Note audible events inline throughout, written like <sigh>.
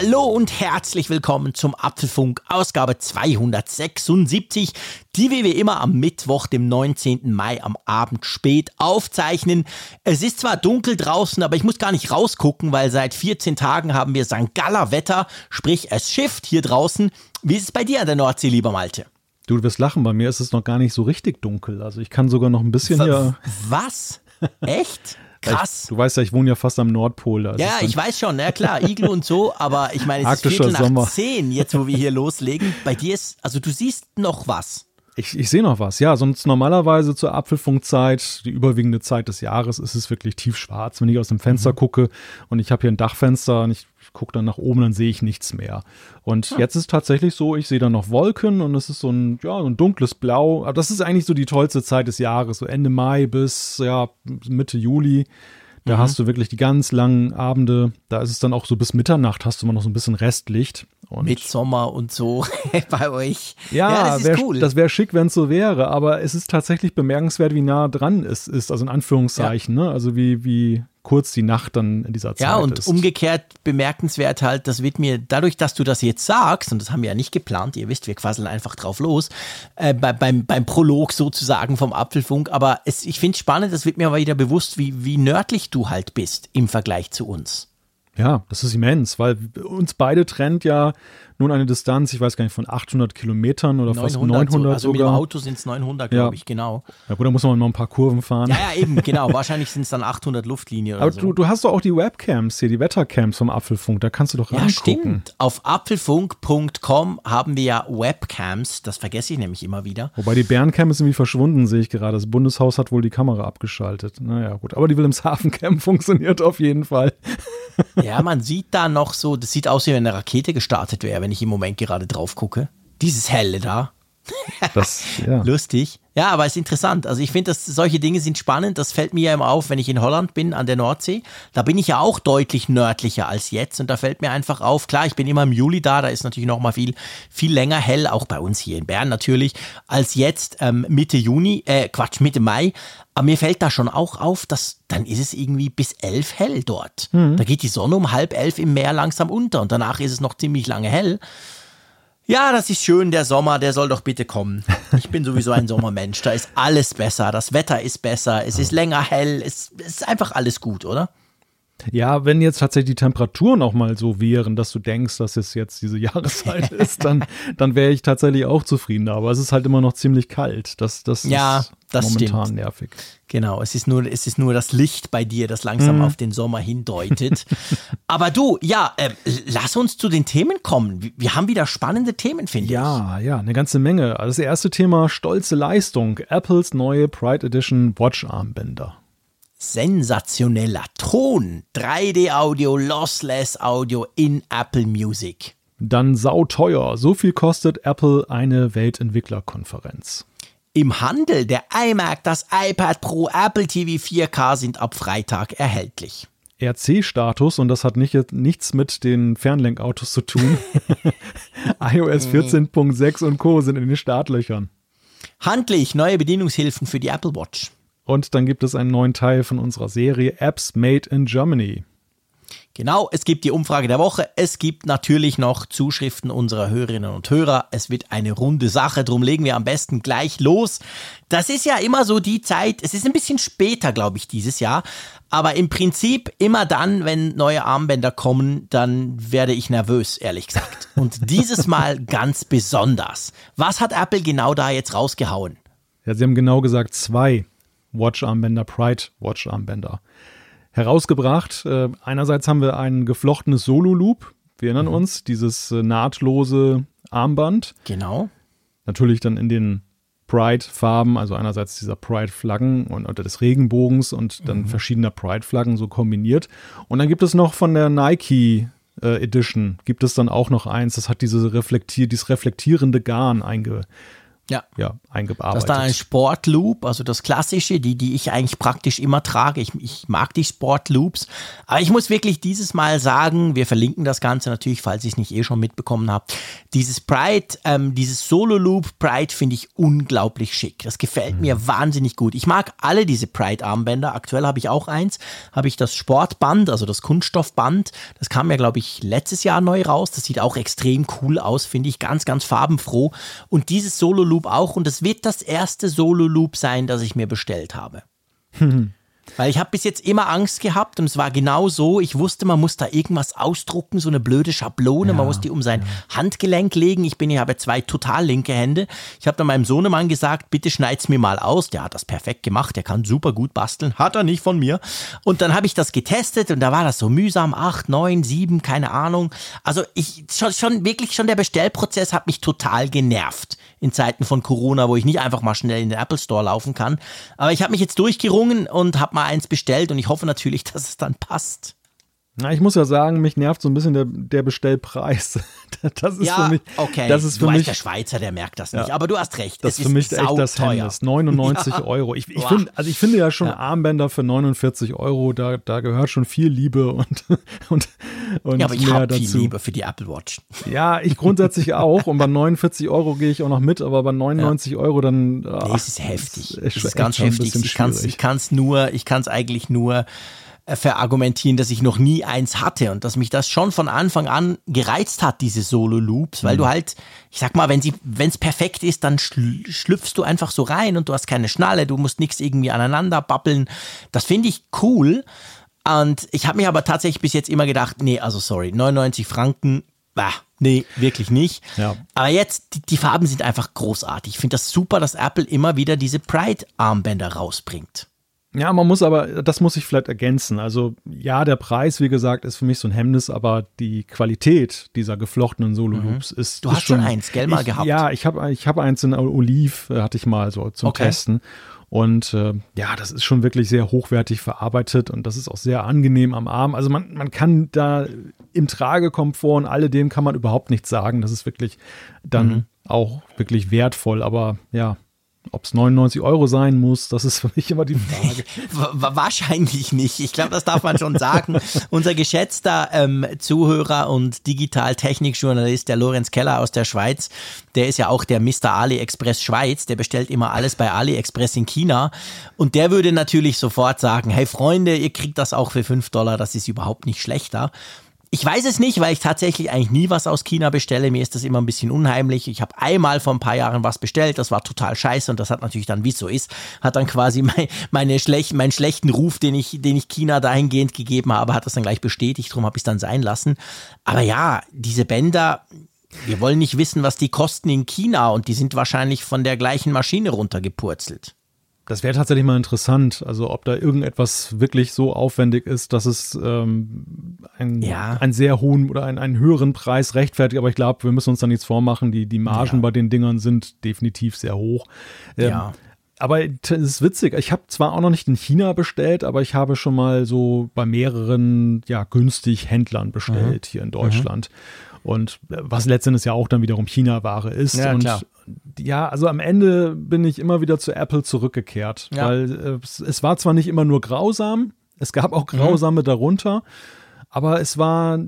Hallo und herzlich willkommen zum Apfelfunk, Ausgabe 276, die wir wie immer am Mittwoch, dem 19. Mai am Abend spät aufzeichnen. Es ist zwar dunkel draußen, aber ich muss gar nicht rausgucken, weil seit 14 Tagen haben wir St. Galler Wetter, sprich es schifft hier draußen. Wie ist es bei dir an der Nordsee, lieber Malte? Du, du wirst lachen, bei mir ist es noch gar nicht so richtig dunkel. Also ich kann sogar noch ein bisschen hier. Was? Echt? Krass. Ich, du weißt ja, ich wohne ja fast am Nordpol. ja, ich weiß schon, ja klar, Igel und so, aber ich meine, es ist Viertel nach Sommer. zehn, jetzt wo wir hier loslegen. Bei dir ist, also du siehst noch was. Ich, ich sehe noch was, ja. Sonst normalerweise zur Apfelfunkzeit, die überwiegende Zeit des Jahres, ist es wirklich tiefschwarz. Wenn ich aus dem Fenster mhm. gucke und ich habe hier ein Dachfenster und ich gucke dann nach oben, dann sehe ich nichts mehr. Und ja. jetzt ist tatsächlich so, ich sehe dann noch Wolken und es ist so ein, ja, so ein dunkles Blau. Aber das ist eigentlich so die tollste Zeit des Jahres, so Ende Mai bis ja, Mitte Juli. Da mhm. hast du wirklich die ganz langen Abende. Da ist es dann auch so bis Mitternacht hast du immer noch so ein bisschen Restlicht. Und Mit Sommer und so <laughs> bei euch. Ja, ja das, wär, cool. das wäre schick, wenn es so wäre. Aber es ist tatsächlich bemerkenswert, wie nah dran es ist. Also in Anführungszeichen. Ja. Ne? Also wie, wie kurz die Nacht dann in dieser Zeit Ja, und ist. umgekehrt bemerkenswert halt, das wird mir, dadurch, dass du das jetzt sagst, und das haben wir ja nicht geplant, ihr wisst, wir quasseln einfach drauf los, äh, bei, beim, beim Prolog sozusagen vom Apfelfunk, aber es, ich finde es spannend, das wird mir aber wieder bewusst, wie, wie nördlich du halt bist im Vergleich zu uns. Ja, das ist immens, weil uns beide trennt ja nun eine Distanz, ich weiß gar nicht, von 800 Kilometern oder 900, fast 900 so, Also sogar. mit dem Auto sind es 900, glaube ja. ich, genau. Ja gut, da muss man noch ein paar Kurven fahren. Ja, ja eben, genau. Wahrscheinlich sind es dann 800 Luftlinien oder Aber so. du, du hast doch auch die Webcams hier, die Wettercams vom Apfelfunk, da kannst du doch ja, reingucken. Ja, stimmt. Auf apfelfunk.com haben wir ja Webcams, das vergesse ich nämlich immer wieder. Wobei die Bärencam ist irgendwie verschwunden, sehe ich gerade. Das Bundeshaus hat wohl die Kamera abgeschaltet. Naja, gut. Aber die Wilhelmshaven-Cam <laughs> funktioniert auf jeden Fall. ja, man sieht da noch so, das sieht aus, wie wenn eine Rakete gestartet wäre, wenn ich im Moment gerade drauf gucke. Dieses helle da. Das, ja. <laughs> Lustig. Ja, aber es ist interessant. Also ich finde, dass solche Dinge sind spannend. Das fällt mir ja immer auf, wenn ich in Holland bin, an der Nordsee. Da bin ich ja auch deutlich nördlicher als jetzt. Und da fällt mir einfach auf, klar, ich bin immer im Juli da, da ist natürlich noch mal viel, viel länger hell, auch bei uns hier in Bern natürlich, als jetzt ähm, Mitte Juni, äh, Quatsch, Mitte Mai. Aber mir fällt da schon auch auf, dass dann ist es irgendwie bis elf hell dort. Mhm. Da geht die Sonne um halb elf im Meer langsam unter und danach ist es noch ziemlich lange hell. Ja, das ist schön, der Sommer, der soll doch bitte kommen. Ich bin sowieso ein Sommermensch, da ist alles besser, das Wetter ist besser, es ist länger hell, es, es ist einfach alles gut, oder? Ja, wenn jetzt tatsächlich die Temperaturen auch mal so wären, dass du denkst, dass es jetzt diese <laughs> Jahreszeit ist, dann, dann wäre ich tatsächlich auch zufrieden. Aber es ist halt immer noch ziemlich kalt. Das, das ja, ist das momentan stimmt. nervig. Genau, es ist, nur, es ist nur das Licht bei dir, das langsam mhm. auf den Sommer hindeutet. <laughs> Aber du, ja, äh, lass uns zu den Themen kommen. Wir haben wieder spannende Themen, finde ja, ich. Ja, ja, eine ganze Menge. Also das erste Thema, stolze Leistung. Apples neue Pride Edition Watch-Armbänder. Sensationeller Ton. 3D-Audio, Lossless Audio in Apple Music. Dann sauteuer. So viel kostet Apple eine Weltentwicklerkonferenz. Im Handel der iMac, das iPad Pro, Apple TV 4K sind ab Freitag erhältlich. RC-Status und das hat nicht, nichts mit den Fernlenkautos zu tun. <laughs> iOS 14.6 und Co. sind in den Startlöchern. Handlich neue Bedienungshilfen für die Apple Watch. Und dann gibt es einen neuen Teil von unserer Serie Apps Made in Germany. Genau, es gibt die Umfrage der Woche. Es gibt natürlich noch Zuschriften unserer Hörerinnen und Hörer. Es wird eine runde Sache, drum legen wir am besten gleich los. Das ist ja immer so die Zeit, es ist ein bisschen später, glaube ich, dieses Jahr. Aber im Prinzip immer dann, wenn neue Armbänder kommen, dann werde ich nervös, ehrlich gesagt. Und <laughs> dieses Mal ganz besonders. Was hat Apple genau da jetzt rausgehauen? Ja, sie haben genau gesagt zwei Watch-Armbänder, Pride Watch-Armbänder herausgebracht. Äh, einerseits haben wir ein geflochtenes Solo-Loop. Wir erinnern mhm. uns, dieses äh, nahtlose Armband. Genau. Natürlich dann in den Pride-Farben, also einerseits dieser Pride-Flaggen und unter des Regenbogens und dann mhm. verschiedener Pride-Flaggen so kombiniert. Und dann gibt es noch von der Nike äh, Edition, gibt es dann auch noch eins, das hat diese reflektier dieses reflektierende Garn einge ja. Ja, eingearbeitet. Das ist dann ein Sportloop, also das klassische, die, die ich eigentlich praktisch immer trage. Ich, ich mag die Sportloops. Aber ich muss wirklich dieses Mal sagen, wir verlinken das Ganze natürlich, falls ich es nicht eh schon mitbekommen habe. Dieses Pride, ähm, dieses Solo-Loop Pride finde ich unglaublich schick. Das gefällt mhm. mir wahnsinnig gut. Ich mag alle diese Pride-Armbänder. Aktuell habe ich auch eins. Habe ich das Sportband, also das Kunststoffband. Das kam ja, glaube ich, letztes Jahr neu raus. Das sieht auch extrem cool aus, finde ich. Ganz, ganz farbenfroh. Und dieses Solo-Loop Loop auch und es wird das erste Solo-Loop sein, das ich mir bestellt habe. <laughs> Weil ich habe bis jetzt immer Angst gehabt und es war genau so. Ich wusste, man muss da irgendwas ausdrucken, so eine blöde Schablone. Ja, man muss die um sein ja. Handgelenk legen. Ich bin, ich habe zwei total linke Hände. Ich habe dann meinem Sohnemann gesagt, bitte schneid's mir mal aus. Der hat das perfekt gemacht. Der kann super gut basteln. Hat er nicht von mir. Und dann habe ich das getestet und da war das so mühsam. Acht, neun, sieben, keine Ahnung. Also ich schon, schon wirklich schon der Bestellprozess hat mich total genervt in Zeiten von Corona, wo ich nicht einfach mal schnell in den Apple Store laufen kann. Aber ich habe mich jetzt durchgerungen und habe mal eins bestellt und ich hoffe natürlich, <laughs> dass es dann passt. Na, ich muss ja sagen, mich nervt so ein bisschen der, der Bestellpreis. <laughs> Das ist ja, für mich. Okay. Das ist für du mich. der Schweizer, der merkt das nicht. Ja, aber du hast recht. Das ist für mich echt das Hemmnis. 99 ja. <laughs> Euro. Ich, ich finde, also ich finde ja schon Armbänder für 49 Euro, da, da gehört schon viel Liebe und, <laughs> und, und ja, aber ich habe viel Liebe für die Apple Watch. Ja, ich grundsätzlich auch. Und bei 49 Euro gehe ich auch noch mit, aber bei 99 Euro dann. Ach, nee, es ist heftig. Es ist, ist ganz heftig. Ich kann es ich kann's nur, ich kann es eigentlich nur verargumentieren, dass ich noch nie eins hatte und dass mich das schon von Anfang an gereizt hat, diese Solo-Loops, weil mhm. du halt, ich sag mal, wenn sie, wenn es perfekt ist, dann schlüpfst du einfach so rein und du hast keine Schnalle, du musst nichts irgendwie aneinander babbeln. Das finde ich cool. Und ich habe mir aber tatsächlich bis jetzt immer gedacht, nee, also sorry, 99 Franken, bah, nee, wirklich nicht. Ja. Aber jetzt, die, die Farben sind einfach großartig. Ich finde das super, dass Apple immer wieder diese Pride-Armbänder rausbringt. Ja, man muss aber, das muss ich vielleicht ergänzen. Also ja, der Preis, wie gesagt, ist für mich so ein Hemmnis, aber die Qualität dieser geflochtenen Solo-Loops mhm. ist. Du ist hast schon eins, gell, mal ich, gehabt? Ja, ich habe ich hab eins in Oliv, äh, hatte ich mal so zum okay. Testen. Und äh, ja, das ist schon wirklich sehr hochwertig verarbeitet und das ist auch sehr angenehm am Arm. Also man, man kann da im Tragekomfort und alledem kann man überhaupt nichts sagen. Das ist wirklich dann mhm. auch wirklich wertvoll. Aber ja, ob es 99 Euro sein muss, das ist für mich immer die Frage. <laughs> Wahrscheinlich nicht. Ich glaube, das darf man schon sagen. <laughs> Unser geschätzter ähm, Zuhörer und Digital-Technik-Journalist, der Lorenz Keller aus der Schweiz, der ist ja auch der Mr. AliExpress Schweiz, der bestellt immer alles bei AliExpress in China. Und der würde natürlich sofort sagen, hey Freunde, ihr kriegt das auch für 5 Dollar, das ist überhaupt nicht schlechter. Ich weiß es nicht, weil ich tatsächlich eigentlich nie was aus China bestelle. Mir ist das immer ein bisschen unheimlich. Ich habe einmal vor ein paar Jahren was bestellt, das war total scheiße und das hat natürlich dann, wie es so ist, hat dann quasi <laughs> mein, meine schlecht, meinen schlechten Ruf, den ich, den ich China dahingehend gegeben habe, hat das dann gleich bestätigt. Darum habe ich es dann sein lassen. Aber ja, diese Bänder, wir wollen nicht wissen, was die kosten in China und die sind wahrscheinlich von der gleichen Maschine runtergepurzelt. Das wäre tatsächlich mal interessant, also ob da irgendetwas wirklich so aufwendig ist, dass es ähm, ein, ja. einen sehr hohen oder einen, einen höheren Preis rechtfertigt. Aber ich glaube, wir müssen uns da nichts vormachen. Die, die Margen ja. bei den Dingern sind definitiv sehr hoch. Ähm, ja. Aber es ist witzig. Ich habe zwar auch noch nicht in China bestellt, aber ich habe schon mal so bei mehreren ja günstig Händlern bestellt mhm. hier in Deutschland. Mhm. Und äh, was letztendlich ja auch dann wiederum China-Ware ist. Ja, und klar ja, also am Ende bin ich immer wieder zu Apple zurückgekehrt, ja. weil äh, es, es, war zwar nicht immer nur grausam, es gab auch mhm. grausame mhm. darunter, aber es war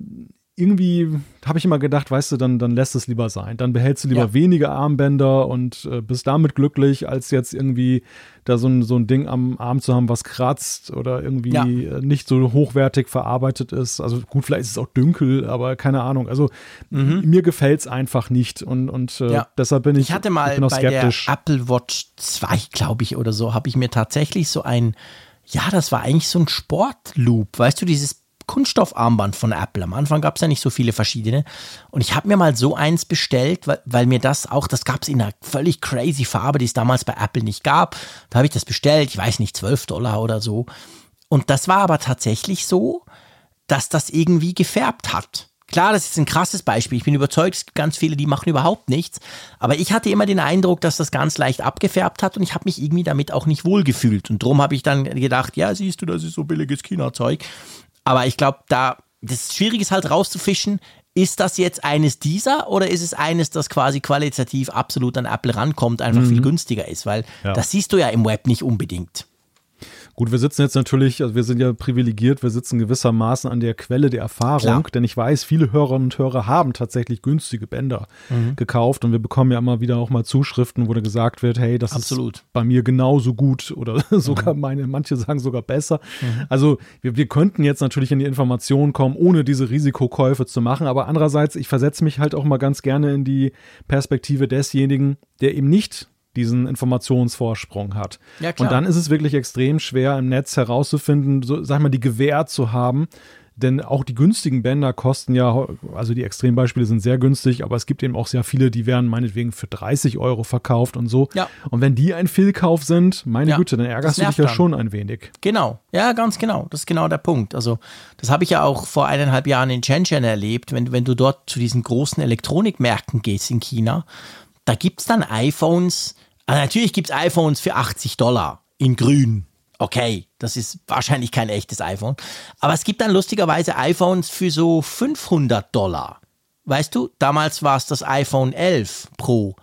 irgendwie habe ich immer gedacht, weißt du, dann, dann lässt es lieber sein. Dann behältst du lieber ja. wenige Armbänder und äh, bist damit glücklich, als jetzt irgendwie da so ein, so ein Ding am Arm zu haben, was kratzt oder irgendwie ja. Äh, nicht so hochwertig verarbeitet ist. Also gut, vielleicht ist es auch dünkel, aber keine Ahnung. Also mhm. mir gefällt es einfach nicht und, und äh, ja. deshalb bin ich Ich hatte mal ich bei skeptisch. der Apple Watch 2, glaube ich, oder so, habe ich mir tatsächlich so ein ja, das war eigentlich so ein Sportloop, weißt du, dieses Kunststoffarmband von Apple. Am Anfang gab es ja nicht so viele verschiedene. Und ich habe mir mal so eins bestellt, weil, weil mir das auch, das gab es in einer völlig crazy Farbe, die es damals bei Apple nicht gab. Da habe ich das bestellt, ich weiß nicht, 12 Dollar oder so. Und das war aber tatsächlich so, dass das irgendwie gefärbt hat. Klar, das ist ein krasses Beispiel. Ich bin überzeugt, es gibt ganz viele, die machen überhaupt nichts. Aber ich hatte immer den Eindruck, dass das ganz leicht abgefärbt hat und ich habe mich irgendwie damit auch nicht wohlgefühlt. Und darum habe ich dann gedacht, ja, siehst du, das ist so billiges China-Zeug. Aber ich glaube, da das Schwierige ist halt rauszufischen, ist das jetzt eines dieser oder ist es eines, das quasi qualitativ absolut an Apple rankommt, einfach mhm. viel günstiger ist? Weil ja. das siehst du ja im Web nicht unbedingt. Gut, wir sitzen jetzt natürlich, also wir sind ja privilegiert, wir sitzen gewissermaßen an der Quelle der Erfahrung, Klar. denn ich weiß, viele Hörerinnen und Hörer haben tatsächlich günstige Bänder mhm. gekauft und wir bekommen ja immer wieder auch mal Zuschriften, wo da gesagt wird, hey, das Absolut. ist bei mir genauso gut oder <laughs> sogar mhm. meine, manche sagen sogar besser. Mhm. Also wir, wir könnten jetzt natürlich in die Informationen kommen, ohne diese Risikokäufe zu machen, aber andererseits, ich versetze mich halt auch mal ganz gerne in die Perspektive desjenigen, der eben nicht diesen Informationsvorsprung hat. Ja. Und dann ist es wirklich extrem schwer im Netz herauszufinden, so, sag mal, die Gewähr zu haben. Denn auch die günstigen Bänder kosten ja, also die Extrembeispiele sind sehr günstig, aber es gibt eben auch sehr viele, die werden meinetwegen für 30 Euro verkauft und so. Ja. Und wenn die ein Fehlkauf sind, meine ja, Güte, dann ärgerst du dich ja dann. schon ein wenig. Genau, ja, ganz genau. Das ist genau der Punkt. Also, das habe ich ja auch vor eineinhalb Jahren in Shenzhen erlebt, wenn, wenn du dort zu diesen großen Elektronikmärkten gehst in China da gibt es dann iPhones. Also natürlich gibt es iPhones für 80 Dollar in grün. Okay, das ist wahrscheinlich kein echtes iPhone. Aber es gibt dann lustigerweise iPhones für so 500 Dollar. Weißt du, damals war es das iPhone 11 Pro.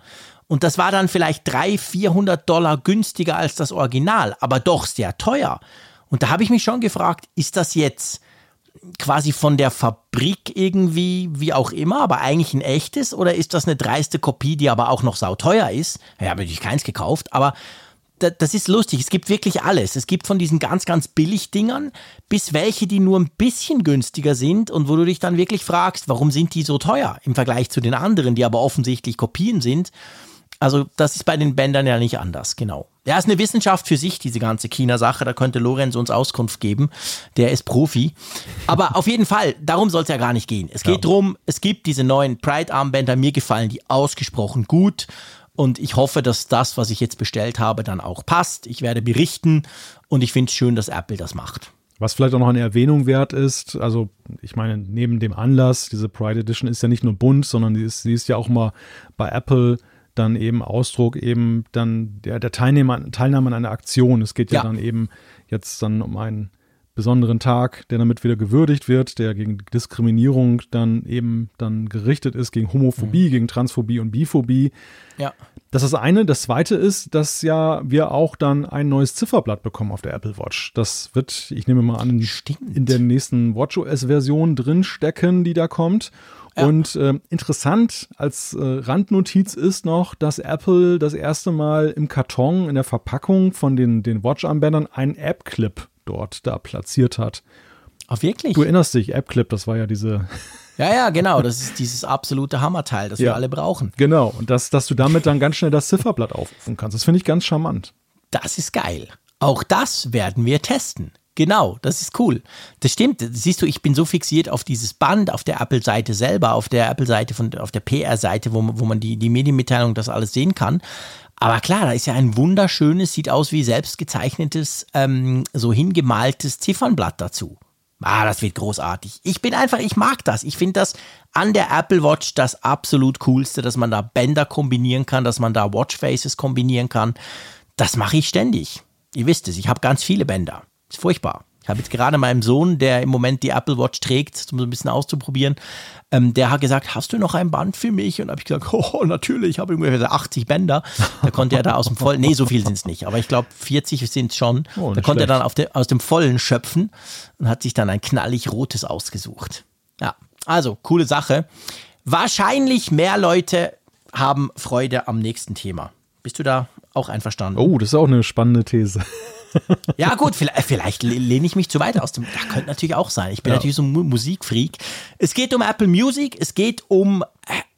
Und das war dann vielleicht 300, 400 Dollar günstiger als das Original, aber doch sehr teuer. Und da habe ich mich schon gefragt, ist das jetzt quasi von der Fabrik irgendwie, wie auch immer, aber eigentlich ein echtes? Oder ist das eine dreiste Kopie, die aber auch noch sauteuer ist? Ja, habe natürlich keins gekauft, aber das ist lustig. Es gibt wirklich alles. Es gibt von diesen ganz, ganz billig Dingern bis welche, die nur ein bisschen günstiger sind und wo du dich dann wirklich fragst, warum sind die so teuer im Vergleich zu den anderen, die aber offensichtlich Kopien sind. Also das ist bei den Bändern ja nicht anders, genau. Ja, ist eine Wissenschaft für sich, diese ganze China-Sache. Da könnte Lorenz uns Auskunft geben. Der ist Profi. Aber auf jeden Fall, darum soll es ja gar nicht gehen. Es geht ja. darum, es gibt diese neuen Pride-Armbänder. Mir gefallen die ausgesprochen gut. Und ich hoffe, dass das, was ich jetzt bestellt habe, dann auch passt. Ich werde berichten. Und ich finde es schön, dass Apple das macht. Was vielleicht auch noch eine Erwähnung wert ist, also ich meine, neben dem Anlass, diese Pride Edition ist ja nicht nur bunt, sondern sie ist, sie ist ja auch mal bei Apple dann eben Ausdruck eben dann der, der Teilnehmer, Teilnahme an einer Aktion. Es geht ja, ja dann eben jetzt dann um einen besonderen Tag, der damit wieder gewürdigt wird, der gegen Diskriminierung dann eben dann gerichtet ist, gegen Homophobie, mhm. gegen Transphobie und Biphobie. Ja. Das ist das eine. Das zweite ist, dass ja wir auch dann ein neues Zifferblatt bekommen auf der Apple Watch. Das wird, ich nehme mal an, Stimmt. in der nächsten WatchOS-Version drinstecken, die da kommt. Und äh, interessant als äh, Randnotiz ist noch, dass Apple das erste Mal im Karton, in der Verpackung von den, den Watch-Armbändern einen App-Clip dort da platziert hat. Ach, wirklich? Du erinnerst dich, App-Clip, das war ja diese. Ja, ja, genau. Das ist dieses absolute Hammerteil, das ja, wir alle brauchen. Genau. Und das, dass du damit dann ganz schnell das Zifferblatt aufrufen kannst. Das finde ich ganz charmant. Das ist geil. Auch das werden wir testen. Genau, das ist cool. Das stimmt. Siehst du, ich bin so fixiert auf dieses Band auf der Apple-Seite selber, auf der Apple-Seite von, auf der PR-Seite, wo, wo man die, die Medienmitteilung das alles sehen kann. Aber klar, da ist ja ein wunderschönes, sieht aus wie selbstgezeichnetes, ähm, so hingemaltes Ziffernblatt dazu. Ah, das wird großartig. Ich bin einfach, ich mag das. Ich finde das an der Apple Watch das absolut coolste, dass man da Bänder kombinieren kann, dass man da Watchfaces kombinieren kann. Das mache ich ständig. Ihr wisst es, ich habe ganz viele Bänder. Ist furchtbar. Ich habe jetzt gerade meinem Sohn, der im Moment die Apple Watch trägt, um so ein bisschen auszuprobieren, ähm, der hat gesagt, hast du noch ein Band für mich? Und habe ich gesagt, <laughs> oh, natürlich, ich habe ungefähr 80 Bänder. Da konnte er da aus dem vollen, nee, so viel sind es nicht, aber ich glaube 40 sind es schon. Oh, da konnte schlecht. er dann de, aus dem vollen schöpfen und hat sich dann ein knallig rotes ausgesucht. Ja, also coole Sache. Wahrscheinlich mehr Leute haben Freude am nächsten Thema. Bist du da auch einverstanden? Oh, das ist auch eine spannende These. <laughs> Ja, gut, vielleicht, vielleicht lehne ich mich zu weit aus dem. Ja, könnte natürlich auch sein. Ich bin ja. natürlich so ein Musikfreak. Es geht um Apple Music, es geht um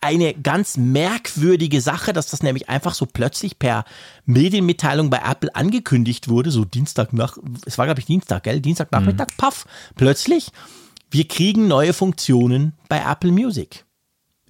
eine ganz merkwürdige Sache, dass das nämlich einfach so plötzlich per Medienmitteilung bei Apple angekündigt wurde, so Dienstag nach, es war glaube ich Dienstag, gell? Dienstagnachmittag, mhm. paff, plötzlich, wir kriegen neue Funktionen bei Apple Music.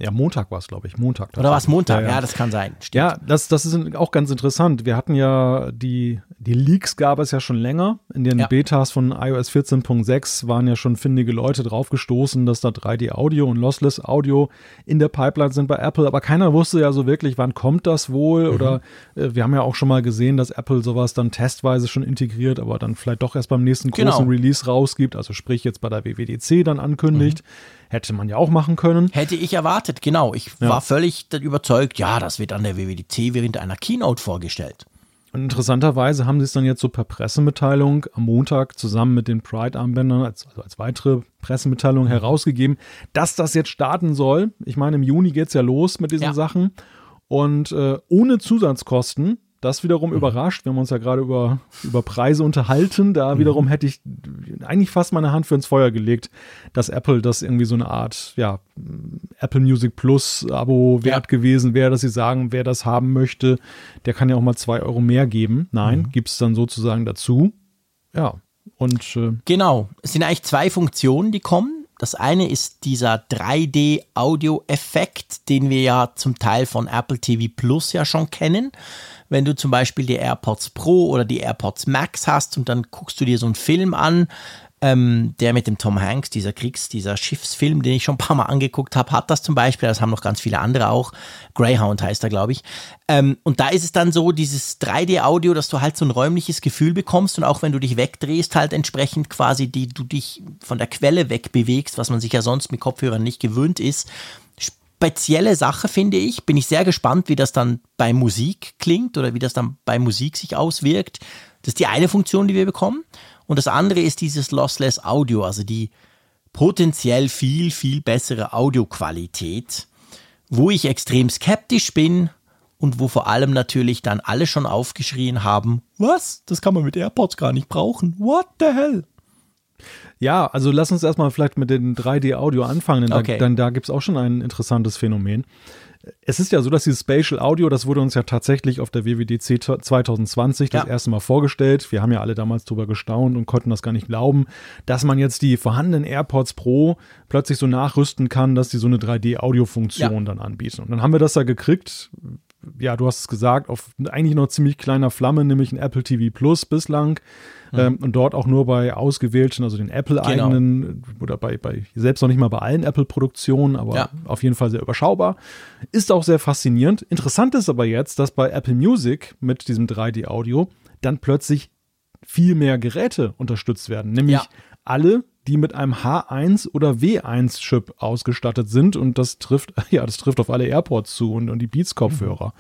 Ja, Montag war es, glaube ich. Montag. Oder war es Montag? Ja, ja. das kann sein. Stimmt. Ja, das, das ist auch ganz interessant. Wir hatten ja die, die Leaks gab es ja schon länger. In den ja. Betas von iOS 14.6 waren ja schon findige Leute draufgestoßen, dass da 3D-Audio und Lossless Audio in der Pipeline sind bei Apple. Aber keiner wusste ja so wirklich, wann kommt das wohl? Mhm. Oder äh, wir haben ja auch schon mal gesehen, dass Apple sowas dann testweise schon integriert, aber dann vielleicht doch erst beim nächsten großen genau. Release rausgibt. Also sprich jetzt bei der WWDC dann ankündigt. Mhm. Hätte man ja auch machen können. Hätte ich erwartet, genau. Ich ja. war völlig überzeugt, ja, das wird an der WWDC während einer Keynote vorgestellt. Und interessanterweise haben sie es dann jetzt so per Pressemitteilung am Montag zusammen mit den Pride-Armbändern als, also als weitere Pressemitteilung mhm. herausgegeben, dass das jetzt starten soll. Ich meine, im Juni geht es ja los mit diesen ja. Sachen. Und äh, ohne Zusatzkosten das wiederum mhm. überrascht. Wir haben uns ja gerade über, über Preise unterhalten. Da mhm. wiederum hätte ich eigentlich fast meine Hand für ins Feuer gelegt, dass Apple das irgendwie so eine Art, ja, Apple Music Plus Abo wert ja. gewesen wäre, dass sie sagen, wer das haben möchte, der kann ja auch mal zwei Euro mehr geben. Nein, mhm. gibt es dann sozusagen dazu. Ja. Und äh, genau, es sind eigentlich zwei Funktionen, die kommen. Das eine ist dieser 3D-Audio-Effekt, den wir ja zum Teil von Apple TV Plus ja schon kennen. Wenn du zum Beispiel die AirPods Pro oder die AirPods Max hast und dann guckst du dir so einen Film an, ähm, der mit dem Tom Hanks, dieser Kriegs-, dieser Schiffsfilm, den ich schon ein paar Mal angeguckt habe, hat das zum Beispiel. Das haben noch ganz viele andere auch. Greyhound heißt er, glaube ich. Ähm, und da ist es dann so, dieses 3D-Audio, dass du halt so ein räumliches Gefühl bekommst und auch wenn du dich wegdrehst, halt entsprechend quasi die, du dich von der Quelle wegbewegst, was man sich ja sonst mit Kopfhörern nicht gewöhnt ist, spezielle Sache, finde ich. Bin ich sehr gespannt, wie das dann bei Musik klingt oder wie das dann bei Musik sich auswirkt. Das ist die eine Funktion, die wir bekommen. Und das andere ist dieses Lossless Audio, also die potenziell viel, viel bessere Audioqualität, wo ich extrem skeptisch bin und wo vor allem natürlich dann alle schon aufgeschrien haben, was? Das kann man mit AirPods gar nicht brauchen. What the hell? Ja, also lass uns erstmal vielleicht mit den 3D-Audio anfangen, denn okay. da, dann, da gibt es auch schon ein interessantes Phänomen. Es ist ja so, dass dieses Spatial Audio, das wurde uns ja tatsächlich auf der WWDC 2020 das erste Mal vorgestellt. Wir haben ja alle damals drüber gestaunt und konnten das gar nicht glauben, dass man jetzt die vorhandenen AirPods Pro plötzlich so nachrüsten kann, dass die so eine 3D-Audio-Funktion ja. dann anbieten. Und dann haben wir das ja gekriegt. Ja, du hast es gesagt, auf eigentlich noch ziemlich kleiner Flamme, nämlich ein Apple TV Plus bislang. Mhm. Ähm, und dort auch nur bei ausgewählten, also den Apple-eigenen genau. oder bei, bei, selbst noch nicht mal bei allen Apple-Produktionen, aber ja. auf jeden Fall sehr überschaubar. Ist auch sehr faszinierend. Interessant ist aber jetzt, dass bei Apple Music mit diesem 3D-Audio dann plötzlich viel mehr Geräte unterstützt werden, nämlich ja. alle, die mit einem H1 oder W1 Chip ausgestattet sind und das trifft <laughs> ja, das trifft auf alle AirPods zu und, und die Beats Kopfhörer.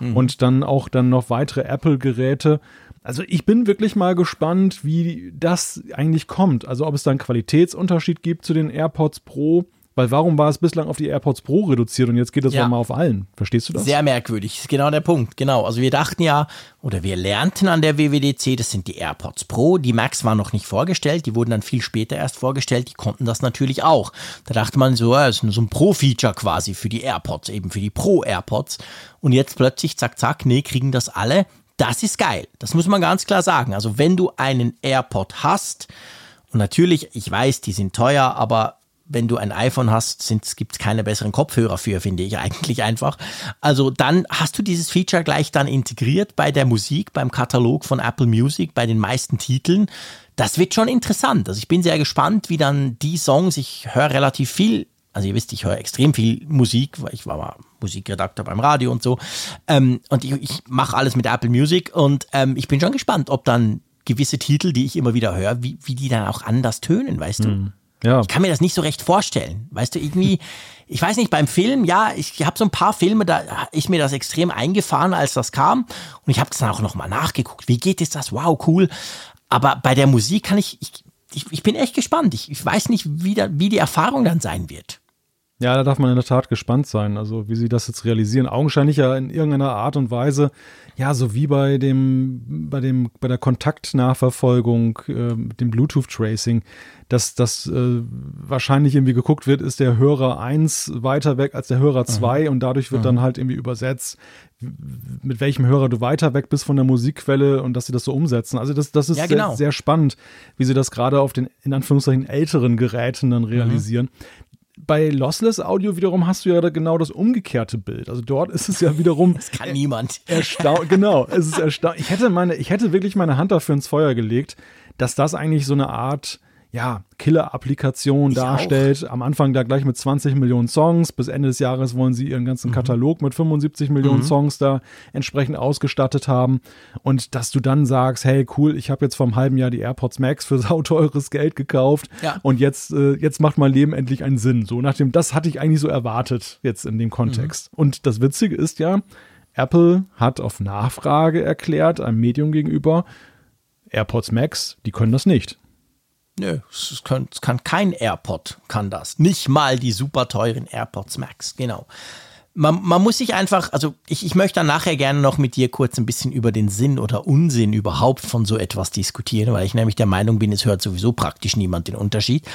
Mhm. Und dann auch dann noch weitere Apple Geräte also ich bin wirklich mal gespannt, wie das eigentlich kommt. Also ob es da einen Qualitätsunterschied gibt zu den AirPods Pro. Weil warum war es bislang auf die AirPods Pro reduziert und jetzt geht das ja. mal auf allen? Verstehst du das? Sehr merkwürdig, ist genau der Punkt. Genau. Also wir dachten ja, oder wir lernten an der WWDC, das sind die AirPods Pro. Die Max waren noch nicht vorgestellt, die wurden dann viel später erst vorgestellt, die konnten das natürlich auch. Da dachte man so, das ist nur so ein Pro-Feature quasi für die AirPods, eben für die Pro-AirPods. Und jetzt plötzlich, zack, zack, nee, kriegen das alle. Das ist geil. Das muss man ganz klar sagen. Also wenn du einen AirPod hast, und natürlich, ich weiß, die sind teuer, aber wenn du ein iPhone hast, gibt es keine besseren Kopfhörer für, finde ich <laughs> eigentlich einfach. Also dann hast du dieses Feature gleich dann integriert bei der Musik, beim Katalog von Apple Music, bei den meisten Titeln. Das wird schon interessant. Also ich bin sehr gespannt, wie dann die Songs, ich höre relativ viel also ihr wisst, ich höre extrem viel Musik, weil ich war mal Musikredakteur beim Radio und so. Ähm, und ich, ich mache alles mit Apple Music und ähm, ich bin schon gespannt, ob dann gewisse Titel, die ich immer wieder höre, wie, wie die dann auch anders tönen, weißt du? Mhm. Ja. Ich kann mir das nicht so recht vorstellen. Weißt du, irgendwie, ich weiß nicht, beim Film, ja, ich habe so ein paar Filme, da ist mir das extrem eingefahren, als das kam. Und ich habe das dann auch nochmal nachgeguckt. Wie geht es das? Wow, cool. Aber bei der Musik kann ich, ich, ich, ich bin echt gespannt. Ich, ich weiß nicht, wie, da, wie die Erfahrung dann sein wird. Ja, da darf man in der Tat gespannt sein, also wie sie das jetzt realisieren. Augenscheinlich ja in irgendeiner Art und Weise, ja, so wie bei dem, bei dem, bei der Kontaktnachverfolgung, äh, dem Bluetooth-Tracing, dass das äh, wahrscheinlich irgendwie geguckt wird, ist der Hörer 1 weiter weg als der Hörer 2 mhm. und dadurch wird mhm. dann halt irgendwie übersetzt, mit welchem Hörer du weiter weg bist von der Musikquelle und dass sie das so umsetzen. Also das, das ist ja, genau. sehr, sehr, spannend, wie sie das gerade auf den in Anführungszeichen älteren Geräten dann mhm. realisieren. Mhm bei Lossless Audio wiederum hast du ja genau das umgekehrte Bild. Also dort ist es ja wiederum. Das kann niemand. Erstaunt, genau, es ist erstaunt. Ich hätte meine, ich hätte wirklich meine Hand dafür ins Feuer gelegt, dass das eigentlich so eine Art ja, Killer-Applikation darstellt. Auch. Am Anfang da gleich mit 20 Millionen Songs. Bis Ende des Jahres wollen sie ihren ganzen mhm. Katalog mit 75 Millionen mhm. Songs da entsprechend ausgestattet haben. Und dass du dann sagst, hey, cool, ich habe jetzt vor einem halben Jahr die AirPods Max für sauteures <laughs> Geld gekauft. Ja. Und jetzt, äh, jetzt macht mein Leben endlich einen Sinn. So nach dem, das hatte ich eigentlich so erwartet jetzt in dem Kontext. Mhm. Und das Witzige ist ja, Apple hat auf Nachfrage erklärt, einem Medium gegenüber, AirPods Max, die können das nicht. Nö, es kann, es kann kein AirPod, kann das. Nicht mal die super teuren AirPods Max, genau. Man, man muss sich einfach, also ich, ich möchte dann nachher gerne noch mit dir kurz ein bisschen über den Sinn oder Unsinn überhaupt von so etwas diskutieren, weil ich nämlich der Meinung bin, es hört sowieso praktisch niemand den Unterschied.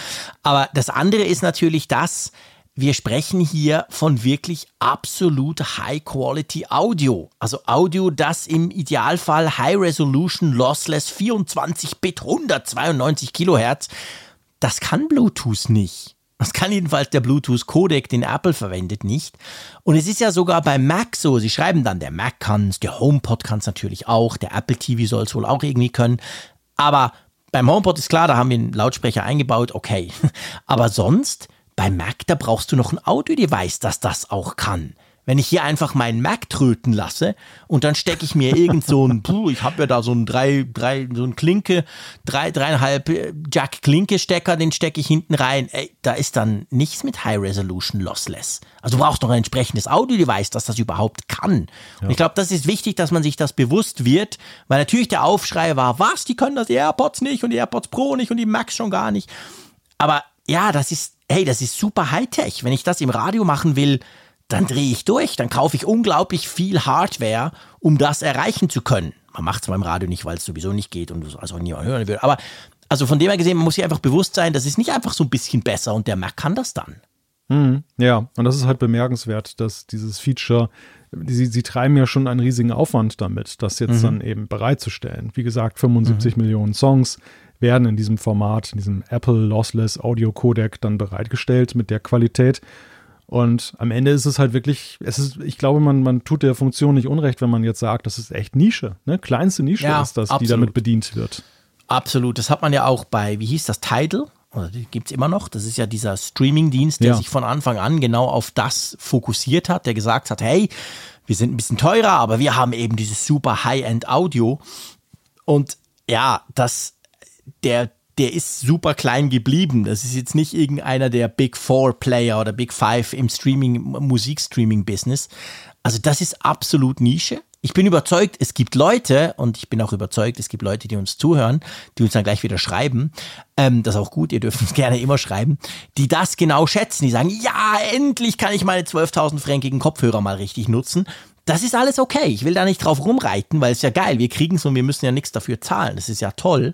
Aber das andere ist natürlich das, wir sprechen hier von wirklich absolut High-Quality Audio. Also Audio, das im Idealfall High Resolution Lossless 24-Bit 192 Kilohertz, das kann Bluetooth nicht. Das kann jedenfalls der Bluetooth-Codec, den Apple verwendet, nicht. Und es ist ja sogar beim Mac so. Sie schreiben dann, der Mac kann es, der HomePod kann es natürlich auch, der Apple TV soll es wohl auch irgendwie können. Aber beim HomePod ist klar, da haben wir einen Lautsprecher eingebaut, okay. <laughs> Aber sonst bei Mac, da brauchst du noch ein Audio-Device, das das auch kann. Wenn ich hier einfach meinen Mac tröten lasse und dann stecke ich mir irgend so ein, <laughs> puh, ich habe ja da so ein drei, drei, so ein Klinke, drei, dreieinhalb äh, Jack-Klinke-Stecker, den stecke ich hinten rein. Ey, da ist dann nichts mit High Resolution Lossless. Also du brauchst noch ein entsprechendes Audio-Device, das das überhaupt kann. Ja. Und ich glaube, das ist wichtig, dass man sich das bewusst wird, weil natürlich der Aufschrei war, was, die können das, die AirPods nicht und die AirPods Pro nicht und die Macs schon gar nicht. Aber ja, das ist, hey, das ist super Hightech. Wenn ich das im Radio machen will, dann drehe ich durch. Dann kaufe ich unglaublich viel Hardware, um das erreichen zu können. Man macht es beim Radio nicht, weil es sowieso nicht geht und es also niemand hören will. Aber also von dem her gesehen, man muss sich einfach bewusst sein, das ist nicht einfach so ein bisschen besser und der Mac kann das dann. Mhm, ja, und das ist halt bemerkenswert, dass dieses Feature, sie, sie treiben ja schon einen riesigen Aufwand damit, das jetzt mhm. dann eben bereitzustellen. Wie gesagt, 75 mhm. Millionen Songs, werden in diesem Format, in diesem Apple Lossless Audio Codec dann bereitgestellt mit der Qualität. Und am Ende ist es halt wirklich, es ist, ich glaube, man, man tut der Funktion nicht unrecht, wenn man jetzt sagt, das ist echt Nische, ne? Kleinste Nische ja, ist das, absolut. die damit bedient wird. Absolut. Das hat man ja auch bei, wie hieß das, Tidal? Oder die gibt es immer noch. Das ist ja dieser Streaming-Dienst, der ja. sich von Anfang an genau auf das fokussiert hat, der gesagt hat, hey, wir sind ein bisschen teurer, aber wir haben eben dieses super High-End-Audio. Und ja, das der, der ist super klein geblieben. Das ist jetzt nicht irgendeiner der Big Four Player oder Big Five im Streaming, Musikstreaming-Business. Also das ist absolut Nische. Ich bin überzeugt, es gibt Leute, und ich bin auch überzeugt, es gibt Leute, die uns zuhören, die uns dann gleich wieder schreiben. Ähm, das ist auch gut, ihr dürft uns <laughs> gerne immer schreiben, die das genau schätzen. Die sagen, ja, endlich kann ich meine 12.000 fränkigen Kopfhörer mal richtig nutzen. Das ist alles okay. Ich will da nicht drauf rumreiten, weil es ja geil. Wir kriegen es und wir müssen ja nichts dafür zahlen. Das ist ja toll.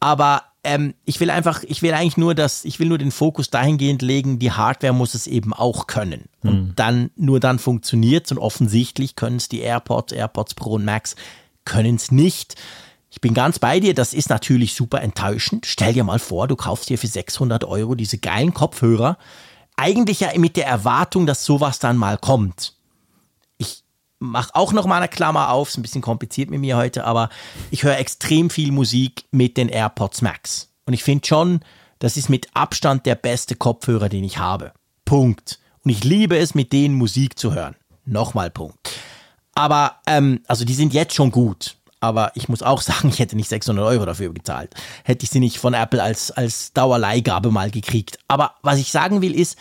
Aber ähm, ich will einfach, ich will eigentlich nur das, ich will nur den Fokus dahingehend legen, die Hardware muss es eben auch können. Und mhm. dann, nur dann funktioniert es und offensichtlich können es die AirPods, AirPods Pro und Max können es nicht. Ich bin ganz bei dir, das ist natürlich super enttäuschend. Stell dir mal vor, du kaufst dir für 600 Euro diese geilen Kopfhörer. Eigentlich ja mit der Erwartung, dass sowas dann mal kommt mache auch noch mal eine Klammer auf, ist ein bisschen kompliziert mit mir heute, aber ich höre extrem viel Musik mit den AirPods Max. Und ich finde schon, das ist mit Abstand der beste Kopfhörer, den ich habe. Punkt. Und ich liebe es, mit denen Musik zu hören. Nochmal Punkt. Aber, ähm, also die sind jetzt schon gut. Aber ich muss auch <laughs> sagen, ich hätte nicht 600 Euro dafür gezahlt. Hätte ich sie nicht von Apple als, als Dauerleihgabe mal gekriegt. Aber was ich sagen will ist,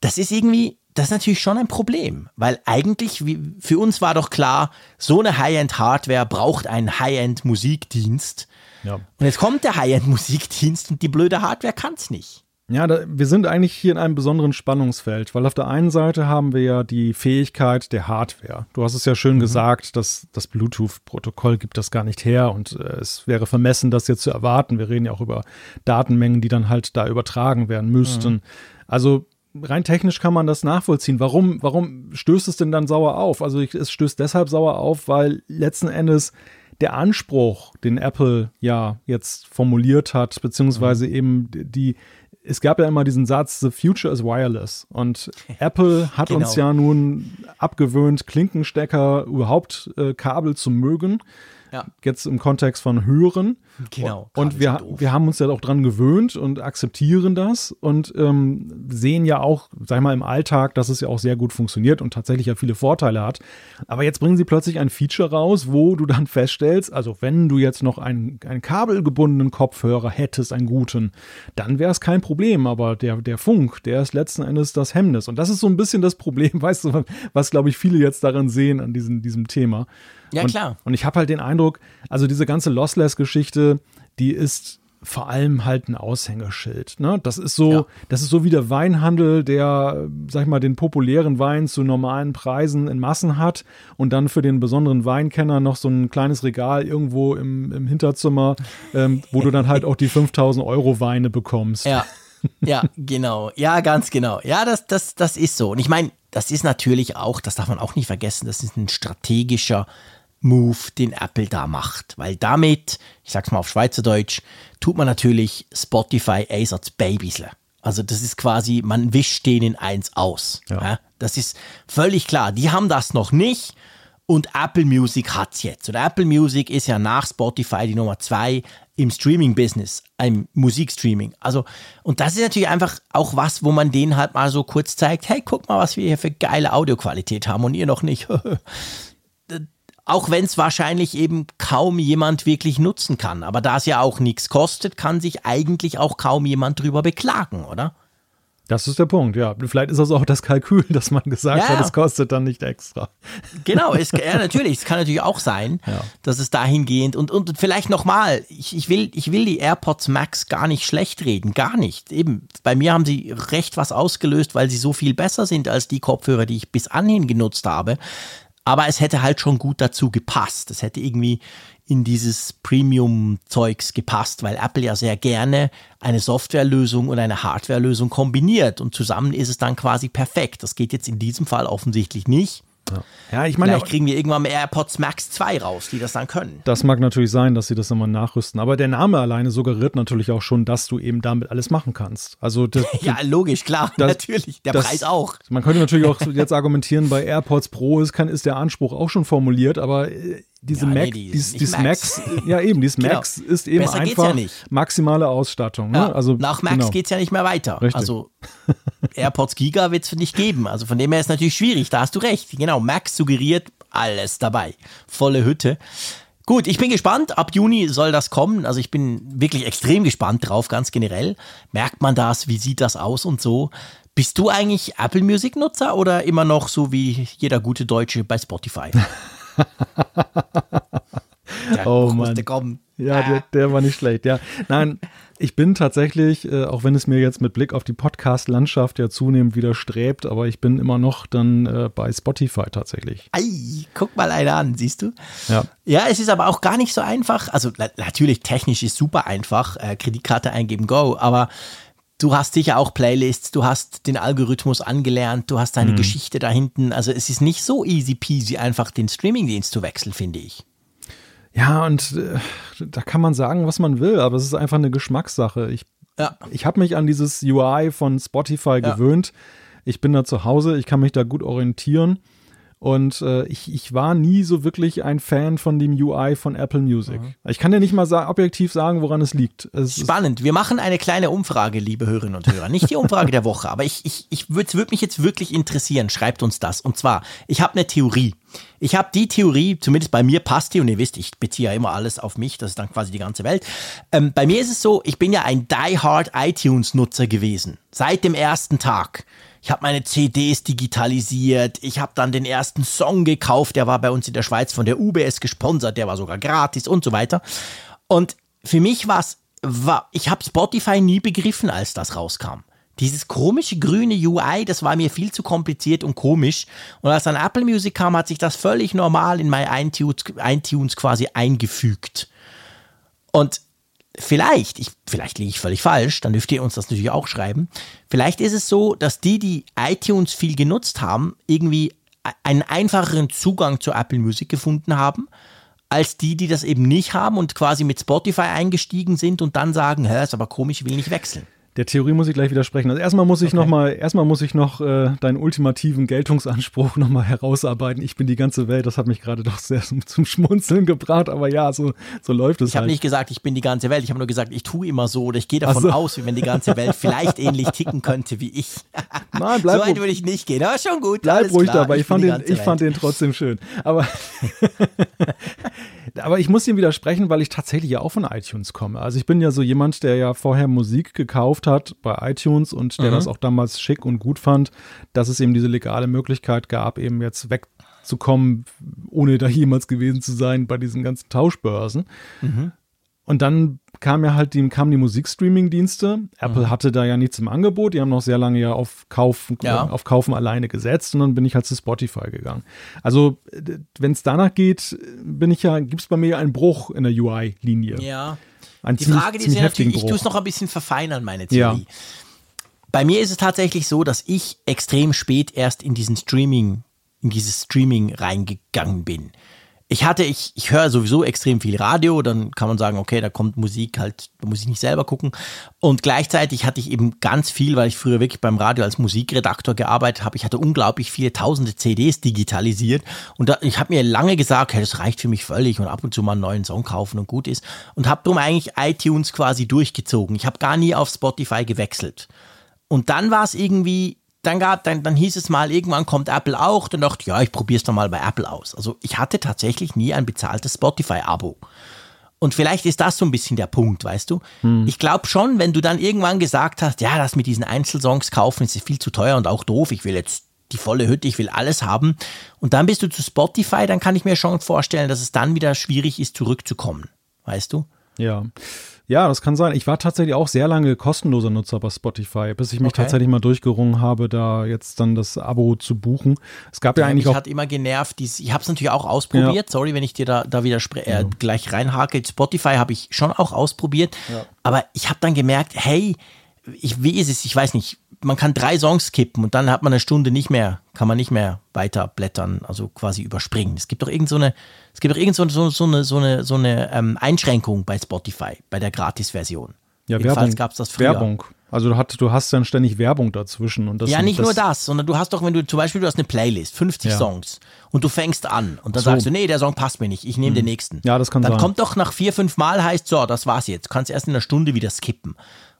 das ist irgendwie, das ist natürlich schon ein Problem, weil eigentlich für uns war doch klar, so eine High-End-Hardware braucht einen High-End-Musikdienst. Ja. Und jetzt kommt der High-End-Musikdienst und die blöde Hardware kann es nicht. Ja, da, wir sind eigentlich hier in einem besonderen Spannungsfeld, weil auf der einen Seite haben wir ja die Fähigkeit der Hardware. Du hast es ja schön mhm. gesagt, dass das Bluetooth-Protokoll gibt das gar nicht her und äh, es wäre vermessen, das jetzt zu erwarten. Wir reden ja auch über Datenmengen, die dann halt da übertragen werden müssten. Mhm. Also rein technisch kann man das nachvollziehen. Warum, warum stößt es denn dann sauer auf? Also es stößt deshalb sauer auf, weil letzten Endes der Anspruch, den Apple ja jetzt formuliert hat, beziehungsweise mhm. eben die, es gab ja immer diesen Satz, the future is wireless. Und <laughs> Apple hat genau. uns ja nun abgewöhnt, Klinkenstecker, überhaupt äh, Kabel zu mögen. Ja. jetzt im Kontext von Hören. Genau. Und wir, wir haben uns ja auch dran gewöhnt und akzeptieren das und ähm, sehen ja auch, sag ich mal, im Alltag, dass es ja auch sehr gut funktioniert und tatsächlich ja viele Vorteile hat. Aber jetzt bringen sie plötzlich ein Feature raus, wo du dann feststellst, also wenn du jetzt noch einen, einen kabelgebundenen Kopfhörer hättest, einen guten, dann wäre es kein Problem. Aber der, der Funk, der ist letzten Endes das Hemmnis. Und das ist so ein bisschen das Problem, <laughs> weißt du, was, glaube ich, viele jetzt daran sehen an diesem, diesem Thema. Ja, und, klar. Und ich habe halt den Eindruck, also diese ganze Lossless-Geschichte, die ist vor allem halt ein Aushängeschild. Ne? Das ist so, ja. das ist so wie der Weinhandel, der, sag ich mal, den populären Wein zu normalen Preisen in Massen hat und dann für den besonderen Weinkenner noch so ein kleines Regal irgendwo im, im Hinterzimmer, ähm, wo du dann halt auch die 5000 Euro Weine bekommst. Ja. Ja, genau. Ja, ganz genau. Ja, das, das, das ist so. Und ich meine, das ist natürlich auch, das darf man auch nicht vergessen, das ist ein strategischer Move, den Apple da macht. Weil damit, ich sag's mal auf Schweizerdeutsch, tut man natürlich Spotify Azers Babysle. Also das ist quasi, man wischt denen eins aus. Ja. Das ist völlig klar. Die haben das noch nicht und Apple Music hat's jetzt. Und Apple Music ist ja nach Spotify die Nummer zwei im Streaming-Business, im Musikstreaming. Also, und das ist natürlich einfach auch was, wo man denen halt mal so kurz zeigt, hey, guck mal, was wir hier für geile Audioqualität haben und ihr noch nicht. <laughs> auch wenn es wahrscheinlich eben kaum jemand wirklich nutzen kann. Aber da es ja auch nichts kostet, kann sich eigentlich auch kaum jemand drüber beklagen, oder? Das ist der Punkt, ja. Vielleicht ist das auch das Kalkül, <laughs> dass man gesagt ja, hat, es kostet dann nicht extra. <laughs> Genau, es, ja, natürlich. Es kann natürlich auch sein, ja. dass es dahingehend und, und vielleicht nochmal, ich, ich, will, ich will die AirPods Max gar nicht schlecht reden, gar nicht. Eben, bei mir haben sie recht was ausgelöst, weil sie so viel besser sind als die Kopfhörer, die ich bis anhin genutzt habe. Aber es hätte halt schon gut dazu gepasst. Es hätte irgendwie in dieses Premium-Zeugs gepasst, weil Apple ja sehr gerne eine Softwarelösung und eine Hardwarelösung kombiniert und zusammen ist es dann quasi perfekt. Das geht jetzt in diesem Fall offensichtlich nicht. Ja. ja, ich meine. Vielleicht kriegen wir irgendwann mal AirPods Max 2 raus, die das dann können. Das mag natürlich sein, dass sie das immer nachrüsten. Aber der Name alleine suggeriert natürlich auch schon, dass du eben damit alles machen kannst. Also das, <laughs> ja, logisch, klar, das, natürlich. Der das, Preis auch. Man könnte natürlich auch jetzt argumentieren, bei AirPods Pro ist, kann, ist der Anspruch auch schon formuliert, aber äh, diese ja, Mac, nee, die dies, dies Max. Max. ja eben, dieses <laughs> genau. Max ist eben Besser einfach ja maximale Ausstattung. Ne? Ja, also, nach Max genau. geht es ja nicht mehr weiter. Richtig. Also <laughs> AirPods Giga wird es nicht geben. Also von dem her ist es natürlich schwierig, da hast du recht. Genau, Max suggeriert alles dabei. Volle Hütte. Gut, ich bin gespannt. Ab Juni soll das kommen. Also ich bin wirklich extrem gespannt drauf, ganz generell. Merkt man das? Wie sieht das aus und so? Bist du eigentlich Apple Music Nutzer oder immer noch so wie jeder gute Deutsche bei Spotify? <laughs> Der oh Mann. Kommen. Ja, der, der, war nicht schlecht. Ja, nein, ich bin tatsächlich, äh, auch wenn es mir jetzt mit Blick auf die Podcast-Landschaft ja zunehmend widerstrebt, aber ich bin immer noch dann äh, bei Spotify tatsächlich. Ei, guck mal einer an, siehst du? Ja. Ja, es ist aber auch gar nicht so einfach. Also natürlich technisch ist super einfach, äh, Kreditkarte eingeben, go, aber du hast sicher auch Playlists, du hast den Algorithmus angelernt, du hast deine mhm. Geschichte da hinten. Also es ist nicht so easy peasy, einfach den Streamingdienst zu wechseln, finde ich. Ja, und äh, da kann man sagen, was man will, aber es ist einfach eine Geschmackssache. Ich, ja. ich habe mich an dieses UI von Spotify ja. gewöhnt. Ich bin da zu Hause, ich kann mich da gut orientieren. Und äh, ich, ich war nie so wirklich ein Fan von dem UI von Apple Music. Mhm. Ich kann dir nicht mal sa objektiv sagen, woran es liegt. Es Spannend. Wir machen eine kleine Umfrage, liebe Hörerinnen und Hörer. Nicht die Umfrage der Woche, aber ich, ich, ich würde würd mich jetzt wirklich interessieren. Schreibt uns das. Und zwar, ich habe eine Theorie. Ich habe die Theorie, zumindest bei mir passt die, und ihr wisst, ich beziehe ja immer alles auf mich, das ist dann quasi die ganze Welt. Ähm, bei mir ist es so, ich bin ja ein Die-Hard iTunes-Nutzer gewesen. Seit dem ersten Tag. Ich habe meine CDs digitalisiert. Ich habe dann den ersten Song gekauft. Der war bei uns in der Schweiz von der UBS gesponsert. Der war sogar gratis und so weiter. Und für mich war es, war, ich habe Spotify nie begriffen, als das rauskam. Dieses komische grüne UI, das war mir viel zu kompliziert und komisch. Und als dann Apple Music kam, hat sich das völlig normal in mein iTunes, iTunes quasi eingefügt. Und vielleicht, ich, vielleicht liege ich völlig falsch, dann dürft ihr uns das natürlich auch schreiben. Vielleicht ist es so, dass die, die iTunes viel genutzt haben, irgendwie einen einfacheren Zugang zu Apple Music gefunden haben, als die, die das eben nicht haben und quasi mit Spotify eingestiegen sind und dann sagen, hä, ist aber komisch, will nicht wechseln. Der Theorie muss ich gleich widersprechen. Also erstmal muss ich okay. noch mal, erstmal muss ich noch äh, deinen ultimativen Geltungsanspruch <laughs> noch mal herausarbeiten. Ich bin die ganze Welt. Das hat mich gerade doch sehr zum, zum, Schmunzeln gebracht. Aber ja, so, so läuft es. Ich habe halt. nicht gesagt, ich bin die ganze Welt. Ich habe nur gesagt, ich tue immer so oder ich gehe davon so. aus, wie wenn die ganze Welt <laughs> vielleicht ähnlich ticken könnte wie ich. <laughs> Nein, bleib so weit würde ich nicht gehen. Aber schon gut. Bleib ruhig dabei. Ich, ich fand den, ich fand den trotzdem schön. Aber aber ich muss ihm widersprechen, weil ich tatsächlich ja auch von iTunes komme. Also ich bin ja so jemand, der ja vorher Musik gekauft hat bei iTunes und der mhm. das auch damals schick und gut fand, dass es eben diese legale Möglichkeit gab, eben jetzt wegzukommen, ohne da jemals gewesen zu sein bei diesen ganzen Tauschbörsen. Mhm. Und dann kam ja halt die, kamen die Musikstreaming-Dienste. Apple mhm. hatte da ja nichts im Angebot. Die haben noch sehr lange ja auf Kaufen, ja. auf Kaufen alleine gesetzt und dann bin ich halt zu Spotify gegangen. Also, wenn es danach geht, bin ich ja, gibt es bei mir einen Bruch in der UI-Linie. Ja. Die ziemlich, Frage, die ist ja natürlich, ich tue es noch ein bisschen verfeinern, meine Theorie. Ja. Bei mir ist es tatsächlich so, dass ich extrem spät erst in diesen Streaming, in dieses Streaming reingegangen bin ich hatte, ich, ich höre sowieso extrem viel Radio, dann kann man sagen, okay, da kommt Musik halt, da muss ich nicht selber gucken. Und gleichzeitig hatte ich eben ganz viel, weil ich früher wirklich beim Radio als Musikredaktor gearbeitet habe. Ich hatte unglaublich viele tausende CDs digitalisiert. Und da, ich habe mir lange gesagt, hey, das reicht für mich völlig und ab und zu mal einen neuen Song kaufen und gut ist. Und habe darum eigentlich iTunes quasi durchgezogen. Ich habe gar nie auf Spotify gewechselt. Und dann war es irgendwie dann gab, dann, dann hieß es mal, irgendwann kommt Apple auch. Dann dachte ich, ja, ich probiere es doch mal bei Apple aus. Also ich hatte tatsächlich nie ein bezahltes Spotify-Abo. Und vielleicht ist das so ein bisschen der Punkt, weißt du? Hm. Ich glaube schon, wenn du dann irgendwann gesagt hast, ja, das mit diesen Einzelsongs kaufen ist viel zu teuer und auch doof, ich will jetzt die volle Hütte, ich will alles haben. Und dann bist du zu Spotify, dann kann ich mir schon vorstellen, dass es dann wieder schwierig ist, zurückzukommen. Weißt du? Ja. Ja, das kann sein. Ich war tatsächlich auch sehr lange kostenloser Nutzer bei Spotify, bis ich mich okay. tatsächlich mal durchgerungen habe, da jetzt dann das Abo zu buchen. Es gab ja, ja eigentlich mich auch. hat immer genervt. Dies, ich habe es natürlich auch ausprobiert. Ja. Sorry, wenn ich dir da, da wieder äh, gleich reinhake. Spotify habe ich schon auch ausprobiert. Aber ich habe dann gemerkt, hey, ich, wie ist es? Ich weiß nicht man kann drei Songs kippen und dann hat man eine Stunde nicht mehr, kann man nicht mehr weiter blättern, also quasi überspringen. Es gibt doch irgend so eine, es gibt doch irgend so, so, so eine, so eine, so eine ähm, Einschränkung bei Spotify, bei der Gratis-Version. Ja, Jedenfalls gab es das früher. Werbung. Also du, hast, du hast dann ständig Werbung dazwischen. Und das, ja, nicht das nur das, sondern du hast doch, wenn du zum Beispiel, du hast eine Playlist, 50 ja. Songs und du fängst an und dann so. sagst du, nee, der Song passt mir nicht, ich nehme mhm. den nächsten. Ja, das kann dann sein. Dann kommt doch nach vier, fünf Mal heißt, so, das war's jetzt. Du kannst erst in einer Stunde wieder skippen.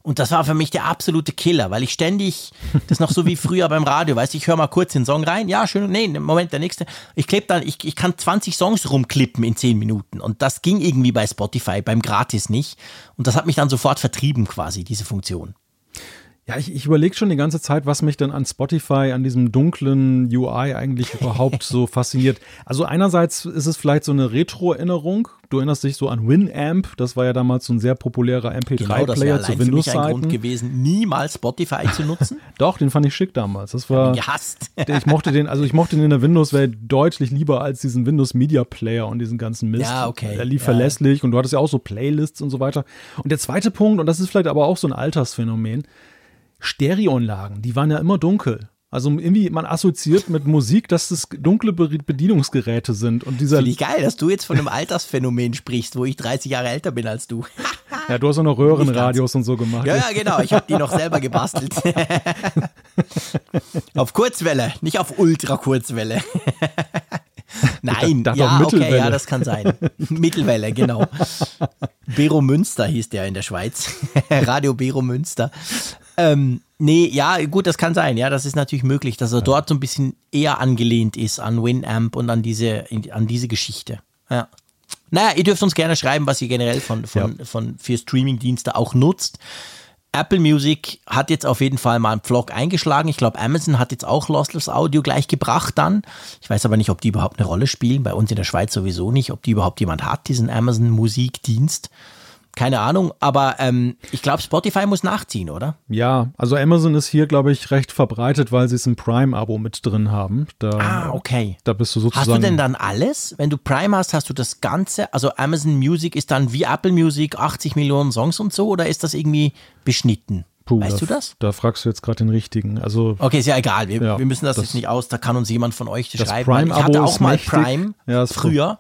Und das war für mich der absolute Killer, weil ich ständig, das noch so wie früher beim Radio, weißt du, ich höre mal kurz den Song rein, ja, schön, nee, Moment, der nächste. Ich klebe dann, ich, ich kann 20 Songs rumklippen in 10 Minuten. Und das ging irgendwie bei Spotify, beim Gratis nicht. Und das hat mich dann sofort vertrieben quasi, diese Funktion. Ja, ich, ich überlege schon die ganze Zeit, was mich denn an Spotify, an diesem dunklen UI eigentlich <laughs> überhaupt so fasziniert. Also einerseits ist es vielleicht so eine Retro-Erinnerung. Du erinnerst dich so an Winamp, das war ja damals so ein sehr populärer MP3-Player genau, zu Windows-Seiten. ein Grund gewesen, niemals Spotify zu nutzen. <laughs> Doch, den fand ich schick damals. Das war ich gehasst. <laughs> ich mochte den, also ich mochte den in der Windows-Welt deutlich lieber als diesen Windows Media Player und diesen ganzen Mist. Ja, okay. Er lief ja. verlässlich und du hattest ja auch so Playlists und so weiter. Und der zweite Punkt, und das ist vielleicht aber auch so ein Altersphänomen, Stereoanlagen, die waren ja immer dunkel. Also irgendwie, man assoziiert mit Musik, dass das dunkle Bedienungsgeräte sind. Und dieser Finde ich geil, dass du jetzt von einem Altersphänomen sprichst, wo ich 30 Jahre älter bin als du. <laughs> ja, du hast auch noch Röhrenradios und so gemacht. Ja, ja, genau. Ich habe die noch selber gebastelt. <laughs> auf Kurzwelle, nicht auf Ultrakurzwelle. <laughs> Nein, da, da ja, okay, ja, das kann sein. Mittelwelle, genau. Bero Münster hieß der in der Schweiz. Radio Bero Münster. Ähm, nee, ja, gut, das kann sein. Ja, das ist natürlich möglich, dass er ja. dort so ein bisschen eher angelehnt ist an Winamp und an diese, an diese Geschichte. Ja. Naja, ihr dürft uns gerne schreiben, was ihr generell von, von, ja. von für Streaming-Dienste auch nutzt. Apple Music hat jetzt auf jeden Fall mal einen Vlog eingeschlagen. Ich glaube, Amazon hat jetzt auch Lossless Audio gleich gebracht dann. Ich weiß aber nicht, ob die überhaupt eine Rolle spielen. Bei uns in der Schweiz sowieso nicht, ob die überhaupt jemand hat, diesen Amazon Musikdienst. Keine Ahnung, aber ähm, ich glaube, Spotify muss nachziehen, oder? Ja, also Amazon ist hier, glaube ich, recht verbreitet, weil sie es im Prime-Abo mit drin haben. Da, ah, okay. Da bist du sozusagen. Hast du denn dann alles? Wenn du Prime hast, hast du das Ganze? Also Amazon Music ist dann wie Apple Music 80 Millionen Songs und so, oder ist das irgendwie beschnitten? Puh, weißt da, du das? Da fragst du jetzt gerade den richtigen. Also, okay, ist ja egal. Wir, ja, wir müssen das, das, jetzt nicht aus. Da kann uns jemand von euch schreiben. Prime ich hatte auch mal Prime ja, früher.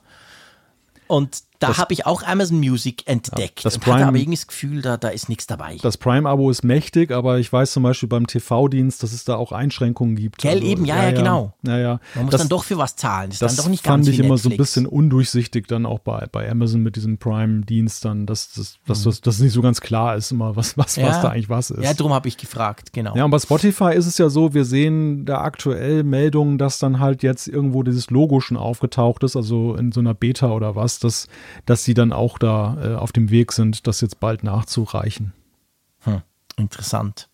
Und Da habe ich auch Amazon Music entdeckt. Ja, das Prime, hatte aber irgendwie das Gefühl, da, da ist nichts dabei. Das Prime-Abo ist mächtig, aber ich weiß zum Beispiel beim TV-Dienst, dass es da auch Einschränkungen gibt. Gell, also, eben, ja, ja, ja, genau. Ja, ja. Man muss das, dann doch für was zahlen. Das, ist dann doch nicht fand ich immer Netflix. so ein bisschen undurchsichtig dann auch bei, bei Amazon mit diesem Prime-Dienst dann, dass das dass, mhm. dass, dass nicht so ganz klar ist immer, was, was, was da eigentlich was ist. Ja, darum habe ich gefragt, genau. Ja, und bei Spotify ist es ja so, wir sehen da aktuell Meldungen, dass dann halt jetzt irgendwo dieses Logo schon aufgetaucht ist, also in so einer Beta oder was, dass, dass sie dann auch da äh, auf dem Weg sind, das jetzt bald nachzureichen. Hm, interessant.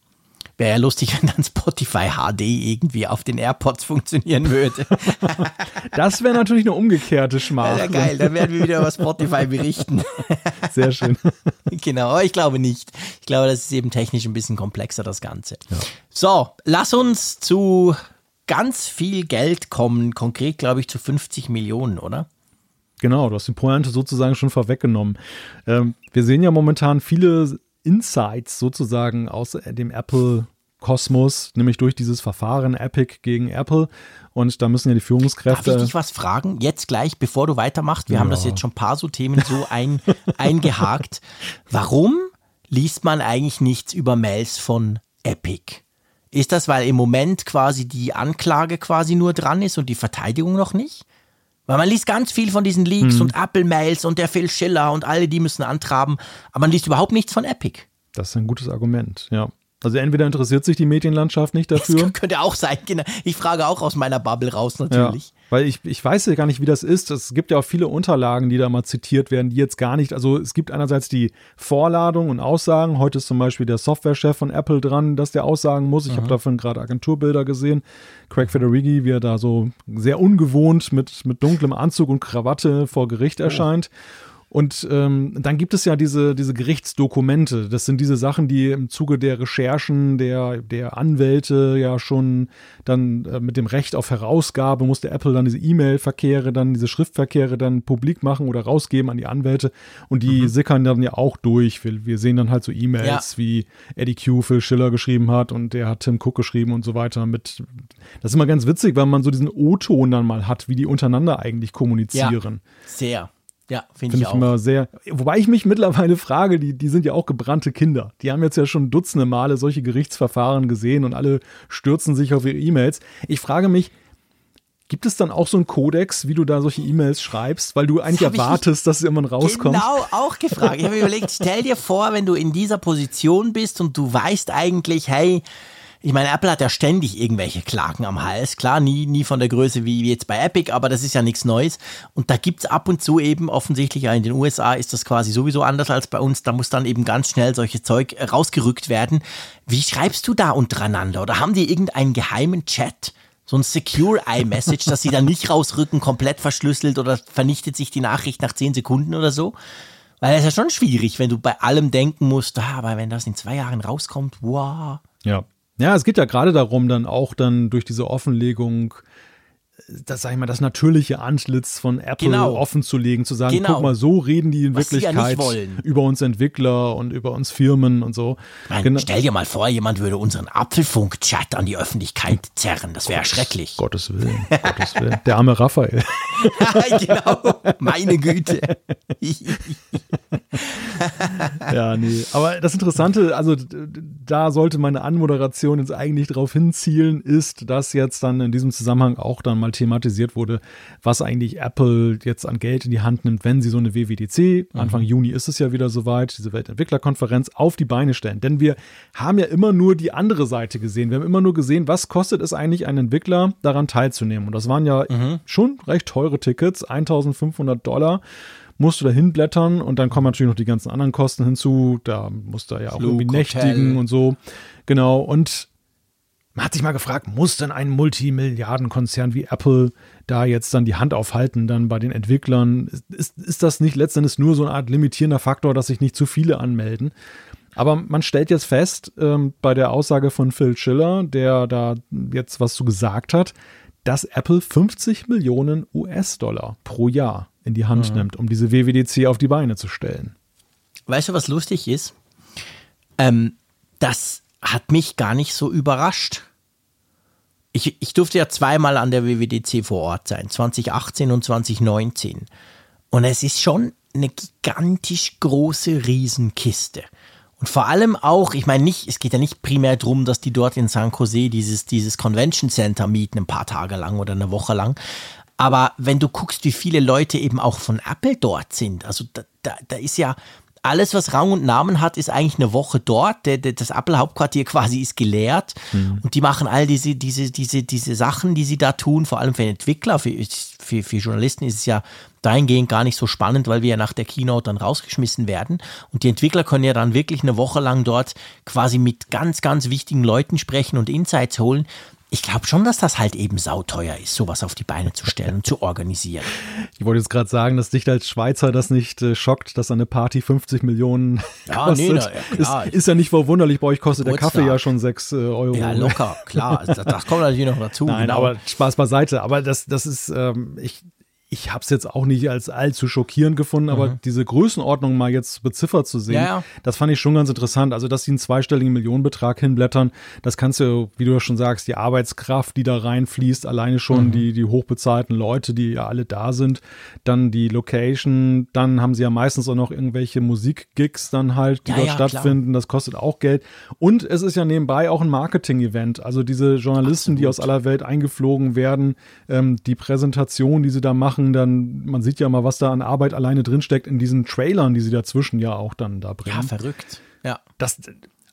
Wäre ja lustig, <laughs> wenn dann Spotify HD irgendwie auf den AirPods funktionieren würde. <laughs> das wäre natürlich eine umgekehrte Schmach. Ja, geil, dann werden wir wieder über Spotify berichten. <laughs> Sehr schön. genau, aber ich glaube nicht. Ich glaube, das ist eben technisch ein bisschen komplexer, das Ganze. Ja. So, lass uns zu ganz viel Geld kommen, konkret glaube ich zu 50 Millionen, oder? Genau, du hast die Pointe sozusagen schon vorweggenommen. Ähm, wir sehen ja momentan viele Insights sozusagen aus dem Apple Kosmos, nämlich durch dieses Verfahren Epic gegen Apple. Und da müssen ja die Führungskräfte. Darf ich dich was fragen? Jetzt gleich, bevor du weitermachst. Wir ja. haben das jetzt schon ein paar so Themen so ein, <laughs> eingehakt. Warum liest man eigentlich nichts über Mails von Epic? Ist das, weil im Moment quasi die Anklage quasi nur dran ist und die Verteidigung noch nicht? Weil man liest ganz viel von diesen Leaks mhm. und Apple-Mails und der Phil Schiller und alle, die müssen antraben, aber man liest überhaupt nichts von Epic. Das ist ein gutes Argument, ja. Also entweder interessiert sich die Medienlandschaft nicht dafür. Das <laughs> könnte auch sein, genau. Ich frage auch aus meiner Bubble raus natürlich. Ja, weil ich, ich weiß ja gar nicht, wie das ist. Es gibt ja auch viele Unterlagen, die da mal zitiert werden, die jetzt gar nicht, also es gibt einerseits die Vorladung und Aussagen. Heute ist zum Beispiel der Softwarechef von Apple dran, dass der aussagen muss. Ich habe davon gerade Agenturbilder gesehen. Craig Federighi, wie er da so sehr ungewohnt mit, mit dunklem Anzug und Krawatte vor Gericht oh. erscheint. Und ähm, dann gibt es ja diese, diese Gerichtsdokumente. Das sind diese Sachen, die im Zuge der Recherchen der, der Anwälte ja schon dann äh, mit dem Recht auf Herausgabe musste Apple dann diese E-Mail-Verkehre, dann diese Schriftverkehre dann publik machen oder rausgeben an die Anwälte. Und die mhm. sickern dann ja auch durch. Wir, wir sehen dann halt so E-Mails, ja. wie Eddie Q Phil Schiller geschrieben hat und der hat Tim Cook geschrieben und so weiter. Mit, das ist immer ganz witzig, weil man so diesen O-Ton dann mal hat, wie die untereinander eigentlich kommunizieren. Ja, sehr. Ja, finde find ich, ich immer sehr. Wobei ich mich mittlerweile frage, die, die sind ja auch gebrannte Kinder. Die haben jetzt ja schon dutzende Male solche Gerichtsverfahren gesehen und alle stürzen sich auf ihre E-Mails. Ich frage mich, Gibt es dann auch so einen Kodex, wie du da solche E-Mails schreibst, weil du eigentlich erwartest, dass es irgendwann rauskommt? Genau, auch gefragt. Ich habe überlegt, stell dir vor, wenn du in dieser Position bist und du weißt eigentlich, hey, ich meine, Apple hat ja ständig irgendwelche Klagen am Hals. Klar, nie, nie von der Größe wie jetzt bei Epic, aber das ist ja nichts Neues. Und da gibt's ab und zu eben offensichtlich, in den USA ist das quasi sowieso anders als bei uns. Da muss dann eben ganz schnell solche Zeug rausgerückt werden. Wie schreibst du da untereinander? Oder haben die irgendeinen geheimen Chat? So ein Secure iMessage, dass sie dann nicht rausrücken, komplett verschlüsselt oder vernichtet sich die Nachricht nach zehn Sekunden oder so? Weil das ist ja schon schwierig, wenn du bei allem denken musst, ah, aber wenn das in zwei Jahren rauskommt, wow. Ja, ja, es geht ja gerade darum, dann auch dann durch diese Offenlegung das sag ich mal, das natürliche Antlitz von Apple genau. offen zu legen, zu sagen, genau. guck mal, so reden die in Was Wirklichkeit ja über uns Entwickler und über uns Firmen und so. Nein, genau. Stell dir mal vor, jemand würde unseren Apfelfunk-Chat an die Öffentlichkeit zerren. Das wäre schrecklich. Gottes Willen, <laughs> Gottes Willen. Der arme Raphael. <laughs> genau, meine Güte. <laughs> ja, nee. Aber das Interessante, also da sollte meine Anmoderation jetzt eigentlich darauf hinzielen, ist, dass jetzt dann in diesem Zusammenhang auch dann mal thematisiert wurde, was eigentlich Apple jetzt an Geld in die Hand nimmt, wenn sie so eine WWDC, mhm. Anfang Juni ist es ja wieder soweit, diese Weltentwicklerkonferenz auf die Beine stellen. Denn wir haben ja immer nur die andere Seite gesehen. Wir haben immer nur gesehen, was kostet es eigentlich einen Entwickler, daran teilzunehmen. Und das waren ja mhm. schon recht teure Tickets, 1500 Dollar musst du da hinblättern und dann kommen natürlich noch die ganzen anderen Kosten hinzu. Da musst du ja auch Flug, irgendwie nächtigen Hotel. und so. Genau. Und man hat sich mal gefragt, muss denn ein Multimilliardenkonzern wie Apple da jetzt dann die Hand aufhalten, dann bei den Entwicklern? Ist, ist das nicht letztendlich nur so eine Art limitierender Faktor, dass sich nicht zu viele anmelden? Aber man stellt jetzt fest, ähm, bei der Aussage von Phil Schiller, der da jetzt was zu gesagt hat, dass Apple 50 Millionen US-Dollar pro Jahr in die Hand mhm. nimmt, um diese WWDC auf die Beine zu stellen. Weißt du, was lustig ist? Ähm, das hat mich gar nicht so überrascht. Ich, ich durfte ja zweimal an der WWDC vor Ort sein, 2018 und 2019. Und es ist schon eine gigantisch große Riesenkiste. Und vor allem auch, ich meine nicht, es geht ja nicht primär darum, dass die dort in San Jose dieses, dieses Convention Center mieten, ein paar Tage lang oder eine Woche lang. Aber wenn du guckst, wie viele Leute eben auch von Apple dort sind, also da, da, da ist ja alles, was Rang und Namen hat, ist eigentlich eine Woche dort. Der, der, das Apple-Hauptquartier quasi ist geleert. Mhm. Und die machen all diese, diese, diese, diese Sachen, die sie da tun, vor allem für Entwickler, für, für, für Journalisten ist es ja dahingehend gar nicht so spannend, weil wir ja nach der Keynote dann rausgeschmissen werden. Und die Entwickler können ja dann wirklich eine Woche lang dort quasi mit ganz, ganz wichtigen Leuten sprechen und Insights holen ich glaube schon, dass das halt eben sauteuer ist, sowas auf die Beine zu stellen und zu organisieren. <laughs> Ich wollte jetzt gerade sagen, dass dich als Schweizer das nicht äh, schockt, dass eine Party 50 Millionen <laughs> ja, kostet. Nee, na, ja, ist, ist, ja nicht verwunderlich, bei euch kostet der Kaffee ja schon 6 äh, Euro. Ja, locker, klar. Das, <laughs> das, kommt natürlich noch dazu. Nein, genau. aber Spaß beiseite. Aber das, das ist, ähm, ich, ich habe es jetzt auch nicht als allzu schockierend gefunden, aber mhm. diese Größenordnung mal jetzt beziffert zu sehen, ja, ja. das fand ich schon ganz interessant. Also, dass sie einen zweistelligen Millionenbetrag hinblättern, das kannst du, wie du schon sagst, die Arbeitskraft, die da reinfließt, alleine schon mhm. die, die hochbezahlten Leute, die ja alle da sind, dann die Location, dann haben sie ja meistens auch noch irgendwelche Musikgigs dann halt, die ja, dort stattfinden, klar. das kostet auch Geld. Und es ist ja nebenbei auch ein Marketing-Event. Also diese Journalisten, Absolut. die aus aller Welt eingeflogen werden, ähm, die Präsentation, die sie da machen, machen, dann, man sieht ja mal, was da an Arbeit alleine drinsteckt in diesen Trailern, die sie dazwischen ja auch dann da bringen. Ja, verrückt. Ja. Das,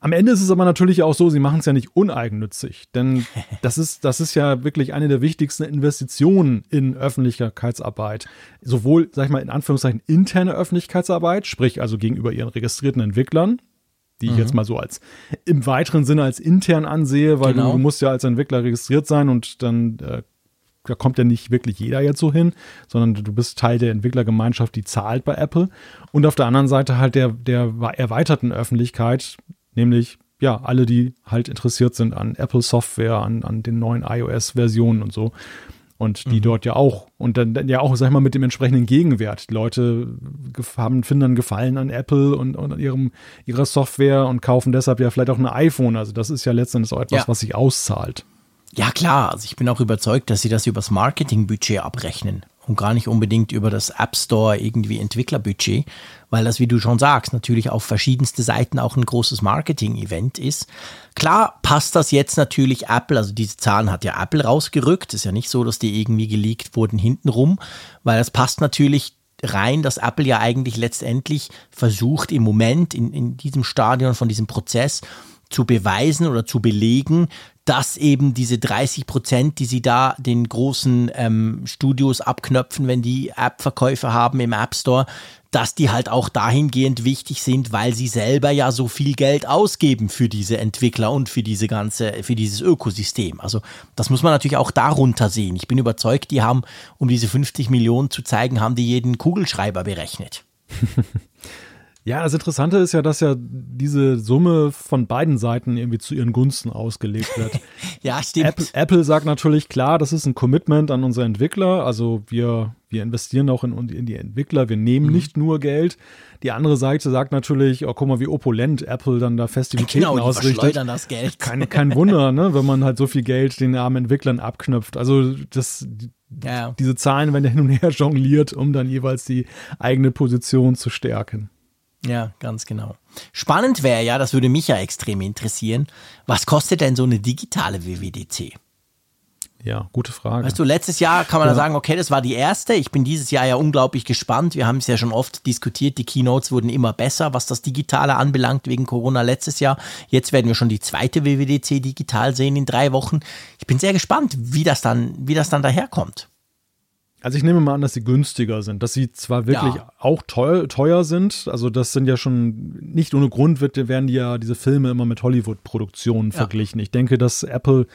am Ende ist es aber natürlich auch so, sie machen es ja nicht uneigennützig, denn <laughs> das ist, das ist ja wirklich eine der wichtigsten Investitionen in Öffentlichkeitsarbeit. Sowohl, sag ich mal, in Anführungszeichen interne Öffentlichkeitsarbeit, sprich also gegenüber ihren registrierten Entwicklern, die ich jetzt mhm. mal so als im weiteren Sinne als intern ansehe, weil genau. du, du, musst ja als Entwickler registriert sein und dann äh, da kommt ja nicht wirklich jeder jetzt so hin, sondern du bist Teil der Entwicklergemeinschaft, die zahlt bei Apple. Und auf der anderen Seite halt der, der erweiterten Öffentlichkeit, nämlich ja, alle, die halt interessiert sind an Apple Software, an, an den neuen iOS-Versionen und so. Und die mhm. dort ja auch, und dann, dann, ja auch, sag ich mal, mit dem entsprechenden Gegenwert. Die Leute haben, finden dann Gefallen an Apple und, und an ihrem, ihrer Software und kaufen deshalb ja vielleicht auch ein iPhone. Also das ist ja letztendlich auch etwas, ja. was sich auszahlt. Ja, klar. Also ich bin auch überzeugt, dass sie das übers Marketingbudget abrechnen und gar nicht unbedingt über das App Store irgendwie Entwicklerbudget, weil das, wie du schon sagst, natürlich auf verschiedenste Seiten auch ein großes Marketing-Event ist. Klar passt das jetzt natürlich Apple, also diese Zahlen hat ja Apple rausgerückt. Ist ja nicht so, dass die irgendwie geleakt wurden hintenrum, weil das passt natürlich rein, dass Apple ja eigentlich letztendlich versucht, im Moment in, in diesem Stadion von diesem Prozess zu beweisen oder zu belegen, dass eben diese 30 Prozent, die sie da den großen ähm, Studios abknöpfen, wenn die App-Verkäufe haben im App Store, dass die halt auch dahingehend wichtig sind, weil sie selber ja so viel Geld ausgeben für diese Entwickler und für diese ganze, für dieses Ökosystem. Also das muss man natürlich auch darunter sehen. Ich bin überzeugt, die haben, um diese 50 Millionen zu zeigen, haben die jeden Kugelschreiber berechnet. <laughs> Ja, das Interessante ist ja, dass ja diese Summe von beiden Seiten irgendwie zu ihren Gunsten ausgelegt wird. <laughs> ja, stimmt. Apple, Apple, sagt natürlich, klar, das ist ein Commitment an unsere Entwickler. Also wir, wir investieren auch in, in die Entwickler. Wir nehmen mhm. nicht nur Geld. Die andere Seite sagt natürlich, oh, guck mal, wie opulent Apple dann da Festivitäten genau, die ausrichtet. das Geld. Kein, kein Wunder, ne, wenn man halt so viel Geld den armen Entwicklern abknüpft. Also das, ja. diese Zahlen werden hin und her jongliert, um dann jeweils die eigene Position zu stärken. Ja, ganz genau. Spannend wäre ja, das würde mich ja extrem interessieren, was kostet denn so eine digitale WWDC? Ja, gute Frage. Weißt du, letztes Jahr kann man ja. sagen, okay, das war die erste. Ich bin dieses Jahr ja unglaublich gespannt. Wir haben es ja schon oft diskutiert. Die Keynotes wurden immer besser, was das Digitale anbelangt, wegen Corona letztes Jahr. Jetzt werden wir schon die zweite WWDC digital sehen in drei Wochen. Ich bin sehr gespannt, wie das dann, wie das dann daherkommt. Also ich nehme mal an, dass sie günstiger sind, dass sie zwar wirklich ja. auch teuer, teuer, sind, also das sind ja schon nicht ohne Grund wird, werden die ja diese Filme immer mit Hollywood-Produktionen ja. verglichen. Ich denke, dass Apple